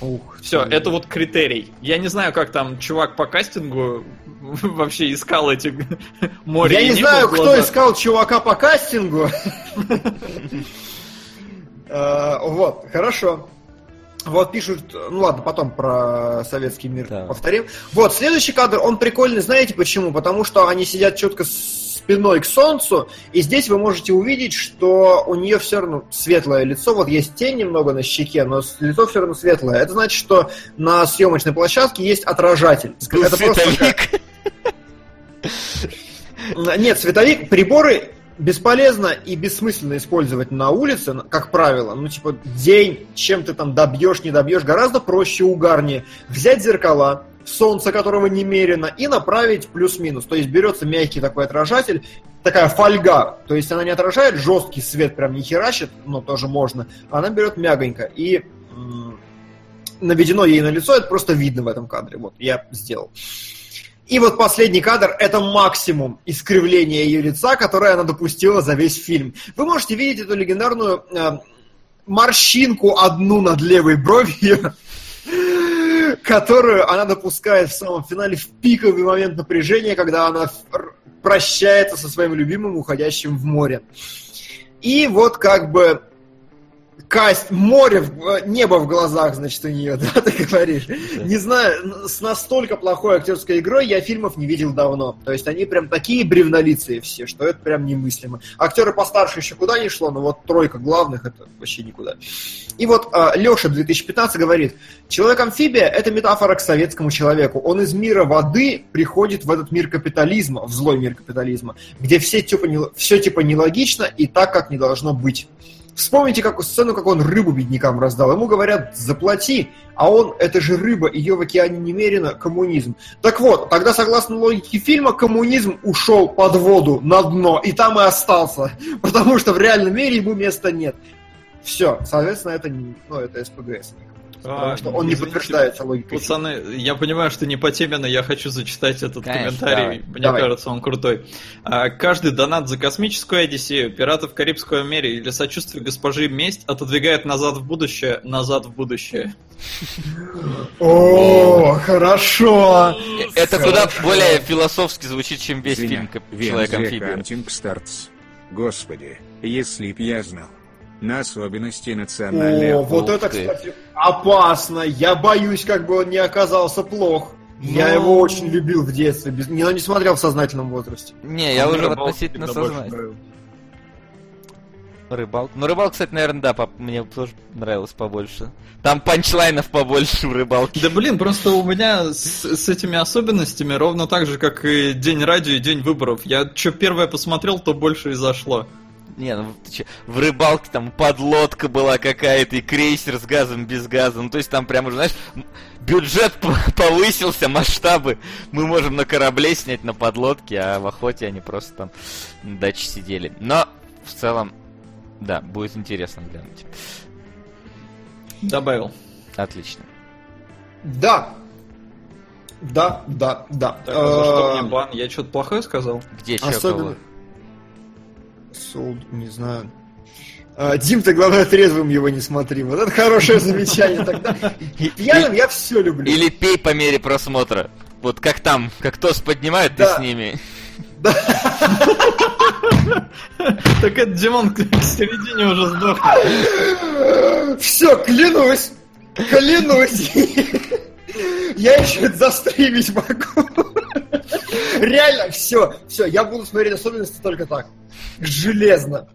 Ух Все, это вот критерий. Я не знаю, как там чувак по кастингу вообще искал эти море. Я не знаю, кто искал чувака по кастингу. Э, Вот, хорошо. Вот пишут, ну ладно, потом про советский мир Да. повторим. Вот, следующий кадр, он прикольный, знаете почему? Потому что они сидят четко спиной к солнцу, и здесь вы можете увидеть, что у нее все равно светлое лицо, вот есть тень немного на щеке, но лицо все равно светлое. Это значит, что на съемочной площадке есть отражатель. Был Это просто световик. нет, световик, приборы бесполезно и бессмысленно использовать на улице, как правило. Ну, типа, день, чем ты там добьешь, не добьешь, гораздо проще, угарнее. Взять зеркала, солнце которого немерено, и направить плюс-минус. То есть берется мягкий такой отражатель, такая фольга, то есть она не отражает жесткий свет, прям не херачит, но тоже можно, она берет мягонько. И наведено ей на лицо, это просто видно в этом кадре. Вот, я сделал. И вот последний кадр – это максимум искривления ее лица, которое она допустила за весь фильм. Вы можете видеть эту легендарную э, морщинку одну над левой бровью, которую она допускает в самом финале в пиковый момент напряжения, когда она прощается со своим любимым, уходящим в море. И вот как бы касть, море, в- э, небо в глазах, значит, у нее, да, ты говоришь. Не знаю, с настолько плохой актерской игрой я фильмов не видел давно. То есть они прям такие бревнолицые все, что это прям немыслимо. Актеры постарше еще куда не шло, но вот тройка главных это вообще никуда. И вот Леша 2015 говорит, человек-амфибия это метафора к советскому человеку. Он из мира воды приходит в этот мир капитализма, в злой мир капитализма, где все типа, не, все типа нелогично и так, как не должно быть. Вспомните как сцену, как он рыбу беднякам раздал. Ему говорят, заплати, а он, это же рыба, ее в океане немерено, коммунизм. Так вот, тогда, согласно логике фильма, коммунизм ушел под воду, на дно, и там и остался. Потому что в реальном мире ему места нет. Все, соответственно, это, ну, это СПГС. Потому А, что он не подтверждается логикой. Пацаны, я понимаю, что не по теме, но я хочу зачитать этот Конечно, комментарий. давай. Мне Давай. кажется, он крутой. А, каждый донат за космическую Одиссею, пиратов Карибского моря или сочувствие госпожи Месть отодвигает назад в будущее, назад в будущее. О, хорошо! Это куда более философски звучит, чем весь фильм Человек-амфибия. Господи, если б я знал. На особенности национальной... О, вот это, кстати, опасно. Я боюсь, как бы он не оказался плох. Я Ну. его очень любил в детстве, без... но не смотрел в сознательном возрасте. Не, я А уже относительно сознательно. Рыбалка. Ну, рыбалка, кстати, наверное, да, пап- мне тоже нравилось побольше. Там панчлайнов побольше в рыбалке. Да блин, просто у меня с, с этими особенностями ровно так же, как и день радио и день выборов. Я что первое посмотрел, то больше и зашло. Не, ну ты чё, в рыбалке там подлодка была какая-то, и крейсер с газом, без газа. Ну, то есть там прям уже, знаешь, бюджет повысился, масштабы. Мы можем на корабле снять на подлодке, а в охоте они просто там на даче сидели. Но в целом, да, будет интересно глянуть. Добавил. Отлично. Да. Да, да, да. Так, а за что Э, мне бан? Я что-то плохое сказал? Где Особенно... Солд, не знаю. А, Дим, ты, главное, трезвым его не смотри. Вот это хорошее замечание тогда. Пьяным я все люблю. Или пей по мере просмотра. Вот как там, как тос поднимают, ты Да. с ними. Так это Димон к к середине уже сдохнет. Все, клянусь. Клянусь. Я еще это застримить могу. Реально, все, все, я буду смотреть особенности только так. Железно.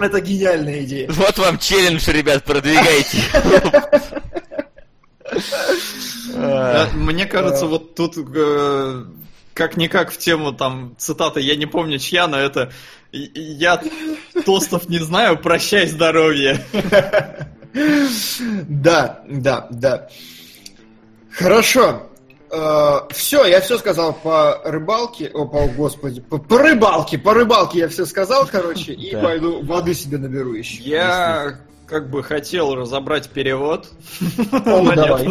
Это гениальная идея. Вот вам челлендж, ребят, продвигайте. Мне кажется, вот тут э, как-никак в тему там цитата, я не помню чья, но это «И- и я тостов не знаю, прощай здоровье. Да, да, да. Хорошо. все, я все сказал по рыбалке, о, по, господи, по, по рыбалке, по рыбалке я все сказал, короче, и Да. пойду воды себе наберу еще. Я как бы хотел разобрать перевод. О, но давай.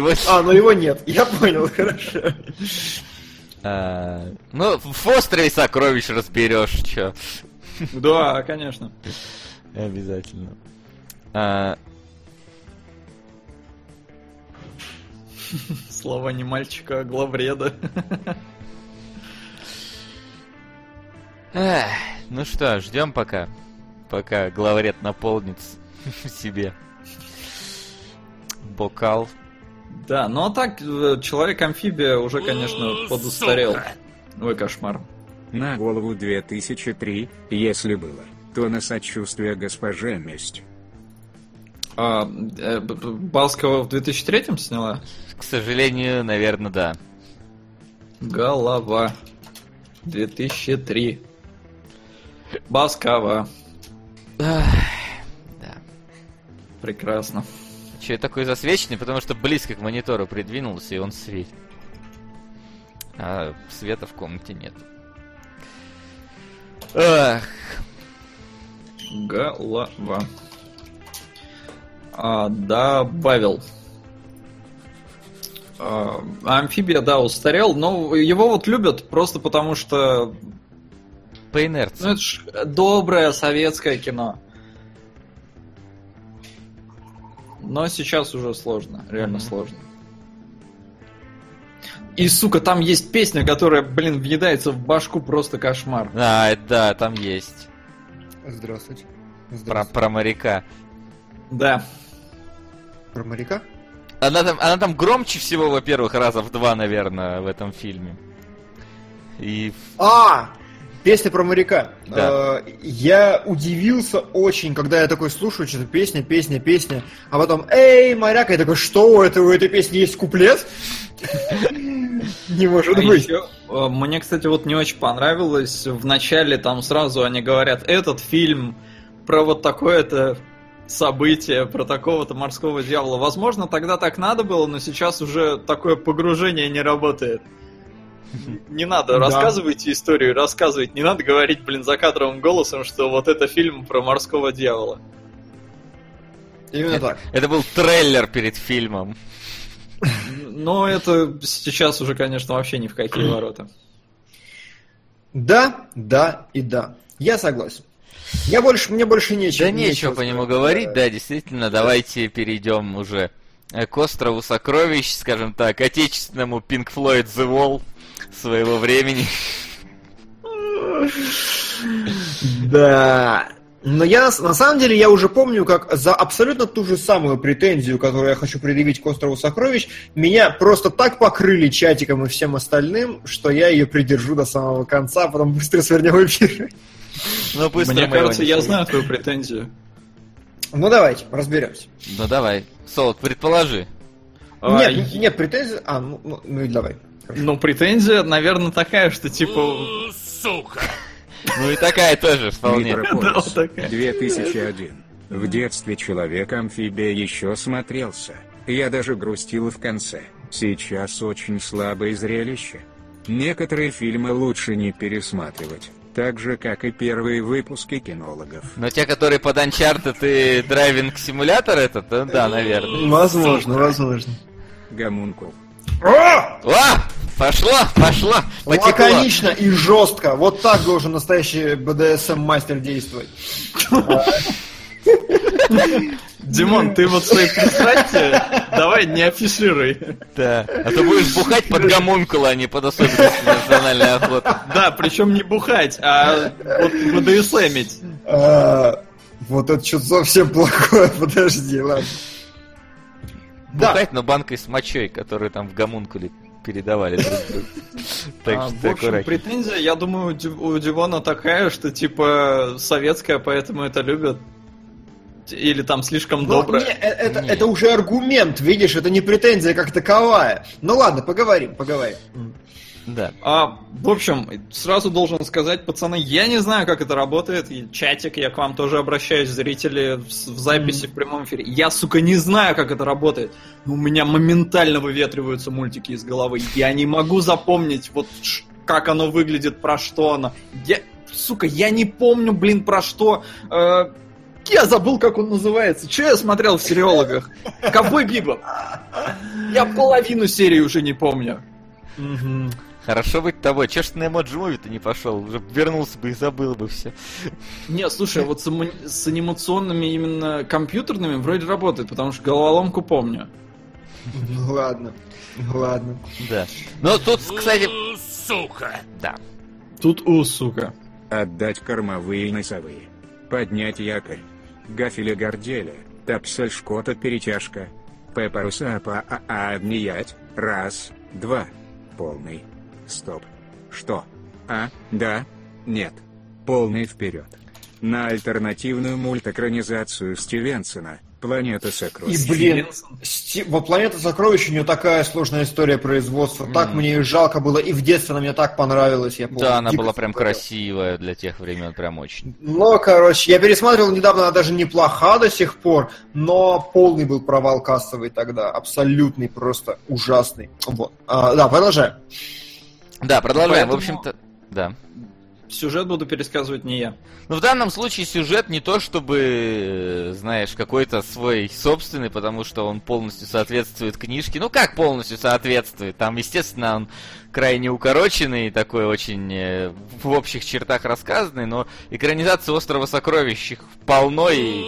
вот, А, но его нет, я понял, хорошо. а, ну, в острове сокровищ разберешь, чё. Да, конечно. Обязательно. А, Слова не мальчика, а главреда. эх, ну что, ждем пока. Пока главред наполнит себе бокал. Да, ну а так, э, человек-амфибия уже, конечно, подустарел. Ой, кошмар. На голову 2003, если было, то на сочувствие госпоже месть. А, э, Б- Б- Баскова в 2003-м сняла? К сожалению, наверное, да. Голова. 2003. Баскова. Да. Прекрасно. Че я такой засвеченный? Потому что близко к монитору придвинулся, и он светит. А света в комнате нет. Ах, Голова. А, добавил. А, амфибия, да, устарел, но его вот любят просто потому, что по инерции. ну, это ж доброе советское кино. Но сейчас уже сложно, реально Мгм. сложно. И, сука, там есть песня, которая, блин, въедается в башку просто кошмар. А, да, там есть. Здравствуйте. Про, Здравствуйте. про моряка. Да. Про моряка? Она там, она там громче всего, во-первых, раза в два, наверное, в этом фильме. И А, песня про моряка. Да. Э, Я удивился очень, когда я такой слушаю, что-то песня, песня, песня, а потом, эй, моряк, я такой, что у этого, у этой песни есть куплет? Не может А быть. ещё, э, мне, кстати, вот не очень понравилось. В начале там сразу они говорят, этот фильм про вот такое-то событие, про такого-то морского дьявола. Возможно, тогда так надо было, но сейчас уже такое погружение не работает. Не надо, Да. рассказывайте историю, рассказывайте. Не надо говорить, блин, закадровым голосом, что вот это фильм про морского дьявола. Именно так. это был трейлер перед фильмом. Но это сейчас уже, конечно, вообще ни в какие ворота. Да, да и да. Я согласен. Я больше, мне больше нечего. Да нечего по нему говорить, да, действительно, давайте перейдем уже э, к острову сокровищ, скажем так, отечественному Pink Floyd The Wall своего времени. Да. Но я, на на самом деле, я уже помню, как за абсолютно ту же самую претензию, которую я хочу предъявить к острову сокровищ, меня просто так покрыли чатиком и всем остальным, что я ее придержу до самого конца, а потом быстро свернем эфир. Ну, быстро Мне кажется, я знаю твою претензию. Ну давайте, разберемся. Ну, давай. Солод, предположи. Нет, нет претензий. А, ну, ну, ну и давай. Ну, претензия, наверное, такая, что типа... Сука. Ну и такая тоже вполне. Да, такая. 2001. В детстве человек-амфибия еще смотрелся. Я даже грустил в конце. Сейчас очень слабое зрелище. Некоторые фильмы лучше не пересматривать. Так же, как и первые выпуски кинологов. Но те, которые под Uncharted и Driving Simulator этот, то да, наверное. Возможно, возможно. Гомункул. О! О! Пошло, пошло, потекло. Лаконично и жестко. Вот так должен настоящий БДСМ-мастер действовать. Димон, ты вот свои пристрастия давай не афишируй. Да. А то будешь бухать под гомункула, а не под особенности национальной охоты. Да, причем не бухать, а вот БДСМить. А, Вот это что-то совсем плохое. Подожди, ладно. Да. Бухать, но банкой с мочой, которую там в гомункуле передавали другу. Так А, что в общем, аккуратнее. претензия, я думаю, у Дивона такая, что типа советская, поэтому это любят. Или там слишком Ну, добрая. не, э, это, Не. это уже аргумент, видишь, это не претензия как таковая. Ну ладно, поговорим, поговорим. Да. А, в общем, сразу должен сказать, пацаны, я не знаю, как это работает. И чатик, я к вам тоже обращаюсь, зрители в, в записи, в прямом эфире. Я, сука, не знаю, как это работает. Но у меня моментально выветриваются мультики из головы. Я не могу запомнить, вот как оно выглядит, про что оно. Я, сука, я не помню, блин, про что. Э, я забыл, как он называется. Че я смотрел в сериологах? Ковбой Бибоп. Я половину серии уже не помню. Хорошо быть тобой. Чё ж ты на эмоджи муви-то не пошел? Уже вернулся бы и забыл бы все. Не, слушай, вот с, ани- с анимационными именно компьютерными вроде работает, потому что головоломку помню. Ну ладно, ладно. Да. Но тут, кстати, Сука. да. Тут у, сука. Отдать кормовые и носовые. Поднять якорь. Гафеля горделя. Тапсель шкота перетяжка. П паруса по а, а обменять. Раз, два. Полный. Стоп. Что? А, да, нет. Полный вперед. На альтернативную мультэкранизацию Стивенсона «Планета сокровищ». И, блин, Сти- во «Планета сокровищ» у нее такая сложная история производства. Так мне ее жалко было, и в детстве она мне так понравилась. Я помню, Да, она была прям смотрел. красивая для тех времен, прям очень. Но, короче, я пересматривал недавно, она даже неплоха до сих пор, но полный был провал кассовый тогда. Абсолютный, просто ужасный. Вот. А, да, продолжаем. Да, продолжаем. В Поэтому- общем-то, да. Сюжет буду пересказывать не я. Но в данном случае сюжет не то чтобы, э, знаешь, какой-то свой собственный, потому что он полностью соответствует книжке. Ну как полностью соответствует? Там, естественно, он крайне укороченный, такой очень э, в общих чертах рассказанный, но экранизация Острова Сокровищ их полно, и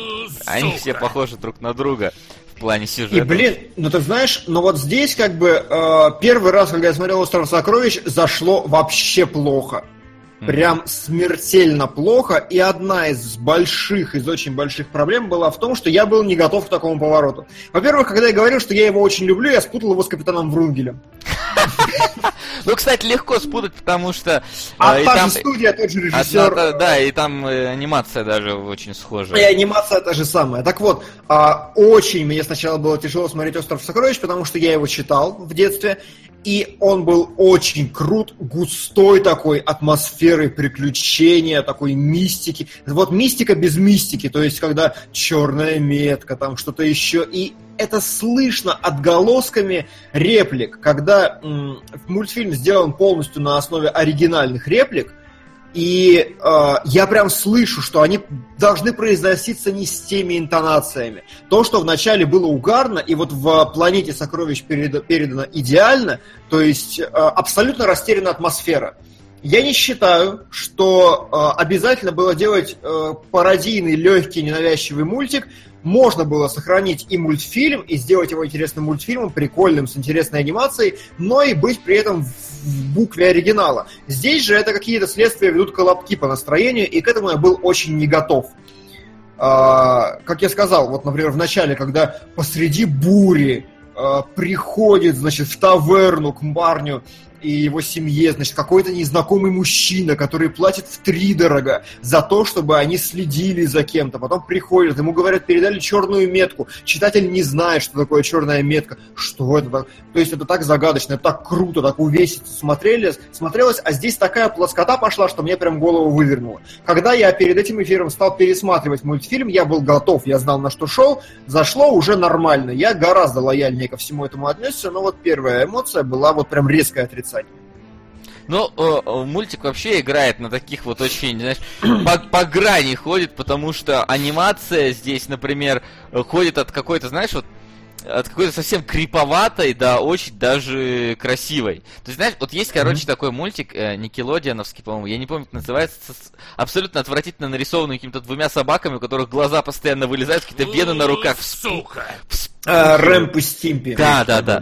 они все похожи друг на друга в плане И, сюжета. блин, ну ты знаешь, но вот здесь как бы э, первый раз, когда я смотрел «Остров сокровищ», зашло вообще плохо. Прям смертельно плохо. И одна из больших, из очень больших проблем была в том, что я был не готов к такому повороту. Во-первых, когда я говорил, что я его очень люблю, я спутал его с капитаном Врунгелем. Ну, кстати, легко спутать, потому что... А э, та там- же студия, тот же одна- режиссер. да, да, и там э, анимация даже очень схожа. И анимация та же самая. Так вот, а, очень мне сначала было тяжело смотреть «Остров сокровищ», потому что я его читал в детстве, и он был очень крут, густой такой атмосферой приключения, такой мистики. Вот мистика без мистики, то есть когда черная метка, там что-то еще. И это слышно отголосками реплик, когда м, мультфильм сделан полностью на основе оригинальных реплик, и э, я прям слышу, что они должны произноситься не с теми интонациями. То, что вначале было угарно, и вот в «Планете сокровищ» переда- передано идеально, то есть э, абсолютно растеряна атмосфера. Я не считаю, что э, обязательно было делать э, пародийный, легкий, ненавязчивый мультик. Можно было сохранить и мультфильм, и сделать его интересным мультфильмом, прикольным, с интересной анимацией, но и быть при этом в в букве оригинала. Здесь же это какие-то следствия ведут колобки по настроению, и к этому я был очень не готов. А, как я сказал, вот, например, в начале, когда посреди бури а, приходит, значит, в таверну к парню и его семье, значит, какой-то незнакомый мужчина, который платит в три дорого за то, чтобы они следили за кем-то. Потом приходят, ему говорят, передали черную метку. Читатель не знает, что такое черная метка. Что это? То есть это так загадочно, это так круто, так увесисто смотрели, смотрелось, а здесь такая плоскота пошла, что мне прям голову вывернуло. Когда я перед этим эфиром стал пересматривать мультфильм, я был готов, я знал, на что шел, зашло уже нормально. Я гораздо лояльнее ко всему этому отнесся, но вот первая эмоция была вот прям резкое отрицание. Ну, э, э, мультик вообще играет на таких вот очень, знаешь, по, по грани ходит, потому что анимация здесь, например, э, ходит от какой-то, знаешь, вот от какой-то совсем криповатой до очень даже красивой. То есть, знаешь, вот есть, короче, такой мультик, э, Никелодиановский, по-моему, я не помню, как называется, с- абсолютно отвратительно нарисованный какими-то двумя собаками, у которых глаза постоянно вылезают, какие-то вены на руках Сука. А, Рэмп и Стимпи. Да, да, да.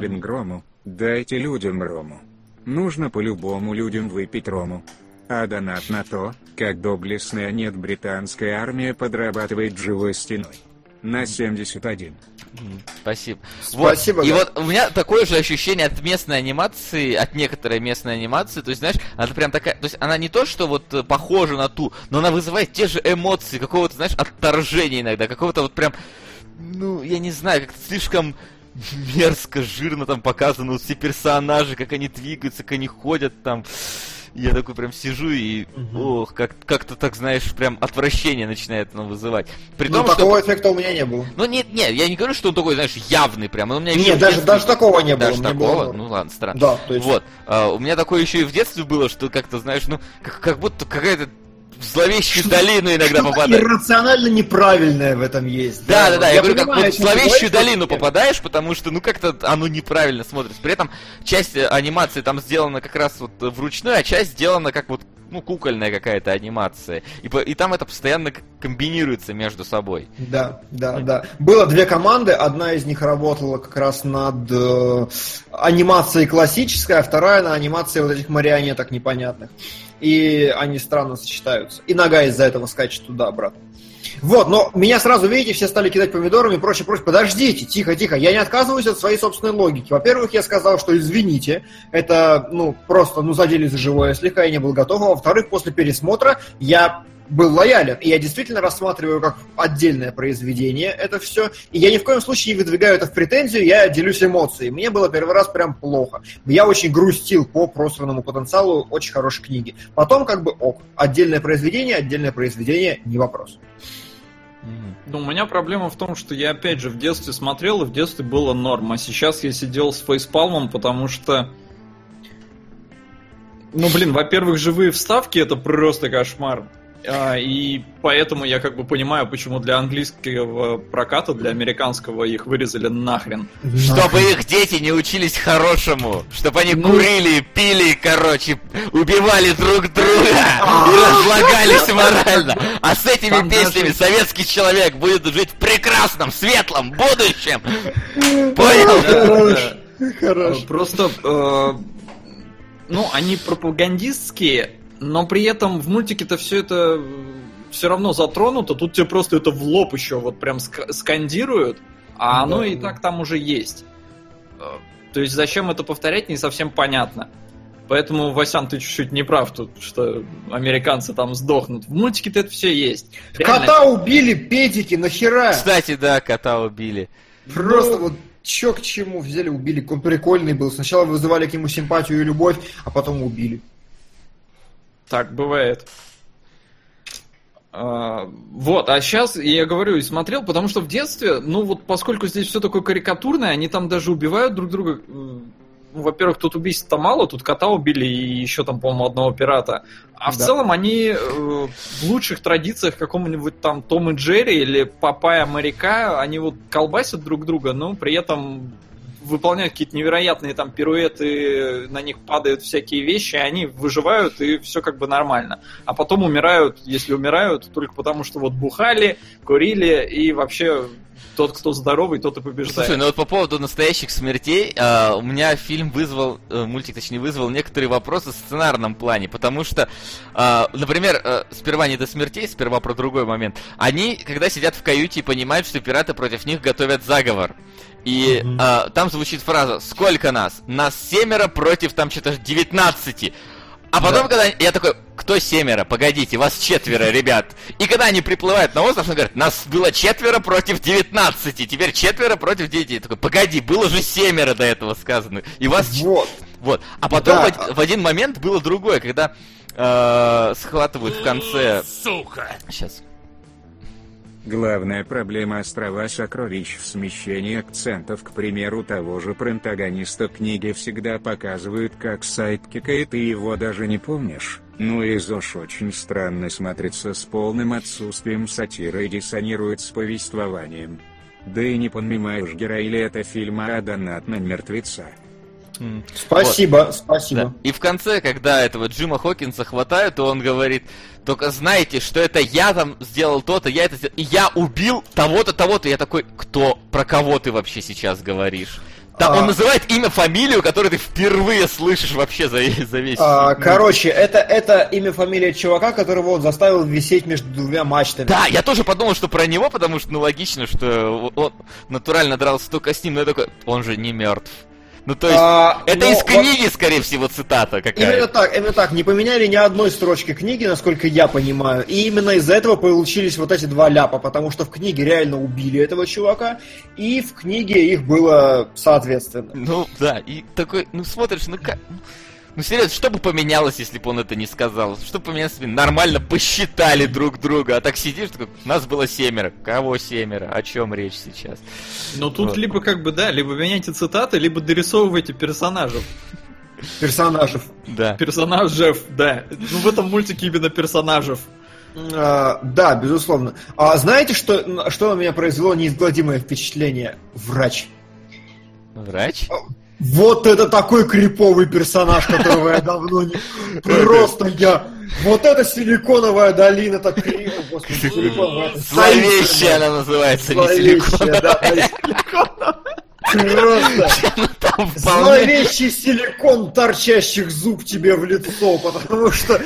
Дайте людям рому. Нужно по-любому людям выпить рому. А донат на то, как доблестная нет британская армия подрабатывает живой стеной. На 71. Спасибо. Спасибо, Вот. И да. вот у меня такое же ощущение от местной анимации, от некоторой местной анимации. То есть, знаешь, она прям такая. То есть она не то, что вот э, похожа на ту, но она вызывает те же эмоции, какого-то, знаешь, отторжения иногда, какого-то вот прям. Ну, я не знаю, как-то слишком мерзко, жирно там показаны вот все персонажи, как они двигаются, как они ходят там. Я такой прям сижу и, Мгм. ох, как, как-то так, знаешь, прям отвращение начинает оно вызывать. При Ну, том, что... такого эффекта у меня не было. Ну, нет, нет, я не говорю, что он такой, знаешь, явный прям. Он у меня Нет, даже, детстве- даже такого не было. Даже такого? было- Ну ладно, странно. Да, то есть... Вот. а, у меня такое еще и в детстве было, что как-то, знаешь, ну, как, как будто какая-то в зловещую долину иногда попадает. иррационально неправильное в этом есть. Да, да, да, я, говорю, как понимаю, вот в зловещую долину попадаешь, потому что, ну, как-то оно неправильно смотрится. При этом часть э, анимации там сделана как раз вот вручную, а часть сделана как вот, ну, кукольная какая-то анимация. И, и там это постоянно комбинируется между собой. Да, да, да. Было две команды, одна из них работала как раз над э, анимацией классической, а вторая на анимации вот этих марионеток непонятных. И они странно сочетаются. И нога из-за этого скачет туда-обратно. Вот, но меня сразу, видите, все стали кидать помидорами и прочее, прочее. Подождите, тихо, тихо. Я не отказываюсь от своей собственной логики. Во-первых, я сказал, что извините, это, ну, просто, ну, задели за живое слегка, я не был готов. А во-вторых, после пересмотра я был лоялен. И я действительно рассматриваю как отдельное произведение это все. И я ни в коем случае не выдвигаю это в претензию, я делюсь эмоцией. Мне было первый раз прям плохо. Я очень грустил по просранному потенциалу очень хорошей книги. Потом как бы ок. Отдельное произведение, отдельное произведение, не вопрос. Ну, у меня проблема в том, что я опять же в детстве смотрел, и в детстве было норм, а сейчас я сидел с фейспалмом, потому что... Ну, блин, во-первых, живые вставки это просто кошмар. А, и поэтому я как бы понимаю, почему для английского проката, для американского их вырезали нахрен. Чтобы их дети не учились хорошему. Чтобы они Ну- курили, пили, короче, убивали друг друга и разлагались морально. А с этими Там песнями даже- советский человек будет жить в прекрасном, светлом будущем. Понял? Хорош. Э, Просто, э, ну, они пропагандистские, но при этом в мультике-то все это все равно затронуто. Тут тебе просто это в лоб еще вот прям ск- скандируют, а оно Да, и да. так там уже есть. Э, То есть зачем это повторять, не совсем понятно. Поэтому, Васян, ты чуть-чуть не прав тут, что американцы там сдохнут. В мультике-то это все есть. Реально, Кота убили, педики, нахера? Кстати, да, кота убили. Просто вот чё к чему взяли, убили. Он прикольный был. Сначала вызывали к нему симпатию и любовь, а потом убили. Так бывает. А, вот, а сейчас я говорю и смотрел, потому что в детстве, ну вот поскольку здесь все такое карикатурное, они там даже убивают друг друга. Ну, во-первых, тут убийств-то мало, тут кота убили и еще там, по-моему, одного пирата. А в Да. целом они э, в лучших традициях какому-нибудь там Том и Джерри или Папая моряка, они вот колбасят друг друга, но при этом выполняют какие-то невероятные там пируэты, на них падают всякие вещи, они выживают, и все как бы нормально. А потом умирают, если умирают, только потому что вот бухали, курили, и вообще тот, кто здоровый, тот и побеждает. Слушай, ну вот по поводу настоящих смертей, а, у меня фильм вызвал, э, мультик точнее вызвал некоторые вопросы в сценарном плане, потому что, а, например, э, сперва не до смертей, сперва про другой момент. Они, когда сидят в каюте и понимают, что пираты против них готовят заговор. И Мгм. а, там звучит фраза «Сколько нас? Нас семеро против там что-то 19». А потом, когда я такой, кто семеро? Погодите, вас четверо, ребят. И когда они приплывают на остров, он говорит, нас было четверо против 19, теперь четверо против 9. Я такой, погоди, было же семеро до этого сказано. И вас... Вот. Вот. А потом Да. в, в один момент было другое, когда э, схватывают в конце... Сука! Сейчас. Главная проблема острова сокровищ в смещении акцентов, к примеру того же протагониста книги всегда показывают как сайдкика и ты его даже не помнишь. Ну и ЗОЖ очень странно смотрится с полным отсутствием сатиры и диссонирует с повествованием. Да и не понимаешь, герой ли это фильма, а донат на мертвеца. Спасибо, Да. спасибо. И в конце, когда этого Джима Хокинса хватают, то он говорит, только знайте, что это я там сделал то-то, я это сделал, и я убил того-то, того-то. Я такой, кто, про кого ты вообще сейчас говоришь? Да, А. он называет имя, фамилию, которую ты впервые слышишь вообще за, за весь А, короче, это, это имя, фамилия чувака, которого он заставил висеть между двумя мачтами. Да, я тоже подумал, что про него, потому что, ну, логично, что он натурально дрался только с ним, но я такой, он же не мертв. Ну, то есть, А, это но из книги, скорее всего, цитата Именно какая-то. так, именно так. Не поменяли ни одной строчки книги, насколько я понимаю. И именно из-за этого получились вот эти два ляпа, потому что в книге реально убили этого чувака, и в книге их было соответственно. Ну, да, и такой, ну, смотришь, ну как... ну, Ну, серьезно, что бы поменялось, если бы он это не сказал? Что бы поменялось, если бы нормально посчитали друг друга? А так сидишь, такой, нас было семеро. Кого семеро? О чем речь сейчас? Но тут Вот. либо как бы, да, либо меняйте цитаты, либо дорисовывайте персонажей. Персонажей. Да. Персонажев, да. Ну, в этом мультике именно персонажев. А, да, безусловно. А знаете, что, что на меня произвело неизгладимое впечатление? Врач. Врач? Вот это такой криповый персонаж, которого я давно не... Просто я... Вот эта силиконовая долина так криво, господи, силиконовая. Зловещая она называется, не силикон. Зловещая, да. Просто зловещий силикон торчащих зуб тебе в лицо, потому что,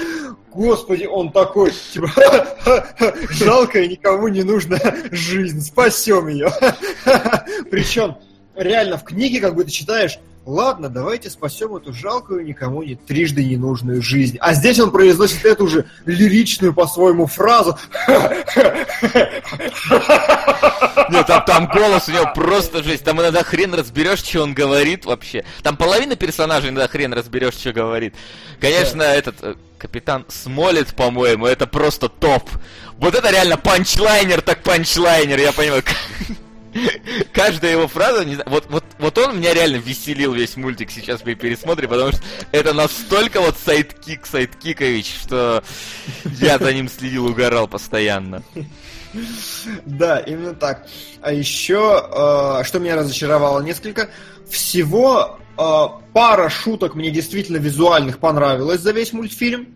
господи, он такой, типа, жалкая, никому не нужная жизнь, спасем ее. Причем, реально, в книге, как бы ты читаешь, ладно, давайте спасем эту жалкую, никому не трижды ненужную жизнь. А здесь он произносит эту же лиричную по-своему фразу. Нет, там, там голос у него просто жесть. Там иногда хрен разберешь, что он говорит вообще. Там половина персонажей иногда хрен разберешь, что говорит. Конечно, этот э, капитан Смолет, по-моему, это просто топ. Вот это реально punchliner, так punchliner, я понимаю. Каждая его фраза, не знаю, вот, вот, вот он меня реально веселил весь мультик сейчас при пересмотре, потому что это настолько вот sidekick, сайдкикович, что я за ним следил, угорал постоянно. Да, именно так. А еще, э, что меня разочаровало несколько, всего э, пара шуток мне действительно визуальных понравилось за весь мультфильм.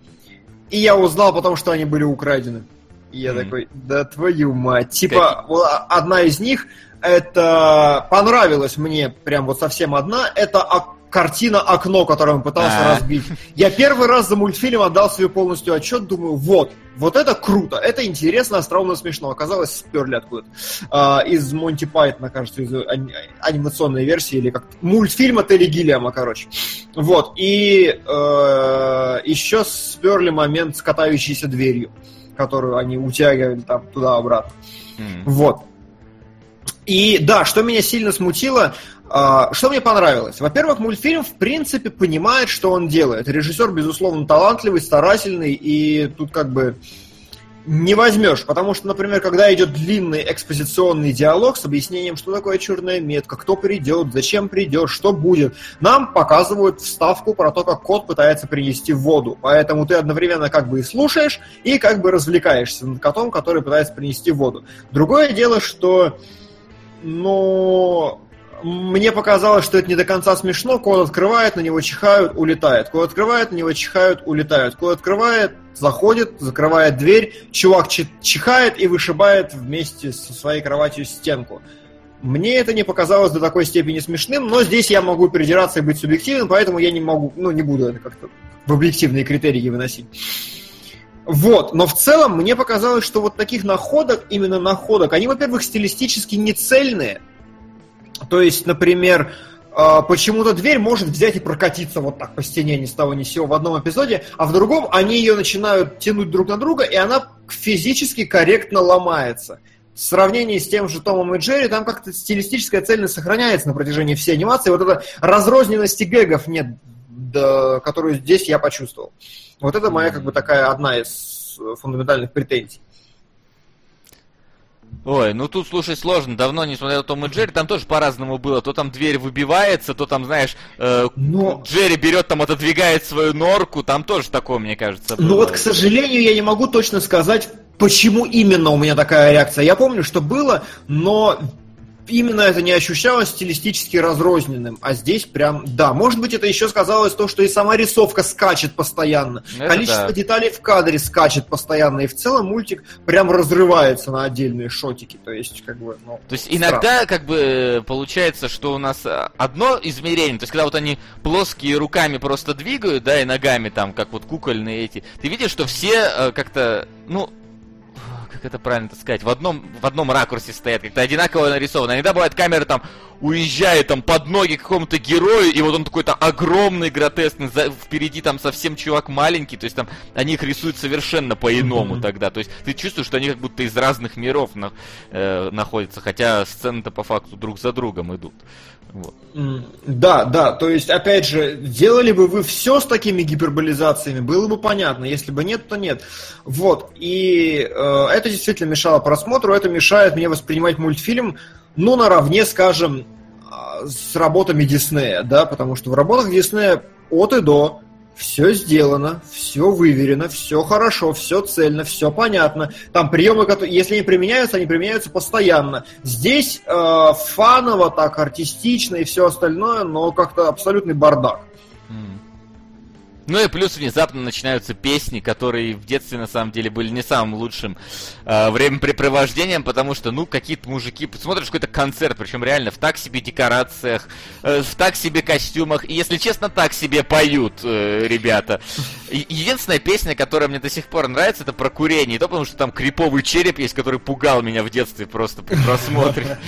И я узнал, потому что они были украдены. И я Мгм. такой, да твою мать. Типа, вот одна из них, это понравилась мне прям вот совсем одна, это картина «Окно», которую он пытался А. разбить. Я первый раз за мультфильм отдал себе полностью отчет, думаю, вот, вот это круто, это интересно, остроумно, смешно. Оказалось, сперли откуда-то. А, из Монти Пайтона, кажется, из ани- анимационной версии, или как мультфильма Терри Гиллиама, короче. Вот, и э, еще сперли момент с катающейся дверью, которую они утягивали там туда-обратно. М. Вот. И да, что меня сильно смутило, а, что мне понравилось? Во-первых, мультфильм в принципе понимает, что он делает. Режиссер, безусловно, талантливый, старательный, и тут как бы не возьмешь, потому что, например, когда идет длинный экспозиционный диалог с объяснением, что такое черная метка, кто придет, зачем придет, что будет, нам показывают вставку про то, как кот пытается принести воду. Поэтому ты одновременно как бы и слушаешь, и как бы развлекаешься над котом, который пытается принести воду. Другое дело, что, ну, мне показалось, что это не до конца смешно. Кот открывает, на него чихают, улетает. Кот открывает, на него чихают, улетают. Кот открывает, заходит, закрывает дверь. Чувак чи- чихает и вышибает вместе со своей кроватью стенку. Мне это не показалось до такой степени смешным, но здесь я могу придираться и быть субъективным, поэтому я не могу, ну, не буду это как-то в объективные критерии выносить. Вот, но в целом мне показалось, что вот таких находок, именно находок, они, во-первых, стилистически не цельные. То есть, например, э, почему-то дверь может взять и прокатиться вот так по стене ни с того ни с сего в одном эпизоде, а в другом они ее начинают тянуть друг на друга, и она физически корректно ломается. В сравнении с тем же Томом и Джерри, там как-то стилистическая цельность сохраняется на протяжении всей анимации. Вот этой разрозненности гэгов нет, да, которую здесь я почувствовал. Вот это моя как бы такая одна из фундаментальных претензий. Ой, ну тут, слушай, сложно. Давно не смотрел Том и Джерри, там тоже по-разному было. То там дверь выбивается, то там, знаешь, э, Но- Джерри берет там, отодвигает свою норку, там тоже такое, мне кажется, было. Ну вот, к сожалению, я не могу точно сказать, почему именно у меня такая реакция. Я помню, что было, но именно это не ощущалось стилистически разрозненным. А здесь прям, да, может быть, это еще сказалось то, что и сама рисовка скачет постоянно. Это Количество да. деталей в кадре скачет постоянно. И в целом мультик прям разрывается на отдельные шотики. То есть, как бы, ну, То есть странно. иногда как бы э, получается, что у нас э, одно измерение, то есть когда вот они плоские руками просто двигают, да, и ногами там, как вот кукольные эти, ты видишь, что все э, как-то, ну, как это правильно сказать, в одном, в одном ракурсе стоят, как-то одинаково нарисовано. Иногда бывает камера там уезжает там под ноги какому-то герою, и вот он такой-то огромный, гротескный, за, впереди там совсем чувак маленький, то есть там они их рисуют совершенно по-иному mm-hmm. тогда. То есть ты чувствуешь, что они как будто из разных миров на, э, находятся, хотя сцены-то по факту друг за другом идут. Вот. Да, да, то есть, опять же, делали бы вы все с такими гиперболизациями, было бы понятно, если бы нет, то нет. Вот, и э, это действительно мешало просмотру, это мешает мне воспринимать мультфильм, ну, наравне, скажем, а, с работами Диснея, да, потому что в работах Диснея от и до все сделано, все выверено, все хорошо, все цельно, все понятно. Там приемы, которые, если они применяются, они применяются постоянно. Здесь э, фаново, так артистично и все остальное, но как-то абсолютный бардак. Ну и плюс внезапно начинаются песни, которые в детстве на самом деле были не самым лучшим э, времяпрепровождением, потому что, ну, какие-то мужики, смотришь какой-то концерт, причем реально в так себе декорациях, э, в так себе костюмах, и, если честно, так себе поют э, ребята. И, единственная песня, которая мне до сих пор нравится, это про курение, и то потому что там криповый череп есть, который пугал меня в детстве просто при просмотре.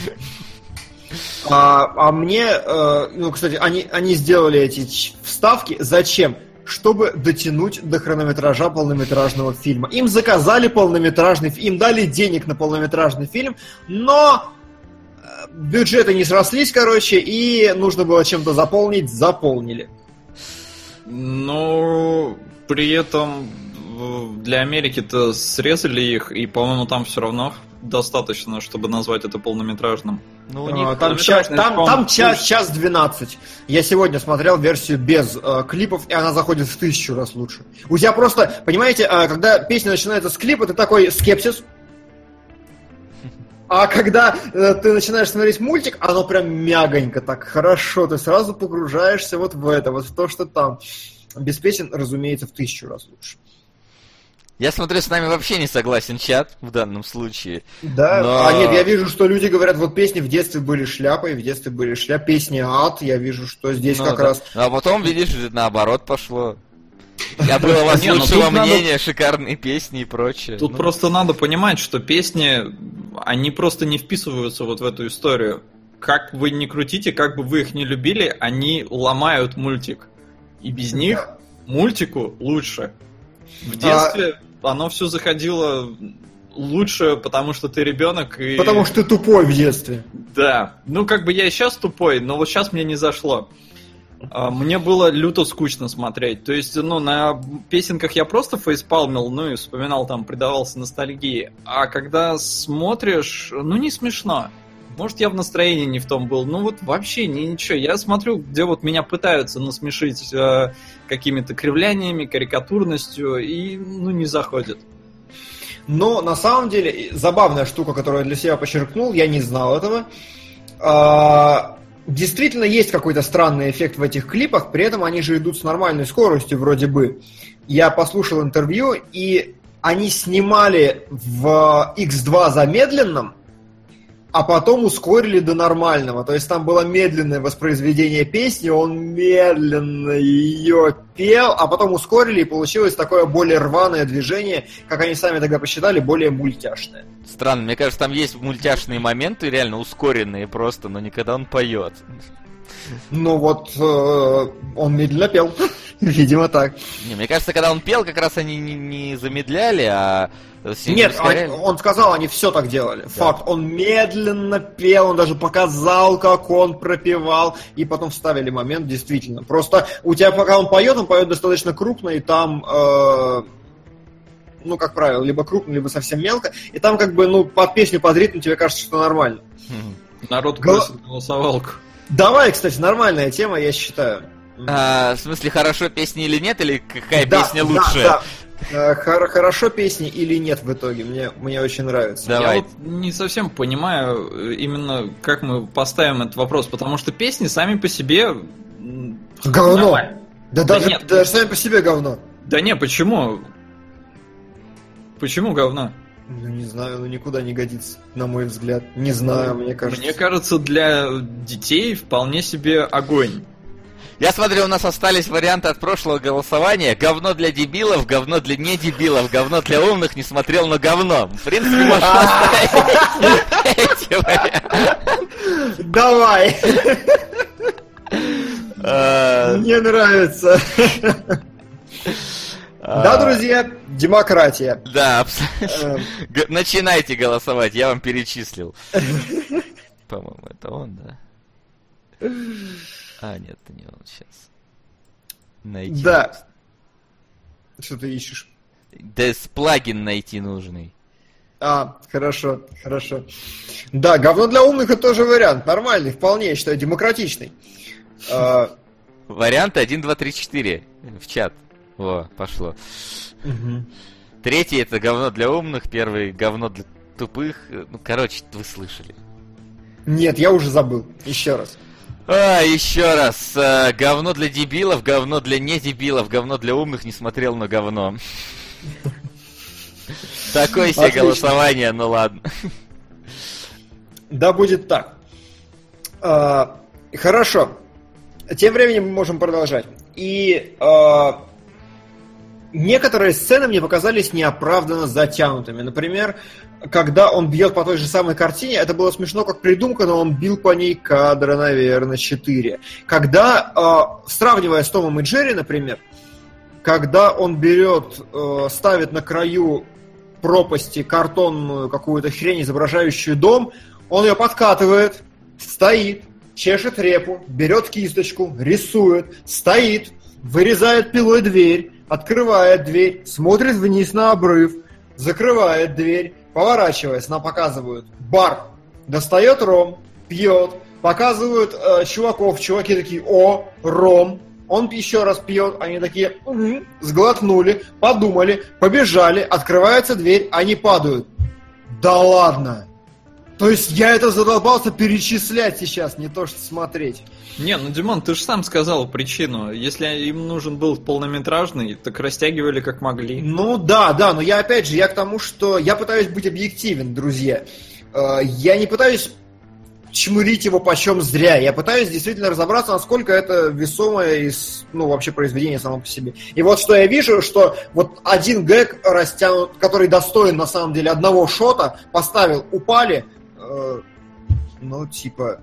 А, а мне, э, ну, кстати, они, они сделали эти вставки. Зачем? Чтобы дотянуть до хронометража полнометражного фильма. Им заказали полнометражный фильм, им дали денег на полнометражный фильм, но э, бюджеты не срослись, короче, и нужно было чем-то заполнить, заполнили. Ну, при этом для Америки-то срезали их, и, по-моему, там все равно достаточно, чтобы назвать это полнометражным. Ну, у них а, там, час, там, там час, час 12. Я сегодня смотрел версию без э, клипов, и она заходит в тысячу раз лучше. У тебя просто, понимаете, э, когда песня начинается с клипа, ты такой скепсис. А когда э, ты начинаешь смотреть мультик, оно прям мягонько, так хорошо, ты сразу погружаешься вот в это, вот в то, что там. Без песен, разумеется, в тысячу раз лучше. Я смотрю, с нами вообще не согласен чат в данном случае. Да, но... а нет, я вижу, что люди говорят, вот песни в детстве были шляпой, в детстве были шляп, песни ад, я вижу, что здесь ну, как да. раз... А потом, видишь, наоборот пошло. Я был у вас ну лучшего мнения, шикарные песни и прочее. Тут ну. просто надо понимать, что песни, они просто не вписываются вот в эту историю. Как вы не крутите, как бы вы их не любили, они ломают мультик. И без них мультику лучше. В детстве оно все заходило лучше, потому что ты ребенок и... Потому что ты тупой в детстве. Да. Ну, как бы я и сейчас тупой, но вот сейчас мне не зашло. А, мне было люто скучно смотреть. То есть, ну, на песенках я просто фейспалмил, ну и вспоминал, там, предавался ностальгии. А когда смотришь, ну, не смешно. Может, я в настроении не в том был. Ну, вот вообще не, ничего. Я смотрю, где вот меня пытаются насмешить э, какими-то кривляниями, карикатурностью, и, ну, не заходит. Но на самом деле забавная штука, которую я для себя подчеркнул, я не знал этого. А, действительно есть какой-то странный эффект в этих клипах, при этом они же идут с нормальной скоростью вроде бы. Я послушал интервью, и они снимали в X2 замедленном, а потом ускорили до нормального. То есть там было медленное воспроизведение песни, он медленно ее пел, а потом ускорили, и получилось такое более рваное движение, как они сами тогда посчитали, более мультяшное. Странно, мне кажется, там есть мультяшные моменты, реально ускоренные просто, но никогда он поет. Ну вот, э, он медленно пел. Видимо, так. Не, мне кажется, когда он пел, как раз они не, не замедляли, а... Нет, он, он сказал, они все так делали. Да. Факт. Он медленно пел, он даже показал, как он пропевал, и потом вставили момент, действительно. Просто у тебя, пока он поет, он поет достаточно крупно, и там... Э, ну, как правило, либо крупно, либо совсем мелко, и там как бы, ну, под песню, под ритм тебе кажется, что нормально. Народ просит Гол... голосовалку. Давай, кстати, нормальная тема, я считаю. А, в смысле, хорошо песни или нет, или какая да, песня лучше? Да, да. Хор- хорошо песни или нет в итоге? Мне, мне очень нравится. Давай. Я вот не совсем понимаю э, именно, как мы поставим этот вопрос, потому что песни сами по себе... Говно! Нормально. Да, да даже, нет, даже сами по себе говно. Да не, почему? Почему говно? Ну, не знаю, ну никуда не годится, на мой взгляд. Не знаю, мне кажется. Мне кажется, для детей вполне себе огонь. Я смотрю, у нас остались варианты от прошлого голосования. Говно для дебилов, говно для не дебилов, говно для умных, не смотрел на говно. В принципе, можно оставить эти варианты. Давай! А, Мне нравится. Да, друзья, демократия. Да, абсолютно. Эм, Начинайте голосовать, я вам перечислил. По-моему, это он, да? А, нет, это не он сейчас. Найти. Да. Что ты ищешь? Да плагин найти нужный. А, хорошо, хорошо. Да, говно для умных это тоже вариант. Нормальный, вполне, я считаю, демократичный. А, Варианты 1, 2, 3, 4 в чат. Во, пошло. мгм. Третий это говно для умных, первый говно для тупых. Ну, короче, вы слышали. Нет, я уже забыл. Еще раз. А, еще раз. а, говно для дебилов, говно для не дебилов, говно для умных не смотрел на говно. Такое себе голосование, ну ладно. Да будет так. А, хорошо. Тем временем мы можем продолжать. И а, некоторые сцены мне показались неоправданно затянутыми. Например, когда он бьет по той же самой картине, это было смешно как придумка, но он бил по ней кадра, наверное, 4. Когда, а, сравнивая с Томом и Джерри, например, когда он берет, э, ставит на краю пропасти картонную какую-то хрень, изображающую дом, он ее подкатывает, стоит, чешет репу, берет кисточку, рисует, стоит, вырезает пилой дверь, открывает дверь, смотрит вниз на обрыв, закрывает дверь, поворачиваясь, нам показывают бар, достает ром, пьет, показывают э, чуваков, чуваки такие, о, ром, он еще раз пьет, они такие, «Мгм», сглотнули, подумали, побежали, открывается дверь, они падают. Да ладно! То есть я это задолбался перечислять сейчас, не то что смотреть. Не, ну Димон, ты же сам сказал причину. Если им нужен был полнометражный, так растягивали как могли. Ну да, да, но я опять же, я к тому, что я пытаюсь быть объективен, друзья. Э, Я не пытаюсь чмырить его почем зря. Я пытаюсь действительно разобраться, насколько это весомое из, ну, вообще произведение само по себе. И вот что я вижу, что вот один гэг растянут, который достоин на самом деле одного шота, поставил, упали, э, ну, типа,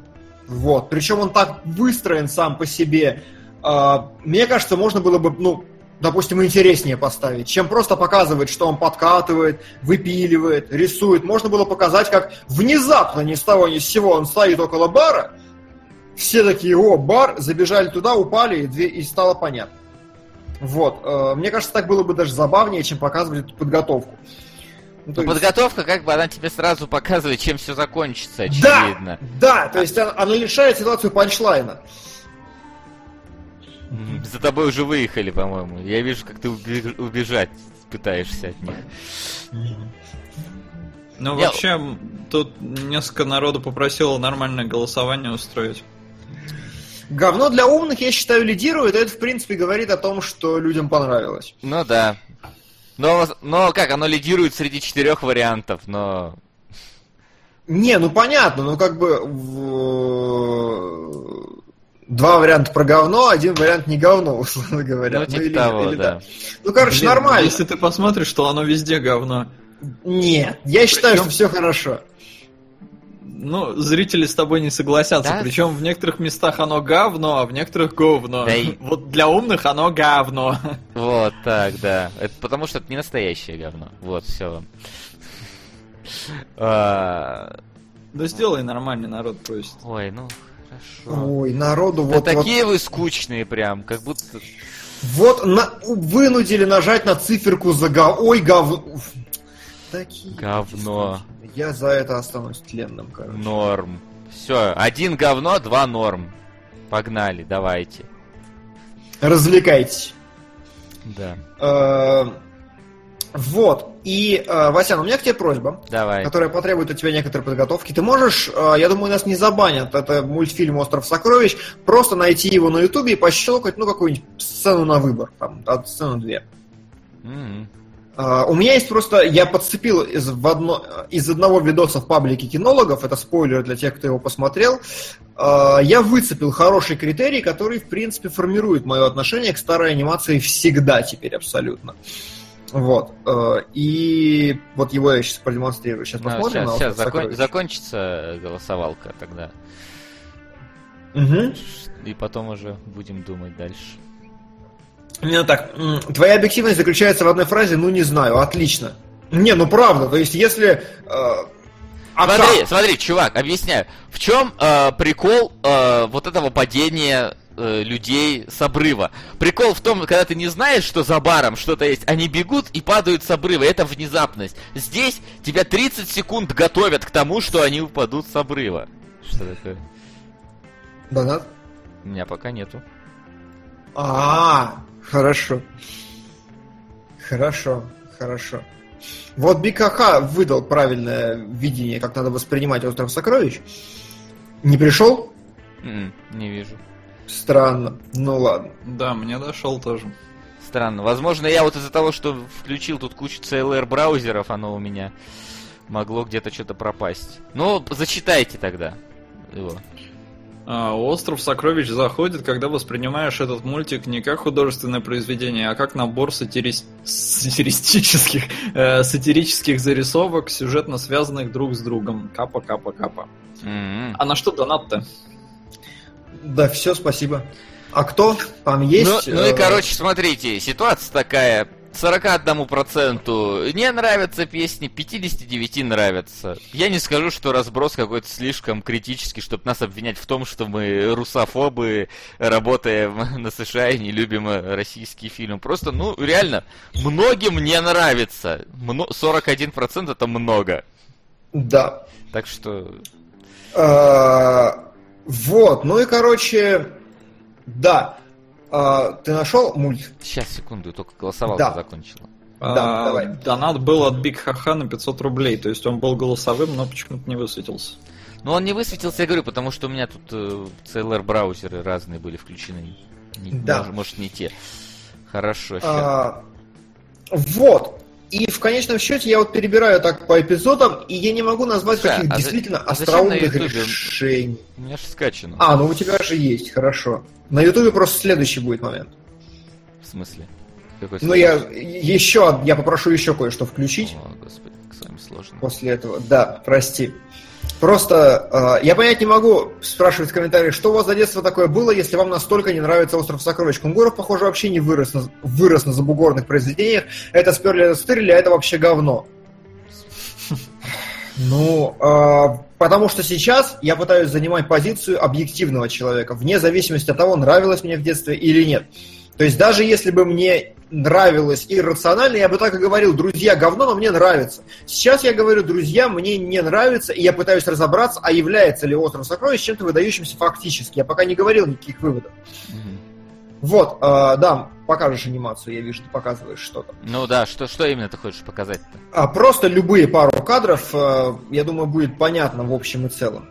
вот. Причем он так выстроен сам по себе. А, мне кажется, можно было бы, ну, допустим, интереснее поставить, чем просто показывать, что он подкатывает, выпиливает, рисует. Можно было показать, как внезапно, ни с того ни с сего, он стоит около бара, все такие, о, бар, забежали туда, упали, и, две- и стало понятно. Вот. э, Мне кажется, так было бы даже забавнее, чем показывать эту подготовку. Ну, Но есть- подготовка, как бы, она тебе сразу показывает, чем все закончится, Да, очевидно. да, то есть она, она лишает ситуацию панчлайна. За тобой уже выехали, по-моему. Я вижу, как ты убежать пытаешься от них. Ну, Я- вообще, тут несколько народу попросило нормальное голосование устроить. Говно для умных, я считаю, лидирует, и это, в принципе, говорит о том, что людям понравилось. Ну да. Но, но как, оно лидирует среди четырех вариантов, но... Не, ну понятно, ну как бы в- два варианта про говно, один вариант не говно, условно говоря. Ну, типа или- того, или да. Ну, короче, Блин, нормально. Если ты посмотришь, то оно везде говно. Нет, я считаю, Причем- что все хорошо. Ну, зрители с тобой не согласятся. Да? Причем в некоторых местах оно говно, а в некоторых говно. Да и- Вот для умных оно говно. Вот так, да. Это потому что это не настоящее говно. Вот, все. А, Да сделай нормальный народ просит. Ой, ну, хорошо. Ой, народу Да вот, такие вы скучные прям, как будто... вот на- вынудили нажать на циферку за га... Ой, говно. Такие Говно. Я за это останусь тленным, короче. Норм. Все, один говно, два норм. Погнали, давайте. Развлекайтесь. Да, Э, Вот. И, э, Васян, у меня к тебе просьба. давай. которая потребует от тебя некоторой подготовки. Ты можешь, э, я думаю, нас не забанят, это мультфильм «Остров сокровищ», просто найти его на ютубе и пощелкать, ну, какую-нибудь сцену на выбор, там, от сцену две. А, У меня есть просто, я подцепил из, в одно, из одного видоса в паблике кинологов, это спойлер для тех, кто его посмотрел, а, я выцепил хороший критерий, который, в принципе, формирует мое отношение к старой анимации всегда теперь абсолютно. Вот. э, И вот его я сейчас продемонстрирую. Сейчас Ну, посмотрим. сейчас сейчас «Остров закон- сокровищ». закончится голосовалка тогда. Мгм. И потом уже будем думать дальше. Именно так. М, Твоя объективность заключается в одной фразе, ну не знаю, отлично. Не, ну правда, то есть если... э, а смотри, смотри, чувак, объясняю. В чем э, прикол э, вот этого падения э, людей с обрыва? Прикол в том, когда ты не знаешь, что за баром что-то есть, они бегут и падают с обрыва. Это внезапность. Здесь тебя 30 секунд готовят к тому, что они упадут с обрыва. Что такое? Донат? У меня пока нету. А, хорошо. Хорошо, хорошо. Вот БКХ выдал правильное видение, как надо воспринимать остров сокровищ. Не пришел? М, Не вижу. Странно. Ну ладно. Да, мне дошел тоже. Странно. Возможно, я вот из-за того, что включил тут кучу CLR браузеров, оно у меня могло где-то что-то пропасть. Ну, зачитайте тогда его. А, Остров сокровищ заходит, когда воспринимаешь этот мультик не как художественное произведение, а как набор сатирис- сатиристических, э, сатирических зарисовок, сюжетно связанных друг с другом. Капа, капа, капа. М-м. А на что донат-то? Да, все, спасибо. А кто? Там есть? Ну, ну и, э, короче, смотрите, ситуация такая. 41% не нравятся песни, 59 нравятся. Я не скажу, что разброс какой-то слишком критический, чтобы нас обвинять в том, что мы русофобы, работаем на США и не любим э, российские фильмы. Просто, ну, реально, многим не нравится. Мно- 41% это много. Да. Так что... Э, Вот, ну и, короче, да. Э, Ты нашел мульт? Сейчас, секунду, только голосовалка Да. закончила. Да, А, давай. Донат был от Биг Хаха на 500 рублей, то есть он был голосовым, но почему-то не высветился. Ну, он не высветился, я говорю, потому что у меня тут э, CLR браузеры разные были включены. Не- Да. может, может, не те. Хорошо. А, Вот. И в конечном счете я вот перебираю так по эпизодам, и я не могу назвать Слушай, каких а за- действительно а на остроумных решений. У меня же скачано. А, ну у тебя же есть, хорошо. На Ютубе просто следующий будет момент. В смысле? Какой Ну я еще, я попрошу еще кое-что включить О, господи, как с вами сложно. после этого. Да, прости. Просто э, я понять не могу, спрашивать в комментариях, что у вас за детство такое было, если вам настолько не нравится «Остров сокровищ». Кунгуров, похоже, вообще не вырос на, вырос на забугорных произведениях. Это сперли, это стырили, а это вообще говно. Ну, э, потому что сейчас я пытаюсь занимать позицию объективного человека, вне зависимости от того, нравилось мне в детстве или нет. То есть даже если бы мне нравилось иррационально, я бы так и говорил, друзья, говно, но мне нравится. Сейчас я говорю, друзья, мне не нравится, и я пытаюсь разобраться, а является ли остров сокровищ чем-то выдающимся фактически. Я пока не говорил никаких выводов. Вот, э, да, покажешь анимацию, я вижу, ты показываешь что-то. Ну да, что, что именно ты хочешь показать-то? А просто любые пару кадров, э, я думаю, будет понятно в общем и целом.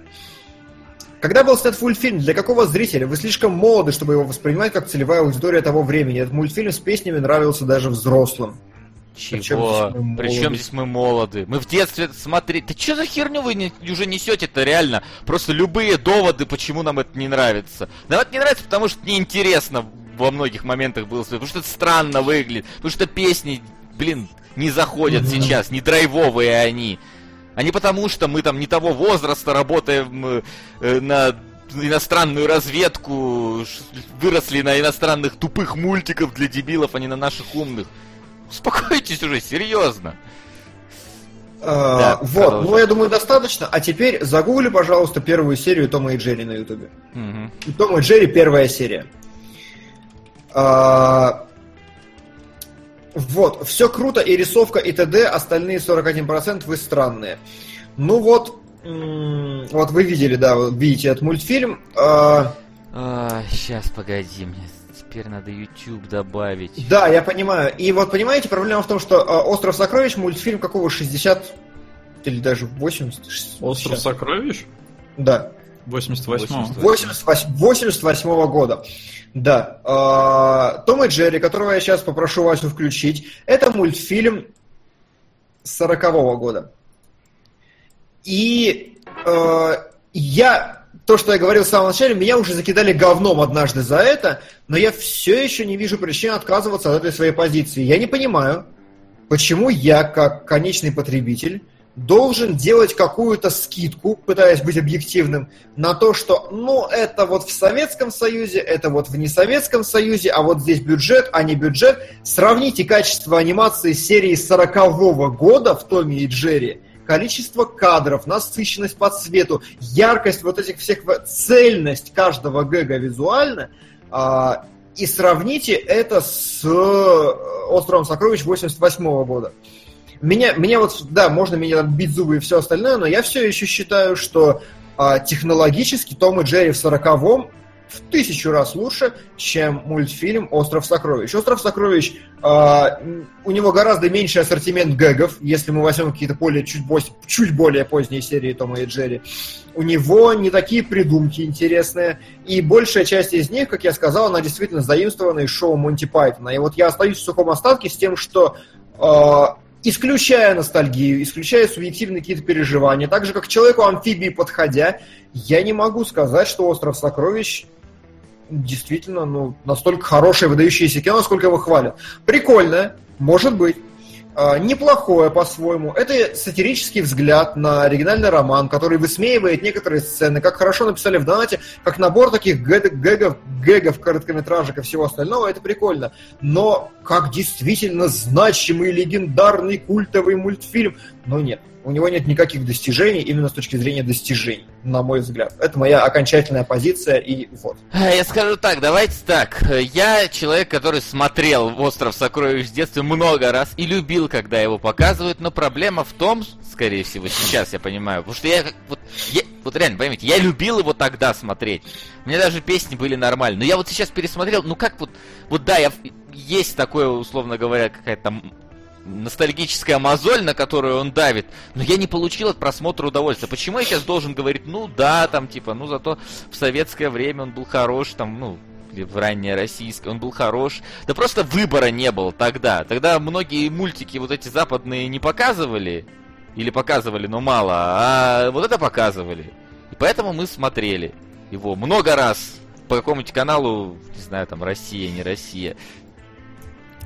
Когда был снят мультфильм, для какого зрителя? Вы слишком молоды, чтобы его воспринимать как целевая аудитория того времени. Этот мультфильм с песнями нравился даже взрослым. Причем Чего? здесь мы Причем молоды? здесь мы молоды? Мы в детстве смотрели... Ты что за херню вы не- уже несете-то реально? Просто любые доводы, почему нам это не нравится. Нам это не нравится, потому что неинтересно во многих моментах было. Потому что это странно выглядит. Потому что песни, блин, не заходят Мгм. сейчас. Не драйвовые они. А не потому, что мы там не того возраста работаем э, э, на иностранную разведку, выросли на иностранных тупых мультиков для дебилов, а не на наших умных. Успокойтесь уже, серьезно. А, Да, вот, продолжай. ну я думаю, достаточно. А теперь загугли, пожалуйста, первую серию Тома и Джерри на Ютубе. Мгм. Том и Джерри первая серия. А, Вот, все круто, и рисовка, и т.д., остальные 41% вы странные. Ну вот, вот вы видели, да, видите этот мультфильм. А, сейчас, погоди, мне теперь надо YouTube добавить. Да, я понимаю. И вот понимаете, проблема в том, что а, «Остров сокровищ» мультфильм какого 60 или даже 80? Остров Сейчас. сокровищ? Да. 88 88, 88 года. Да. А, Том и Джерри, которого я сейчас попрошу Васю включить, это мультфильм сорокового года. И э, я, то, что я говорил в самом начале, меня уже закидали говном однажды за это, но я все еще не вижу причин отказываться от этой своей позиции. Я не понимаю, почему я, как конечный потребитель, должен делать какую-то скидку, пытаясь быть объективным, на то, что, ну, это вот в Советском Союзе, это вот в несоветском Союзе, а вот здесь бюджет, а не бюджет. Сравните качество анимации серии 40-го года в Томе и Джерри, количество кадров, насыщенность по цвету, яркость вот этих всех, цельность каждого гэга визуально, а, и сравните это с э, «Островом сокровищ» 88 -го года. Меня, меня вот, да, можно меня бить зубы и все остальное, но я все еще считаю, что а, технологически Том и Джерри в сороковом в тысячу раз лучше, чем мультфильм «Остров сокровищ». «Остров сокровищ», э, у него гораздо меньший ассортимент гэгов, если мы возьмем какие-то более, чуть, чуть более поздние серии Тома и Джерри. У него не такие придумки интересные, и большая часть из них, как я сказал, она действительно заимствована из шоу Монти Пайтона. И вот я остаюсь в сухом остатке с тем, что э, исключая ностальгию, исключая субъективные какие-то переживания, так же, как человеку амфибии подходя, я не могу сказать, что «Остров сокровищ» действительно ну, настолько хорошее, выдающееся кино, насколько его хвалят. Прикольно, может быть. А, неплохое по-своему. Это сатирический взгляд на оригинальный роман, который высмеивает некоторые сцены, как хорошо написали в донате, как набор таких гэгов, гэгов, короткометражек и всего остального, это прикольно. Но как действительно значимый, легендарный, культовый мультфильм, ну нет у него нет никаких достижений именно с точки зрения достижений, на мой взгляд. Это моя окончательная позиция, и вот. А, я скажу так, давайте так. Я человек, который смотрел «Остров сокровищ» в детстве много раз и любил, когда его показывают, но проблема в том, скорее всего, сейчас я понимаю, потому что я вот, я, вот реально, поймите, я любил его тогда смотреть. У меня даже песни были нормальные. Но я вот сейчас пересмотрел, ну как вот, вот да, я, есть такое, условно говоря, какая-то ностальгическая мозоль, на которую он давит, но я не получил от просмотра удовольствия. Почему я сейчас должен говорить, ну да, там типа, ну зато в советское время он был хорош, там, ну, в раннее российское, он был хорош. Да просто выбора не было тогда. Тогда многие мультики вот эти западные не показывали, или показывали, но мало, а вот это показывали. И поэтому мы смотрели его много раз по какому-нибудь каналу, не знаю, там, Россия, не Россия.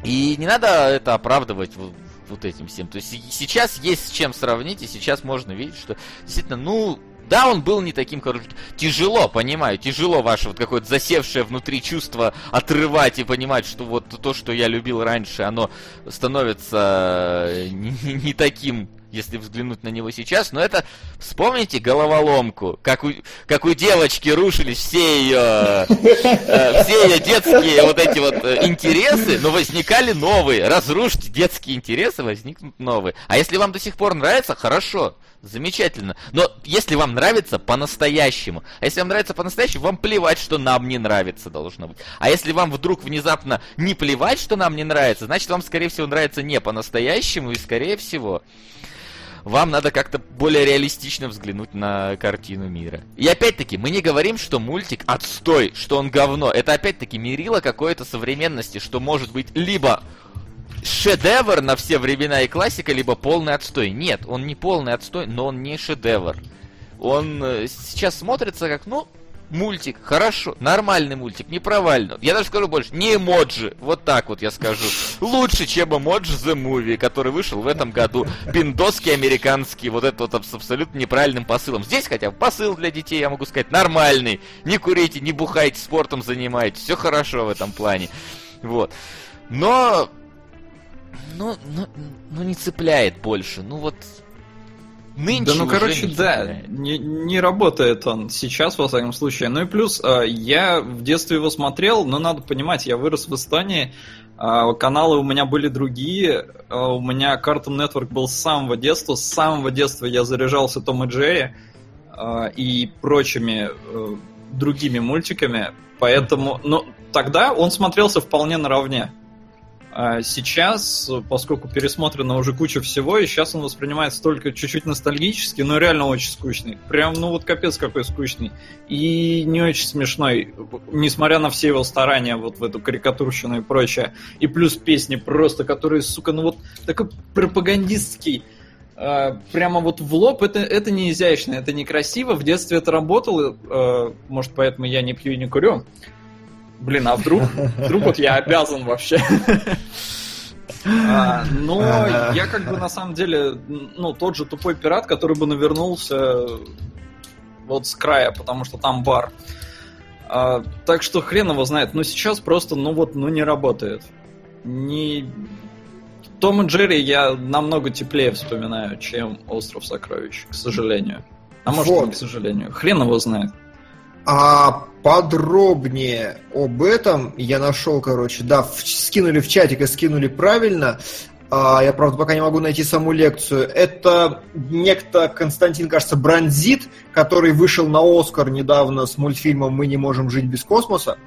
И не надо это оправдывать вот, вот этим всем. То есть сейчас есть с чем сравнить, и сейчас можно видеть, что действительно, ну, да, он был не таким хорошим. Тяжело, понимаю, тяжело ваше вот какое-то засевшее внутри чувство отрывать и понимать, что вот то, что я любил раньше, оно становится э, не, не таким если взглянуть на него сейчас, но это, вспомните головоломку, как у, как у девочки рушились все ее, э, все ее детские вот эти вот э, интересы, но возникали новые. Разрушьте детские интересы, возникнут новые. А если вам до сих пор нравится, хорошо, замечательно. Но если вам нравится по-настоящему, а если вам нравится по-настоящему, вам плевать, что нам не нравится должно быть. А если вам вдруг внезапно не плевать, что нам не нравится, значит вам, скорее всего, нравится не по-настоящему, и, скорее всего, вам надо как-то более реалистично взглянуть на картину мира. И опять-таки, мы не говорим, что мультик отстой, что он говно. Это опять-таки мерило какой-то современности, что может быть либо шедевр на все времена и классика, либо полный отстой. Нет, он не полный отстой, но он не шедевр. Он э, сейчас смотрится как, ну, мультик, хорошо, нормальный мультик, не провальный. Я даже скажу больше, не эмоджи, вот так вот я скажу. Лучше, чем эмоджи The Movie, который вышел в этом году. Пиндоский американский, вот это вот с абсолютно неправильным посылом. Здесь хотя бы посыл для детей, я могу сказать, нормальный. Не курите, не бухайте, спортом занимайтесь, все хорошо в этом плане. Вот. Но ну, ну, ну не цепляет больше. Ну вот Нынче да, ну, короче, не да, не, не работает он сейчас, во всяком случае. Ну и плюс, э, я в детстве его смотрел, но надо понимать, я вырос в Эстонии, э, каналы у меня были другие, э, у меня Cartoon Network был с самого детства, с самого детства я заряжался Том и Джерри и прочими другими мультиками, поэтому, ну, тогда он смотрелся вполне наравне. А сейчас, поскольку пересмотрено уже куча всего, и сейчас он воспринимается только чуть-чуть ностальгически, но реально очень скучный. Прям, ну вот капец какой скучный. И не очень смешной, несмотря на все его старания вот в эту карикатурщину и прочее. И плюс песни просто, которые, сука, ну вот такой пропагандистский а, прямо вот в лоб, это, это не изящно, это некрасиво. В детстве это работало, э, может, поэтому я не пью и не курю. Блин, а вдруг, вдруг вот я обязан вообще? А, но я как бы на самом деле, ну, тот же тупой пират, который бы навернулся вот с края, потому что там бар. А, так что хрен его знает. Но сейчас просто, ну вот, ну не работает. Не... Том и Джерри я намного теплее вспоминаю, чем Остров Сокровищ, к сожалению. А может, вот. не к сожалению. Хрен его знает. А подробнее об этом я нашел, короче, да, в, скинули в чатик и скинули правильно. А, я, правда, пока не могу найти саму лекцию. Это некто Константин, кажется, Бранзит, который вышел на Оскар недавно с мультфильмом «Мы не можем жить без космоса».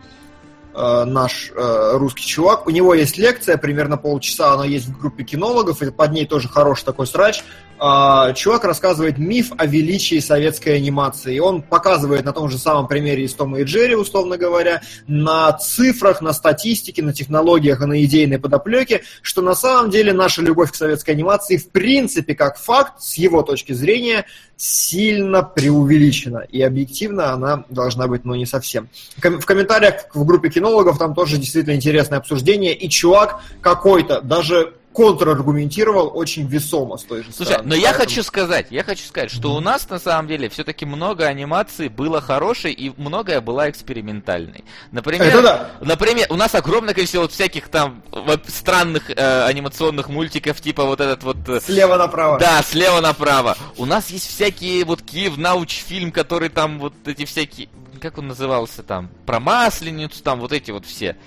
Э, наш э, русский чувак. У него есть лекция, примерно полчаса, она есть в группе кинологов, и под ней тоже хороший такой срач. Э, чувак рассказывает миф о величии советской анимации. И он показывает на том же самом примере из Тома и Джерри, условно говоря, на цифрах, на статистике, на технологиях и на идейной подоплеке, что на самом деле наша любовь к советской анимации в принципе как факт, с его точки зрения, сильно преувеличена. И объективно она должна быть, ну, не совсем. В комментариях в группе кинологов там тоже действительно интересное обсуждение. И чувак какой-то, даже контраргументировал очень весомо с той же Слушай, стороны. но я хочу сказать, я хочу сказать, что у нас на самом деле все-таки много анимации было хорошей и многое было экспериментальной. Например, Это да. например, у нас огромное количество вот всяких там странных э, анимационных мультиков, типа вот этот вот... Э, слева направо. Да, слева направо. У нас есть всякие вот Киев науч фильм, который там вот эти всякие, как он назывался там, про масленицу, там вот эти вот все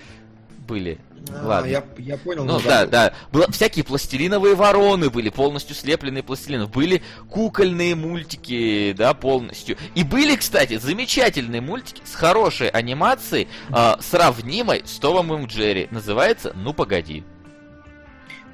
были. А, Ладно. Я, я понял. Ну да, да. Было, всякие пластилиновые вороны были, полностью слепленные пластилинов. Были кукольные мультики, да, полностью. И были, кстати, замечательные мультики с хорошей анимацией, э, сравнимой с Томом и Джерри. Называется «Ну, погоди».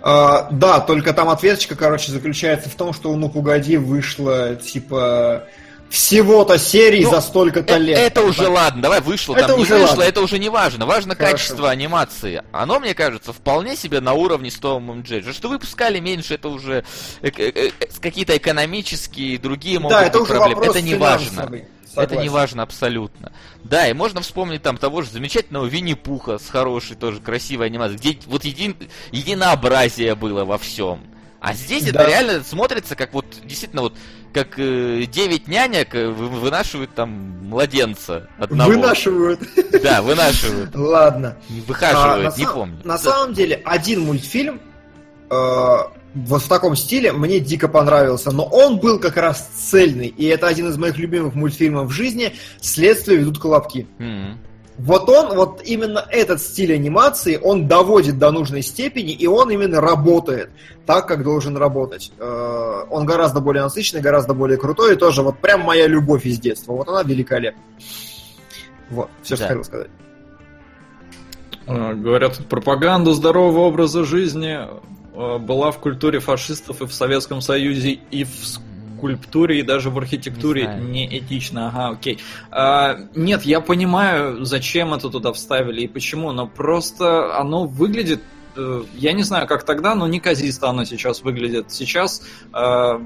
Uh, да, только там ответочка, короче, заключается в том, что «Ну, погоди» вышло, типа, всего-то серий ну, за столько-то э- лет. Это уже ладно, давай вышло, это там уже не вышло, ладно. это уже не важно. Важно Хорошо. качество анимации. Оно, мне кажется, вполне себе на уровне с Томом Джей. Что выпускали меньше, это уже э- э- какие-то экономические другие могут да, это быть проблемы. Это не важно. Это не важно абсолютно. Да, и можно вспомнить там того же замечательного Винни-Пуха с хорошей тоже красивой анимацией, где вот еди... единообразие было во всем. А здесь да. это реально смотрится как вот действительно вот как э, 9 нянек э, вынашивают там младенца одного. Вынашивают. Да, вынашивают. Ладно. Выхаживают, а, не помню. На самом деле, один мультфильм э, вот в таком стиле мне дико понравился, но он был как раз цельный, и это один из моих любимых мультфильмов в жизни «Следствие ведут колобки». Mm-hmm. Вот он, вот именно этот стиль анимации, он доводит до нужной степени, и он именно работает так, как должен работать. Э, он гораздо более насыщенный, гораздо более крутой, и тоже вот прям моя любовь из детства. Вот она великолепна. Вот, все, что да. хотел сказать. Э, говорят, пропаганда здорового образа жизни э, была в культуре фашистов и в Советском Союзе, и в скульптуре и даже в архитектуре не, не этично. Ага, окей. А, нет, я понимаю, зачем это туда вставили и почему, но просто оно выглядит э, я не знаю, как тогда, но неказисто оно сейчас выглядит. Сейчас э,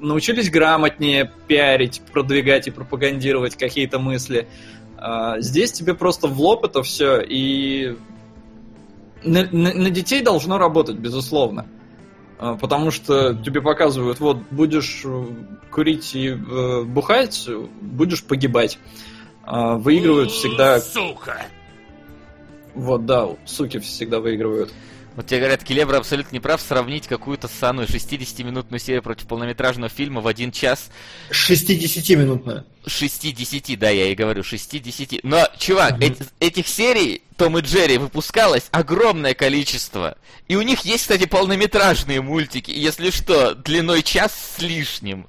научились грамотнее пиарить, продвигать и пропагандировать какие-то мысли. Э, здесь тебе просто в лоб это все, и на, на, на детей должно работать, безусловно. А, потому что тебе показывают, вот, будешь э, курить и э, бухать, будешь погибать. А, выигрывают всегда... Сука! Вот, да, суки всегда выигрывают. Вот тебе говорят, Келебра абсолютно не прав сравнить какую-то саную 60-минутную серию против полнометражного фильма в один час. 60-минутную. 60, да, я и говорю, 60. Но, чувак, mm эти, этих серий Том и Джерри выпускалось огромное количество. И у них есть, кстати, полнометражные мультики, если что, длиной час с лишним.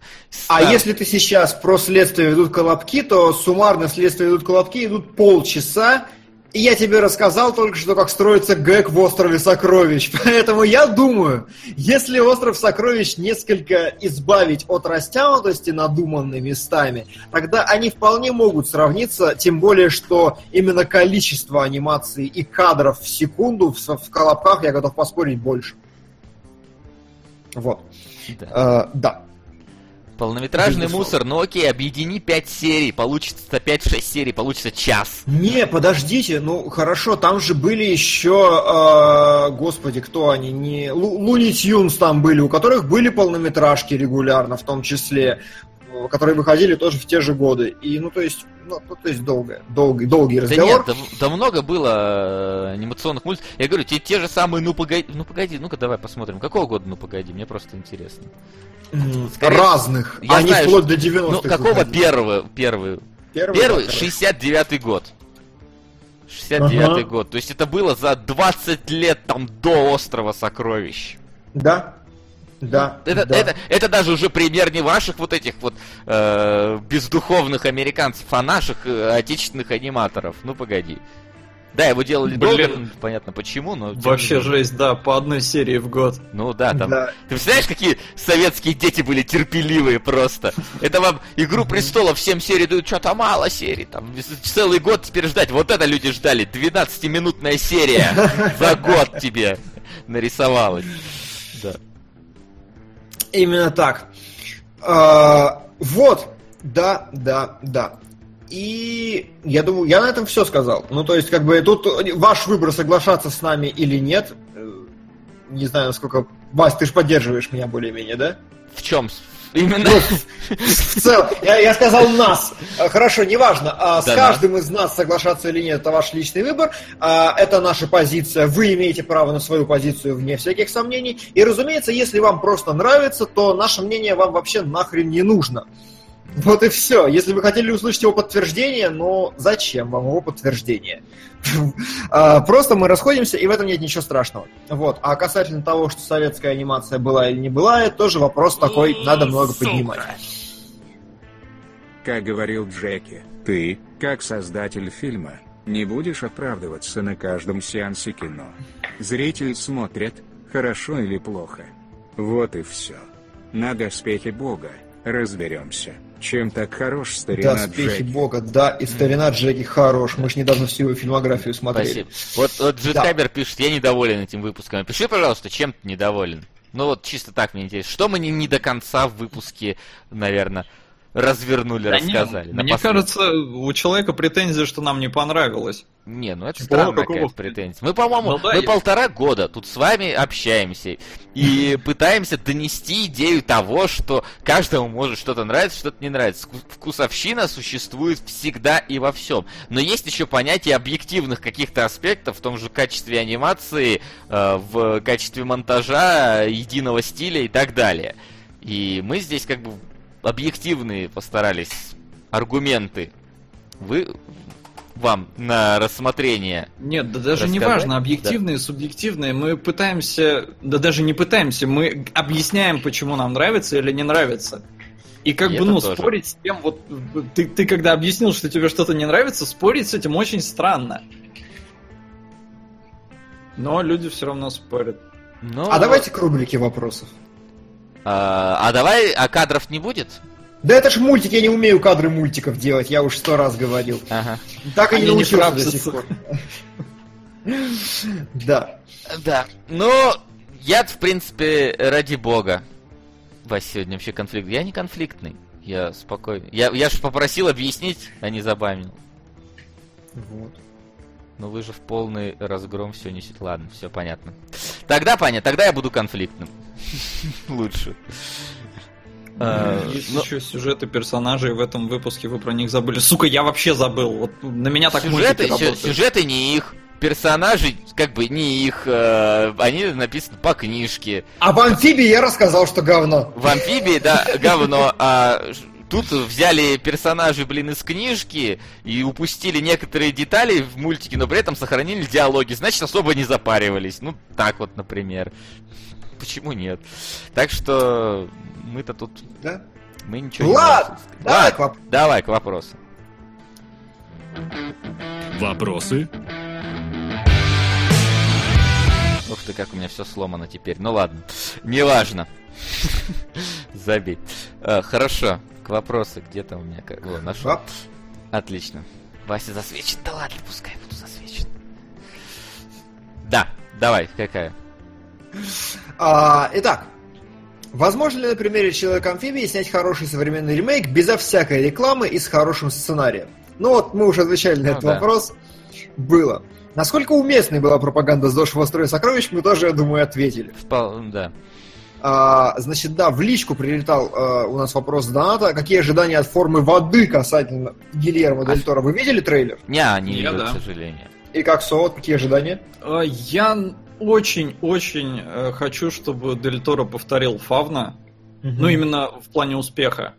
А если ты сейчас про следствие ведут колобки, то суммарно следствие ведут колобки идут полчаса, я тебе рассказал только что, как строится гэг в острове Сокровищ. Поэтому я думаю, если остров Сокровищ несколько избавить от растянутости надуманными местами, тогда они вполне могут сравниться, тем более, что именно количество анимации и кадров в секунду в, в Колобках я готов поспорить больше. Вот. Да. Э, да. Полнометражный Безусловно. мусор, ну окей, объедини 5 серий, получится 5-6 серий, получится час. Не, подождите, ну хорошо, там же были еще, э, господи, кто они, не Лу- Луни Тюнс там были, у которых были полнометражки регулярно, в том числе, которые выходили тоже в те же годы. И, ну, то есть, ну, ну, то есть долго, долгий, долгий Да разговор. нет, да, да много было э, анимационных мультиков. Я говорю, те, те же самые, ну погоди, ну погоди, ну-ка давай посмотрим. Какого года, ну погоди, мне просто интересно. Скорее- Разных. Я они знаю, вплоть что- до 90-х. Ну, какого выходили. первого, первый? Первый, Первый, да, 69-й год. 69-й Ага. год. То есть это было за 20 лет там до острова сокровищ. Да. Да. Это, да. это, это даже уже пример не ваших вот этих вот э, бездуховных американцев, а наших э, отечественных аниматоров. Ну погоди. Да, его делали Блин. долго, ну, понятно почему, но... Вообще жесть, да, по одной серии в год. Ну да, там... Да. Ты представляешь, какие советские дети были терпеливые просто? Это вам «Игру престолов» 7 серий дают, что-то мало серий, там целый год теперь ждать. Вот это люди ждали, 12-минутная серия за год тебе нарисовалась. Да. Именно так. А, вот, да, да, да. И я думаю, я на этом все сказал. Ну, то есть, как бы тут ваш выбор, соглашаться с нами или нет. Э, Не знаю, насколько... Вась, ты же поддерживаешь меня более-менее, да? В чем именно? В целом, я, я сказал нас. А, Хорошо, неважно. а, С Да, каждым из нас соглашаться или нет, это ваш личный выбор. А, Это наша позиция. Вы имеете право на свою позицию вне всяких сомнений. И, разумеется, если вам просто нравится, то наше мнение вам вообще нахрен не нужно. Вот и все. Если вы хотели услышать его подтверждение, но зачем вам его подтверждение? А, Просто мы расходимся, и в этом нет ничего страшного. Вот. А касательно того, что советская анимация была или не была, это тоже вопрос такой, надо много поднимать. Как говорил Джеки, ты, как создатель фильма, не будешь оправдываться на каждом сеансе кино. Зритель смотрит, хорошо или плохо. Вот и все. На доспехи Бога разберемся, чем так хорош старина Доспехи Джеки. Бога, да, и старина Джеки хорош. Мы ж недавно всю его фильмографию смотрели. Спасибо. Вот, вот Да. Джетхабер пишет, я недоволен этим выпуском. Пиши, пожалуйста, чем ты недоволен. Ну вот чисто так мне интересно. Что мы не, не до конца в выпуске, наверное, развернули, Да не, рассказали? мне Напоследок. кажется, у человека претензия, что нам не понравилось. Не, ну это Чего? странная Какого? какая-то претензия. Мы, по-моему, Ну да, мы я- полтора года тут с вами общаемся и пытаемся донести идею того, что каждому может что-то нравиться, что-то не нравится. Вку- Вкусовщина существует всегда и во всем. Но есть еще понятие объективных каких-то аспектов в том же качестве анимации, э, в качестве монтажа, единого стиля и так далее. И мы здесь как бы объективные постарались аргументы вы вам на рассмотрение. Нет, да даже не Рассказать? важно, объективные, субъективные. Мы пытаемся, да даже не пытаемся, мы объясняем, почему нам нравится или не нравится. И как И бы, ну, тоже. спорить с тем, вот, ты, ты когда объяснил, что тебе что-то не нравится, спорить с этим очень странно. Но люди все равно спорят. Ну, А давайте к рубрике вопросов. А, а давай, а кадров не будет? Да это ж мультик, я не умею кадры мультиков делать, я уж сто раз говорил. Ага. Так и Они не научился до сих пор. Да. Да. Ну, я в принципе, ради бога. Вась, сегодня вообще конфликт. Я не конфликтный. Я спокойный. Я, я же попросил объяснить, а не забанил. Вот. Но вы же в полный разгром все несете. Ладно, все понятно. Тогда понятно, тогда я буду конфликтным. Лучше. А, Есть ну, еще сюжеты персонажей в этом выпуске, вы про них забыли. Сука, я вообще забыл. Вот на меня так сюжеты, сюжеты не их. Персонажи, как бы, не их. э, они написаны по книжке. А в амфибии я рассказал, что говно. В амфибии, да, говно, а Тут взяли персонажей, блин, из книжки и упустили некоторые детали в мультике, но при этом сохранили диалоги. Значит, особо не запаривались. Ну, так вот, например. Почему нет? Так что мы-то тут... Да? Мы ничего Влад, не... Давай, Влад, к воп... давай к вопросу. Вопросы? Ух ты, как у меня все сломано теперь. Ну ладно, неважно. Забить. Э, хорошо к вопросу. Где там у меня? как- Во, нашел. Оп. Отлично. Вася засвечен. Да ладно, пускай буду засвечен. Да, давай, какая? А, итак, возможно ли на примере Человека-амфибии снять хороший современный ремейк безо всякой рекламы и с хорошим сценарием? Ну вот, мы уже отвечали на Ну этот да. вопрос. Было. Насколько уместной была пропаганда с Дошего строя сокровищ, мы тоже, я думаю, ответили. Впол- Да. А, значит, да, в личку прилетал а, у нас вопрос доната. Какие ожидания от формы воды касательно Гильермо Дель Торо? Вы видели трейлер? Не, не видел, да. к сожалению. И как Соот, какие ожидания? А, Я очень-очень э, хочу, чтобы Дель Торо повторил Фавна. Ну, именно в плане успеха.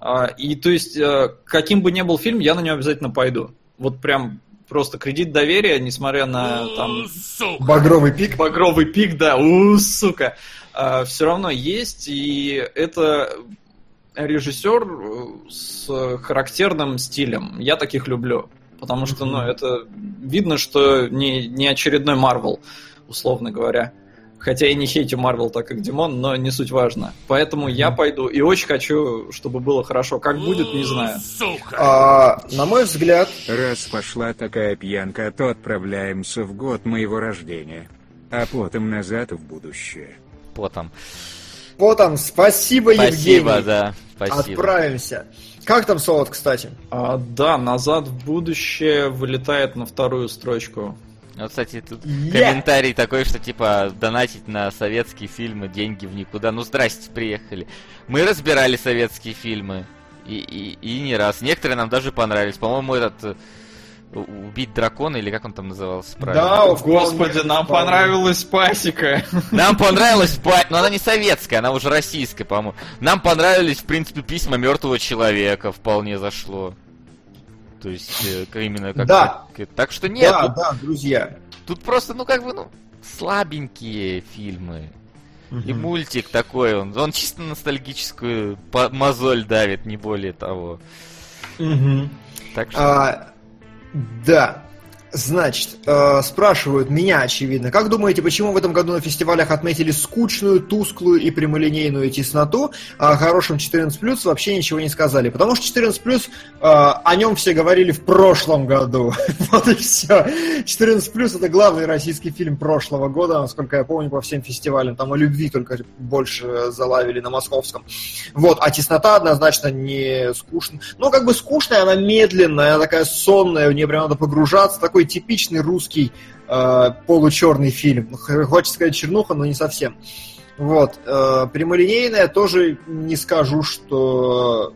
А, И то есть, э, каким бы ни был фильм, я на него обязательно пойду. Вот прям просто кредит доверия, несмотря на там Сука. Багровый пик. багровый пик, да, у, сука, все равно есть, и это режиссер э, с характерным стилем. Я таких люблю. Потому что, ну, это видно, что не, не очередной Марвел, условно говоря. Хотя и не хейтю Марвел, так как Димон, но не суть важно. Поэтому я пойду и очень хочу, чтобы было хорошо. Как будет, не знаю. Сука. А, на мой взгляд, Раз пошла такая пьянка, то отправляемся в год моего рождения. А потом назад в будущее. Потом. вот там, спасибо, Спасибо, Евгений. да. Спасибо. Отправимся. Как там Солод, кстати? А, да, назад в будущее вылетает на вторую строчку. Вот, кстати, тут Я. комментарий такой, что типа донатить на советские фильмы деньги в никуда. Ну здрасте, приехали. Мы разбирали советские фильмы. И, и, и не раз. Некоторые нам даже понравились. По-моему, этот э, убить дракона, или как он там назывался правильно? Да, о, Господи, нам вполне. понравилась пасека. Нам понравилась, па- но она не советская, она уже российская, по-моему. Нам понравились, в принципе, письма мертвого человека, вполне зашло. То есть, э, именно как... Да. так- что нет, да, тут, да, друзья. тут просто, ну, как бы, ну, слабенькие фильмы. И Мгм. мультик такой, он, он чисто ностальгическую мозоль давит, не более того. Мгм. Так что... А, да. Значит, э, спрашивают меня, очевидно, как думаете, почему в этом году на фестивалях отметили скучную, тусклую и прямолинейную тесноту, а о хорошем 14+, вообще ничего не сказали? Потому что 14+, э, о нем все говорили в прошлом году. вот и все. 14+, это главный российский фильм прошлого года, насколько я помню, по всем фестивалям. Там о любви только больше залавили на московском. Вот, а теснота однозначно не скучная. Ну, как бы скучная, она медленная, она такая сонная, в нее прям надо погружаться. Такой типичный русский э, получерный фильм. Хочется сказать чернуха, но не совсем. Вот. Э, прямолинейная тоже не скажу, что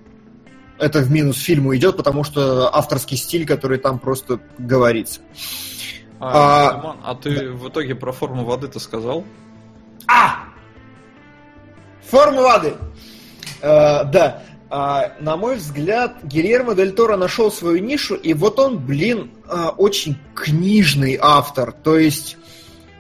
это в минус фильму идет, потому что авторский стиль, который там просто говорится. А, А, Димон, а ты в итоге про форму воды-то сказал? А! Форма воды. Э, да. А, на мой взгляд, Гильермо Дель Торо нашел свою нишу, и вот он, блин, а, очень книжный автор. То есть,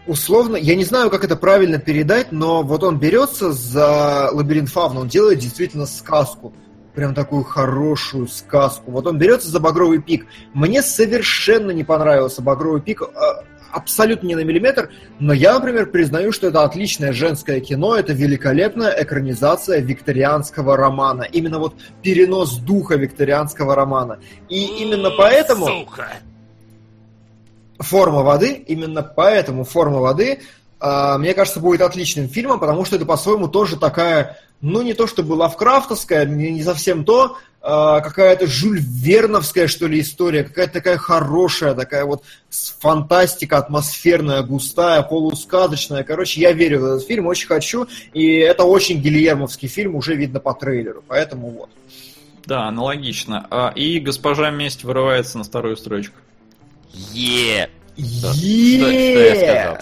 условно, я не знаю, как это правильно передать, но вот он берется за Лабиринт Фавна, он делает действительно сказку. Прям такую хорошую сказку. Вот он берется за Багровый пик. Мне совершенно не понравился Багровый пик. а, Абсолютно не на миллиметр. Но я, например, признаю, что это отличное женское кино, это великолепная экранизация викторианского романа. Именно вот перенос духа викторианского романа. И именно поэтому Сука. форма воды, именно поэтому форма воды, а, мне кажется, будет отличным фильмом, потому что это по-своему тоже такая, ну не то чтобы лавкрафтовская, не, совсем то, какая-то Жюль Верновская, что ли, история, какая-то такая хорошая, такая вот фантастика атмосферная, густая, полусказочная. Короче, я верю в этот фильм, очень хочу, и это очень гильермовский фильм, уже видно по трейлеру, поэтому вот. Да, аналогично. А, и госпожа месть вырывается на вторую строчку. Е! Что, что я сказал?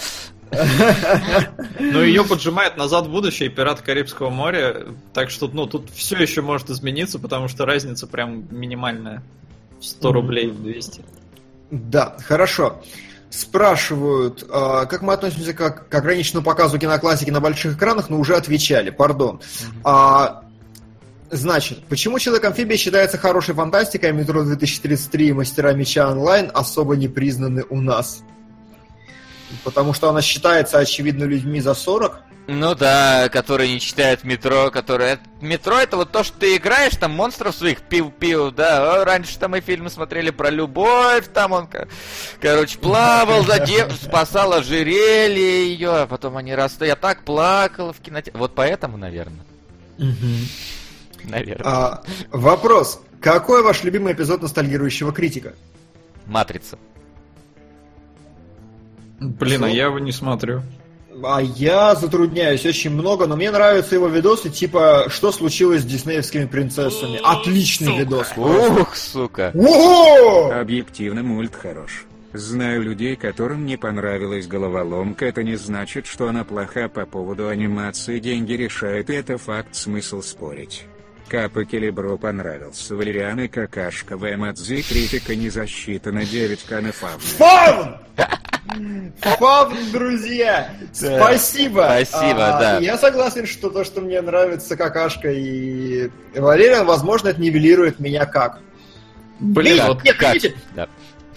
Но ее поджимает назад в будущее и пираты Карибского моря. Так что, ну, тут все еще может измениться, потому что разница прям минимальная. 100 рублей в 200. Да, хорошо. Спрашивают, а, как мы относимся к, к ограниченному показу киноклассики на больших экранах, но уже отвечали, пардон. А, значит, почему Человек-амфибия считается хорошей фантастикой, а Метро 2033 и Мастера Меча онлайн особо не признаны у нас? Потому что она считается, очевидно, людьми за 40. Ну да, которые не читают метро, которые... Метро это вот то, что ты играешь, там монстров своих пил-пил, да. О, раньше там мы фильмы смотрели про любовь, там он, ко- короче, плавал за дев... спасал ожерелье ее, а потом они растут. Я так плакала в кинотеатре. Вот поэтому, наверное. Наверное. А, вопрос. Какой ваш любимый эпизод ностальгирующего критика? Матрица. Блин, а Что? я его не смотрю. А я затрудняюсь очень много, но мне нравятся его видосы, типа «Что случилось с диснеевскими принцессами?» Отличный Сука. видос. Ух, сука. Ого! Объективно мульт хорош. Знаю людей, которым не понравилась головоломка, это не значит, что она плоха по поводу анимации, деньги решают, и это факт, смысл спорить. Капа Келебро понравился, Валериан и Какашка, Вэмадзи, критика не засчитана, 9 канефавны. Фавн! Фавн, друзья! Спасибо! Спасибо, А, да. Я согласен, что то, что мне нравится какашка и Валериан, возможно, это нивелирует меня как. Блин, вот нет, как? видите, Да.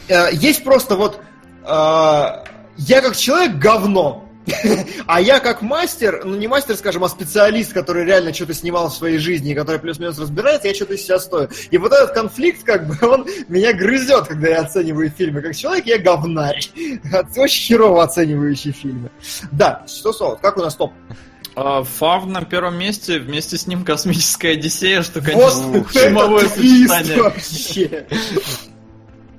э, есть просто вот... э, я как человек говно. А я как мастер, ну не мастер, скажем, а специалист, который реально что-то снимал в своей жизни, и который плюс-минус разбирается, я что-то из себя стою. И вот этот конфликт, как бы, он меня грызет, когда я оцениваю фильмы. Как человек я говнарь. Очень херово оценивающий фильмы. Да, что Солод, как у нас топ? а, Фав на первом месте, вместе с ним космическая Одиссея, что, Вот конечно, это чумовое сочетание. вообще.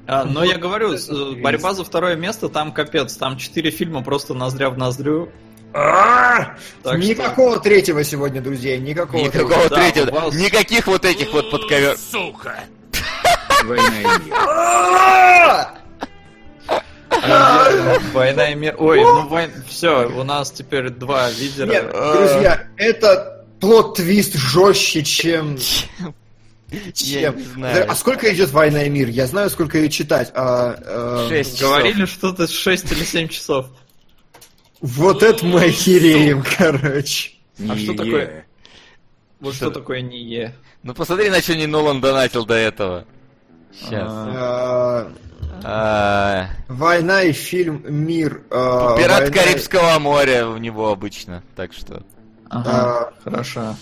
А, но я говорю, борьба за второе место, там капец, там четыре фильма просто ноздря в ноздрю. А, Никакого третьего сегодня, друзья, никакого. Никакого третьего. Никаких вот этих вот подковер. Сука. Война и мир. А! Война и мир. Ой, ну войн... все, у нас теперь два лидера. Нет, друзья, это плод-твист жестче, чем... Я чем. не знаю. А сколько идет «Война и мир»? Я знаю, сколько ее читать. а, э, Шесть часов. Говорили что-то 6 или 7 часов. Вот это мы охереем, короче. А что такое? Вот что такое не Е. Ну посмотри, на что не Нолан донатил до этого. Сейчас. А. А, А, «Война» и фильм «Мир». Пират Карибского моря у него обычно, так что. Ага, хорошо.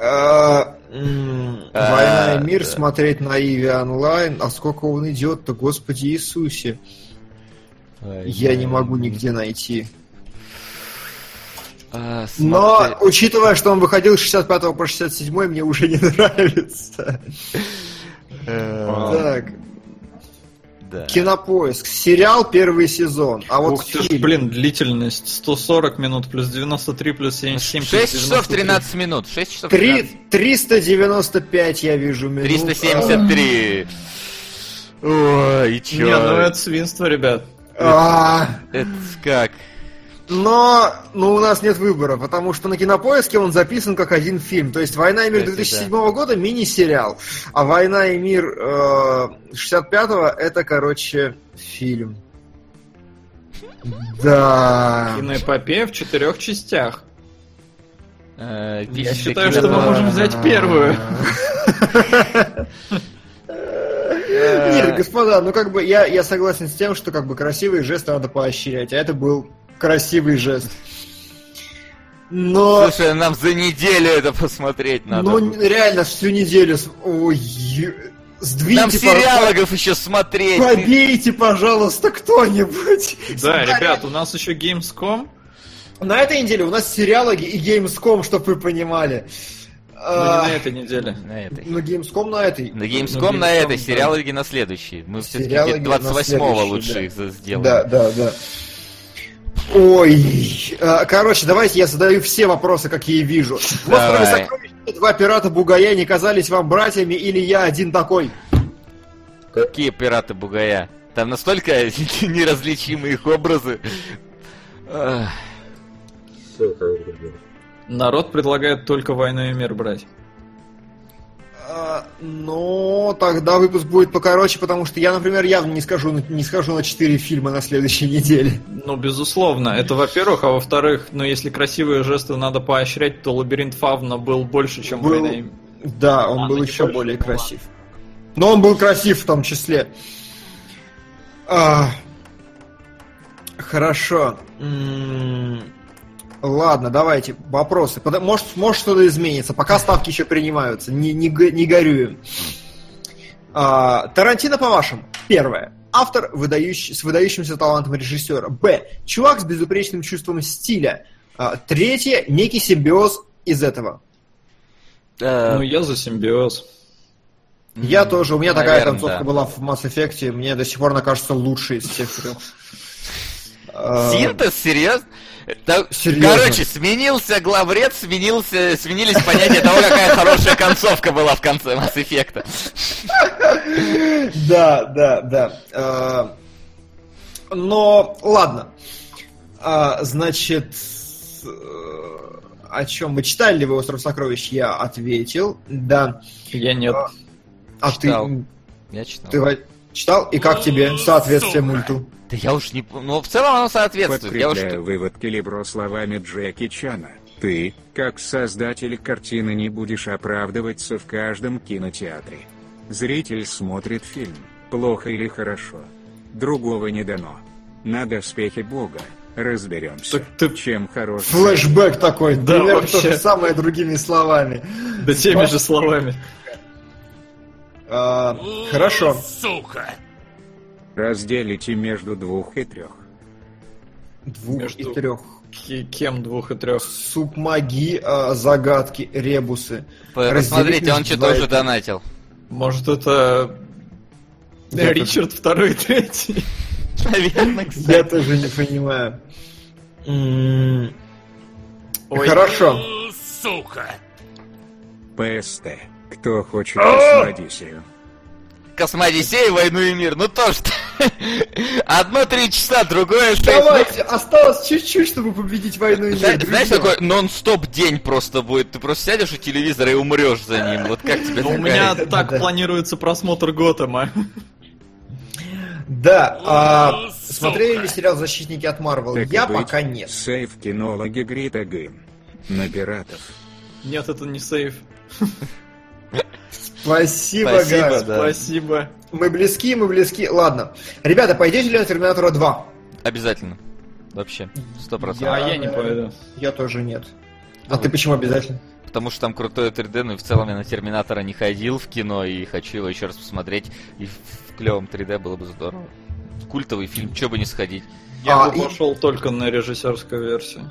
А, «Война и мир» да. смотреть на Иви онлайн. А сколько он идет-то, Господи Иисусе. Я не могу нигде найти. А, Но, учитывая, что он выходил с 65 по 67, мне уже не нравится. Э, Так, да. Кинопоиск. Сериал первый сезон. А вот Ух ты ж, фильм. блин, длительность 140 минут плюс 93 плюс 77 плюс 6 часов 93. 13 минут. 6 часов Три- 13. 395 я вижу минут. 373. Ой, и чё? Не, ну это свинство, ребят. А, Это как? Но, но у нас нет выбора, потому что на кинопоиске он записан как один фильм. То есть «Война и мир» Кстати, 2007 года мини-сериал, а «Война и мир» э, 65-го это, короче, фильм. Да. Киноэпопея в четырех частях. Э, Я считаю, кино- что мы можем взять первую. Нет, господа, ну как бы я, я согласен с тем, что как бы красивые жесты надо поощрять, а это был красивый жест. Но, Слушай, нам за неделю это посмотреть надо. ну реально всю неделю, с- ой, сдвиньте, Нам сериалогов еще смотреть. побейте, пожалуйста, кто-нибудь. Да, ребят, у нас еще Gamescom. На этой неделе у нас сериалоги и Gamescom, чтобы вы понимали. Но Ну, не А, на этой неделе. На этой. Ну, Gamescom на этой. На Gamescom Ну, на этой, да. сериалоги на следующий. Мы все-таки Сериалоги на 28-го следующий, лучше да. их сделаем. Да, да, да. Ой, а, короче, давайте я задаю все вопросы, какие вижу. Вот Давай. кроме сокровищ, два пирата Бугая не казались вам братьями или я один такой? Какие пираты Бугая? Там настолько неразличимы их образы. Народ предлагает только войну и мир брать. А, ну, тогда выпуск будет покороче, потому что я, например, явно не скажу, не скажу на 4 фильма на следующей неделе. Ну, безусловно, это во-первых, а во-вторых, ну, если красивые жесты надо поощрять, то лабиринт Фавна был больше, чем Был- война. Да, он А, был еще больше, более красив. Но он был красив в том числе. А, Хорошо. М, Ладно, давайте вопросы. Может, может что-то изменится. Пока ставки еще принимаются. Не, не, не горюем. А, Тарантино, по-вашему, первое. Автор выдающий, с выдающимся талантом режиссера. Б. Чувак с безупречным чувством стиля. А, Третье. Некий симбиоз из этого. Э, Ну, я за симбиоз. Я тоже. У меня такая наверно, концовка да. была в Mass Effect. Мне до сих пор она кажется лучшей из всех трех. А, Синтез, серьезно? Да, Серьезно. Короче, сменился главред, сменился, сменились понятия того, какая хорошая концовка была в конце Mass Effect. Да, да, да. А, Но, ладно. А, Значит, э, о чем мы читали ли вы «Остров сокровищ»? Я ответил, да. Я нет. А Читал. ты, Я читал. ты читал? И как тебе соответствие мульту? Да я уж не... Ну, в целом оно соответствует. Я уж... Подкрепляю вывод Келебро словами Джеки Чана. Ты, как создатель картины, не будешь оправдываться в каждом кинотеатре. Зритель смотрит фильм, плохо или хорошо. Другого не дано. На доспехе Бога разберемся, Так ты- чем хорош. Флэшбэк такой, Да, примерно вообще. то же самое другими словами. Да теми же словами. А, Хорошо. Сука. Разделите между двух и трех. Двух Между- и трех. Кем двух и трех? Субмаги, а, загадки, ребусы. Посмотрите, он между что-то уже донатил. Может, это... Я Ричард второй и третий? Наверное, Я кстати. тоже не понимаю. М, Ой. Хорошо. Сука. ПСТ. Кто хочет Космодисию? Космодесей, войну и мир. Ну то что. Одно три часа, другое шесть. Давайте, осталось чуть-чуть, чтобы победить войну и мир. Знаешь, такой нон-стоп день просто будет. Ты просто сядешь у телевизора и умрешь за ним. Вот как тебе Ну, У меня так планируется просмотр Готэма. Да, а, смотрели ли сериал «Защитники от Марвел»? Я быть, пока нет. Сейф кинологи Грита Гым. На пиратов. Нет, это не сейф. Спасибо, Спасибо, Газ. да. Спасибо. Мы близки, мы близки. Ладно. Ребята, пойдете ли на Терминатора 2? Обязательно. Вообще, сто А процентов. я не пойду. Я тоже нет. А ты почему обязательно? Потому что там крутое 3D, ну и в целом я на Терминатора не ходил в кино и хочу его еще раз посмотреть. И в клевом 3D было бы здорово. Культовый фильм, чё бы не сходить. Я А, бы и- пошел только на режиссерскую версию.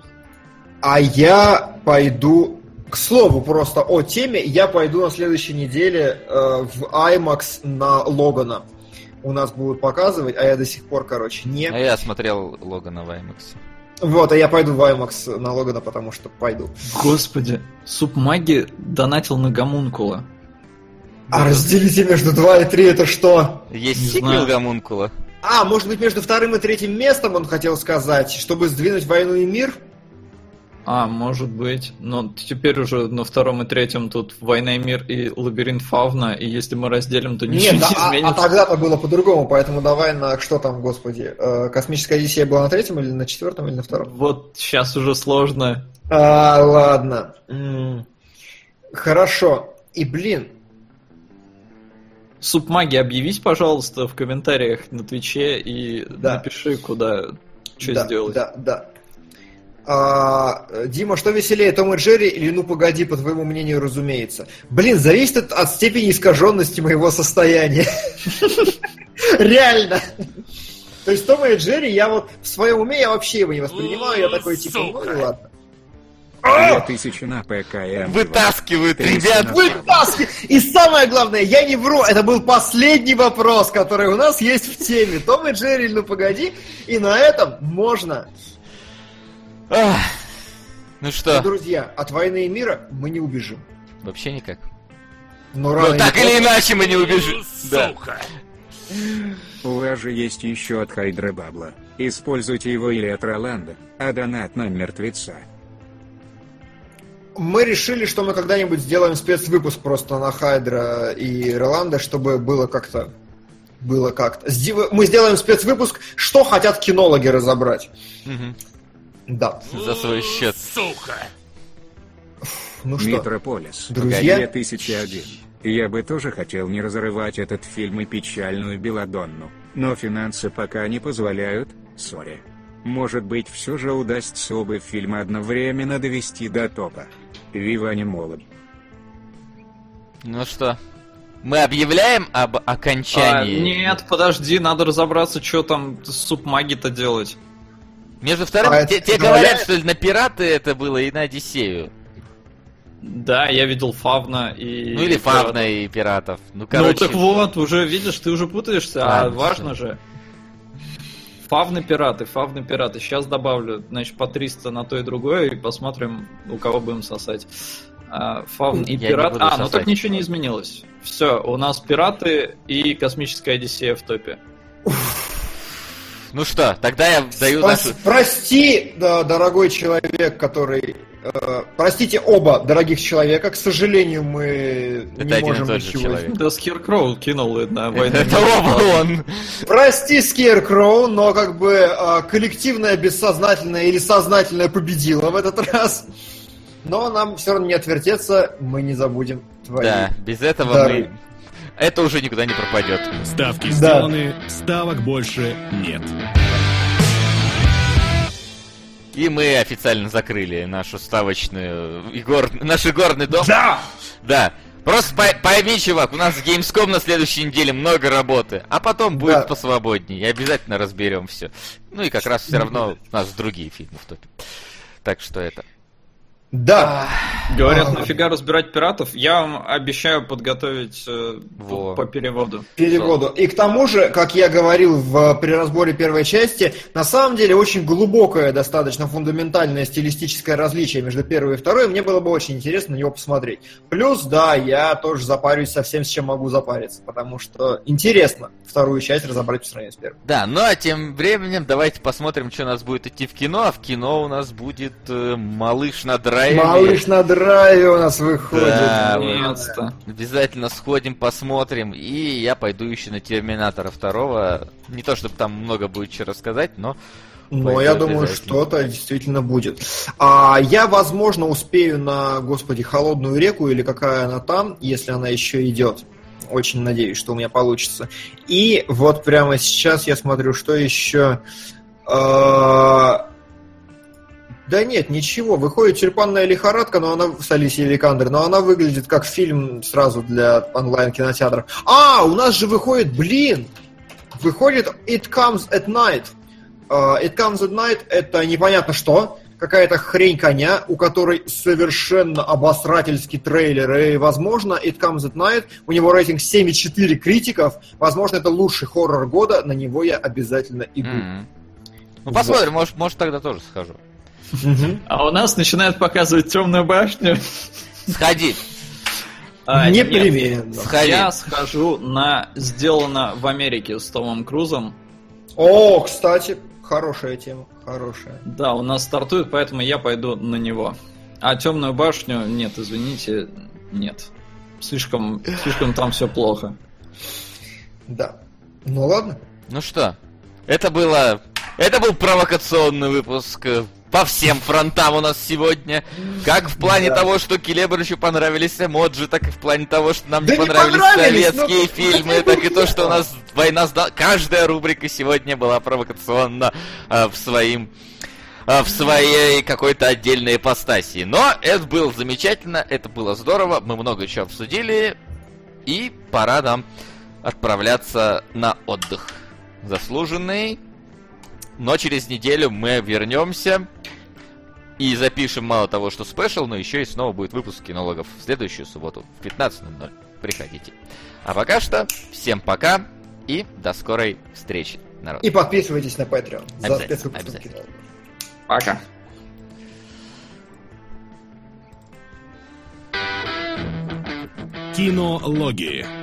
А я пойду... К слову, просто о теме, я пойду на следующей неделе э, в IMAX на Логана. У нас будут показывать, а я до сих пор, короче, не... А я смотрел Логана в IMAX. Вот, а я пойду в IMAX на Логана, потому что пойду. Господи, Субмаги донатил на гомункула. А разделите между 2 и 3 это что? Есть Не сиквел знаю. Гомункула. А, может быть, между вторым и третьим местом он хотел сказать, чтобы сдвинуть войну и мир? А, может быть. Но теперь уже на втором и третьем тут Война и мир и Лабиринт Фавна, и если мы разделим, то ничего Нет, не а, а изменится. тогда-то было по-другому, поэтому давай на что там, господи, э, Космическая Одиссея была на третьем или на четвертом или на втором? Вот сейчас уже сложно. А, ладно. Хорошо. И, блин, Субмаги, объявись, пожалуйста, в комментариях на Твиче и Да. напиши, куда что да, сделать. Да, да. А, Дима, что веселее, Том и Джерри или Ну Погоди, по твоему мнению, разумеется? Блин, зависит от, от степени искаженности моего состояния. Реально. То есть Тома и Джерри, я вот в своем уме я вообще его не воспринимаю, я такой типа, ну ладно. 2000 на ПКМ. Вытаскивают, ребят. сена. Вытаски! И самое главное, я не вру, это был последний вопрос, который у нас есть в теме. Том и Джерри, ну погоди, и на этом можно. Ах. Ну И, что, друзья, от войны и мира мы не убежим. вообще никак. Но Ну, рано так или иначе мы не убежим. Да. Сука. У вас же есть еще от Хайдра Бабла. Используйте его или от Роланда, а донат на мертвеца. Мы решили, что мы когда-нибудь сделаем спецвыпуск просто на Хайдра и Роланда, чтобы было как-то... Было как-то. Мы сделаем спецвыпуск, что хотят кинологи разобрать. Мгм. Да. За свой счет. Сука. Ну что, Метрополис. Друзья? 2001. Я бы тоже хотел не разрывать этот фильм и печальную Беладонну, но финансы пока не позволяют, сори. Может быть, все же удастся оба фильма одновременно довести до топа. Вива не молод. Ну что, мы объявляем об А, окончании? нет, подожди, надо разобраться, что там с субмаги-то делать. Между вторым, А те, это те добавляет? говорят, что ли, на пираты это было и на Одиссею. Да, я видел Фавна и... Ну или Фавна и пиратов. Ну, короче. Ну так вот, уже видишь, ты уже путаешься, а Ладно, важно же. Фавны пираты, фавны пираты. Сейчас добавлю, значит, по 300 на то и другое, и посмотрим, у кого будем сосать. А, фавн и Я пират. А, ну сосать. так ничего не изменилось. Все, у нас пираты и космическая Одиссея в топе. Ну что, тогда я даю Прос- нашу... Прости, да, дорогой человек, который... э, простите оба дорогих человека, к сожалению, мы Это не один и можем тот же ничего человек. Да Скиркроу кинул на войну. Это оба он. Прости, Скеркроу, но как бы э, коллективное бессознательное или сознательное победило в этот раз. Но нам все равно не отвертеться, мы не забудем твои. Да, без этого дары. мы... Это уже никуда не пропадет. Ставки Да. сделаны, ставок больше нет. И мы официально закрыли нашу ставочную игор... наш игорный дом. Да! Да. Просто пой- пойми, чувак, у нас в Gamescom на следующей неделе много работы, а потом будет Да. посвободнее, и обязательно разберем все. Ну и как раз все равно у нас другие фильмы в топе. Так что это. Да! Говорят, А. нафига разбирать пиратов? Я вам обещаю подготовить э, Во. по переводу. переводу. И к тому же, как я говорил в, при разборе первой части, на самом деле очень глубокое, достаточно фундаментальное стилистическое различие между первой и второй. Мне было бы очень интересно на него посмотреть. Плюс, да, я тоже запарюсь со всем, с чем могу запариться, потому что интересно вторую часть разобрать по сравнению с первой. Да, ну а тем временем давайте посмотрим, что у нас будет идти в кино. А в кино у нас будет э, «Малыш на драйве». Малыш на драйве у нас выходит. Да, Наконец-то. Обязательно сходим, посмотрим. И я пойду еще на Терминатора второго. Не то, чтобы там много будет что рассказать, но... Но я думаю, что-то действительно будет. А я, возможно, успею на, господи, холодную реку или какая она там, если она еще идет. Очень надеюсь, что у меня получится. И вот прямо сейчас я смотрю, что еще. А, Да нет, ничего. Выходит тюльпанная лихорадка, но она с Алисией Викандер, но она выглядит как фильм сразу для онлайн-кинотеатров. А, у нас же выходит, блин, выходит It Comes at Night. Uh, It Comes at Night это непонятно что, какая-то хрень коня, у которой совершенно обосрательский трейлер. И, возможно, It Comes at Night, у него рейтинг 7,4 критиков. Возможно, это лучший хоррор года, на него я обязательно иду. М. Ну посмотрим, может, может тогда тоже схожу. А у нас начинают показывать темную башню. Сходи, А, Непременно. сходи. Я схожу на сделано в Америке с Томом Крузом. О, кстати, хорошая тема, хорошая. Да, у нас стартует, поэтому я пойду на него. А темную башню, нет, извините, нет. Слишком, слишком там все плохо. Да. Ну ладно. Ну что, это было... Это был провокационный выпуск э, по всем фронтам у нас сегодня. Как в плане Да. того, что Келебрычу понравились эмоджи, так и в плане того, что нам Да не понравились понравились, советские ну, фильмы, так и то, что у нас война сда... Каждая рубрика сегодня была провокационна э, в своим э, в своей какой-то отдельной ипостаси. Но это было замечательно, это было здорово, мы много чего обсудили, и пора нам отправляться на отдых. Заслуженный. Но через неделю мы вернемся и запишем мало того, что спешл, но еще и снова будет выпуск кинологов в следующую субботу в 15.00. Приходите. А пока что, всем пока и до скорой встречи, народ. И подписывайтесь на Patreon за Обязательно, спецвыпуск обязательно. кино. Пока. Кинологии.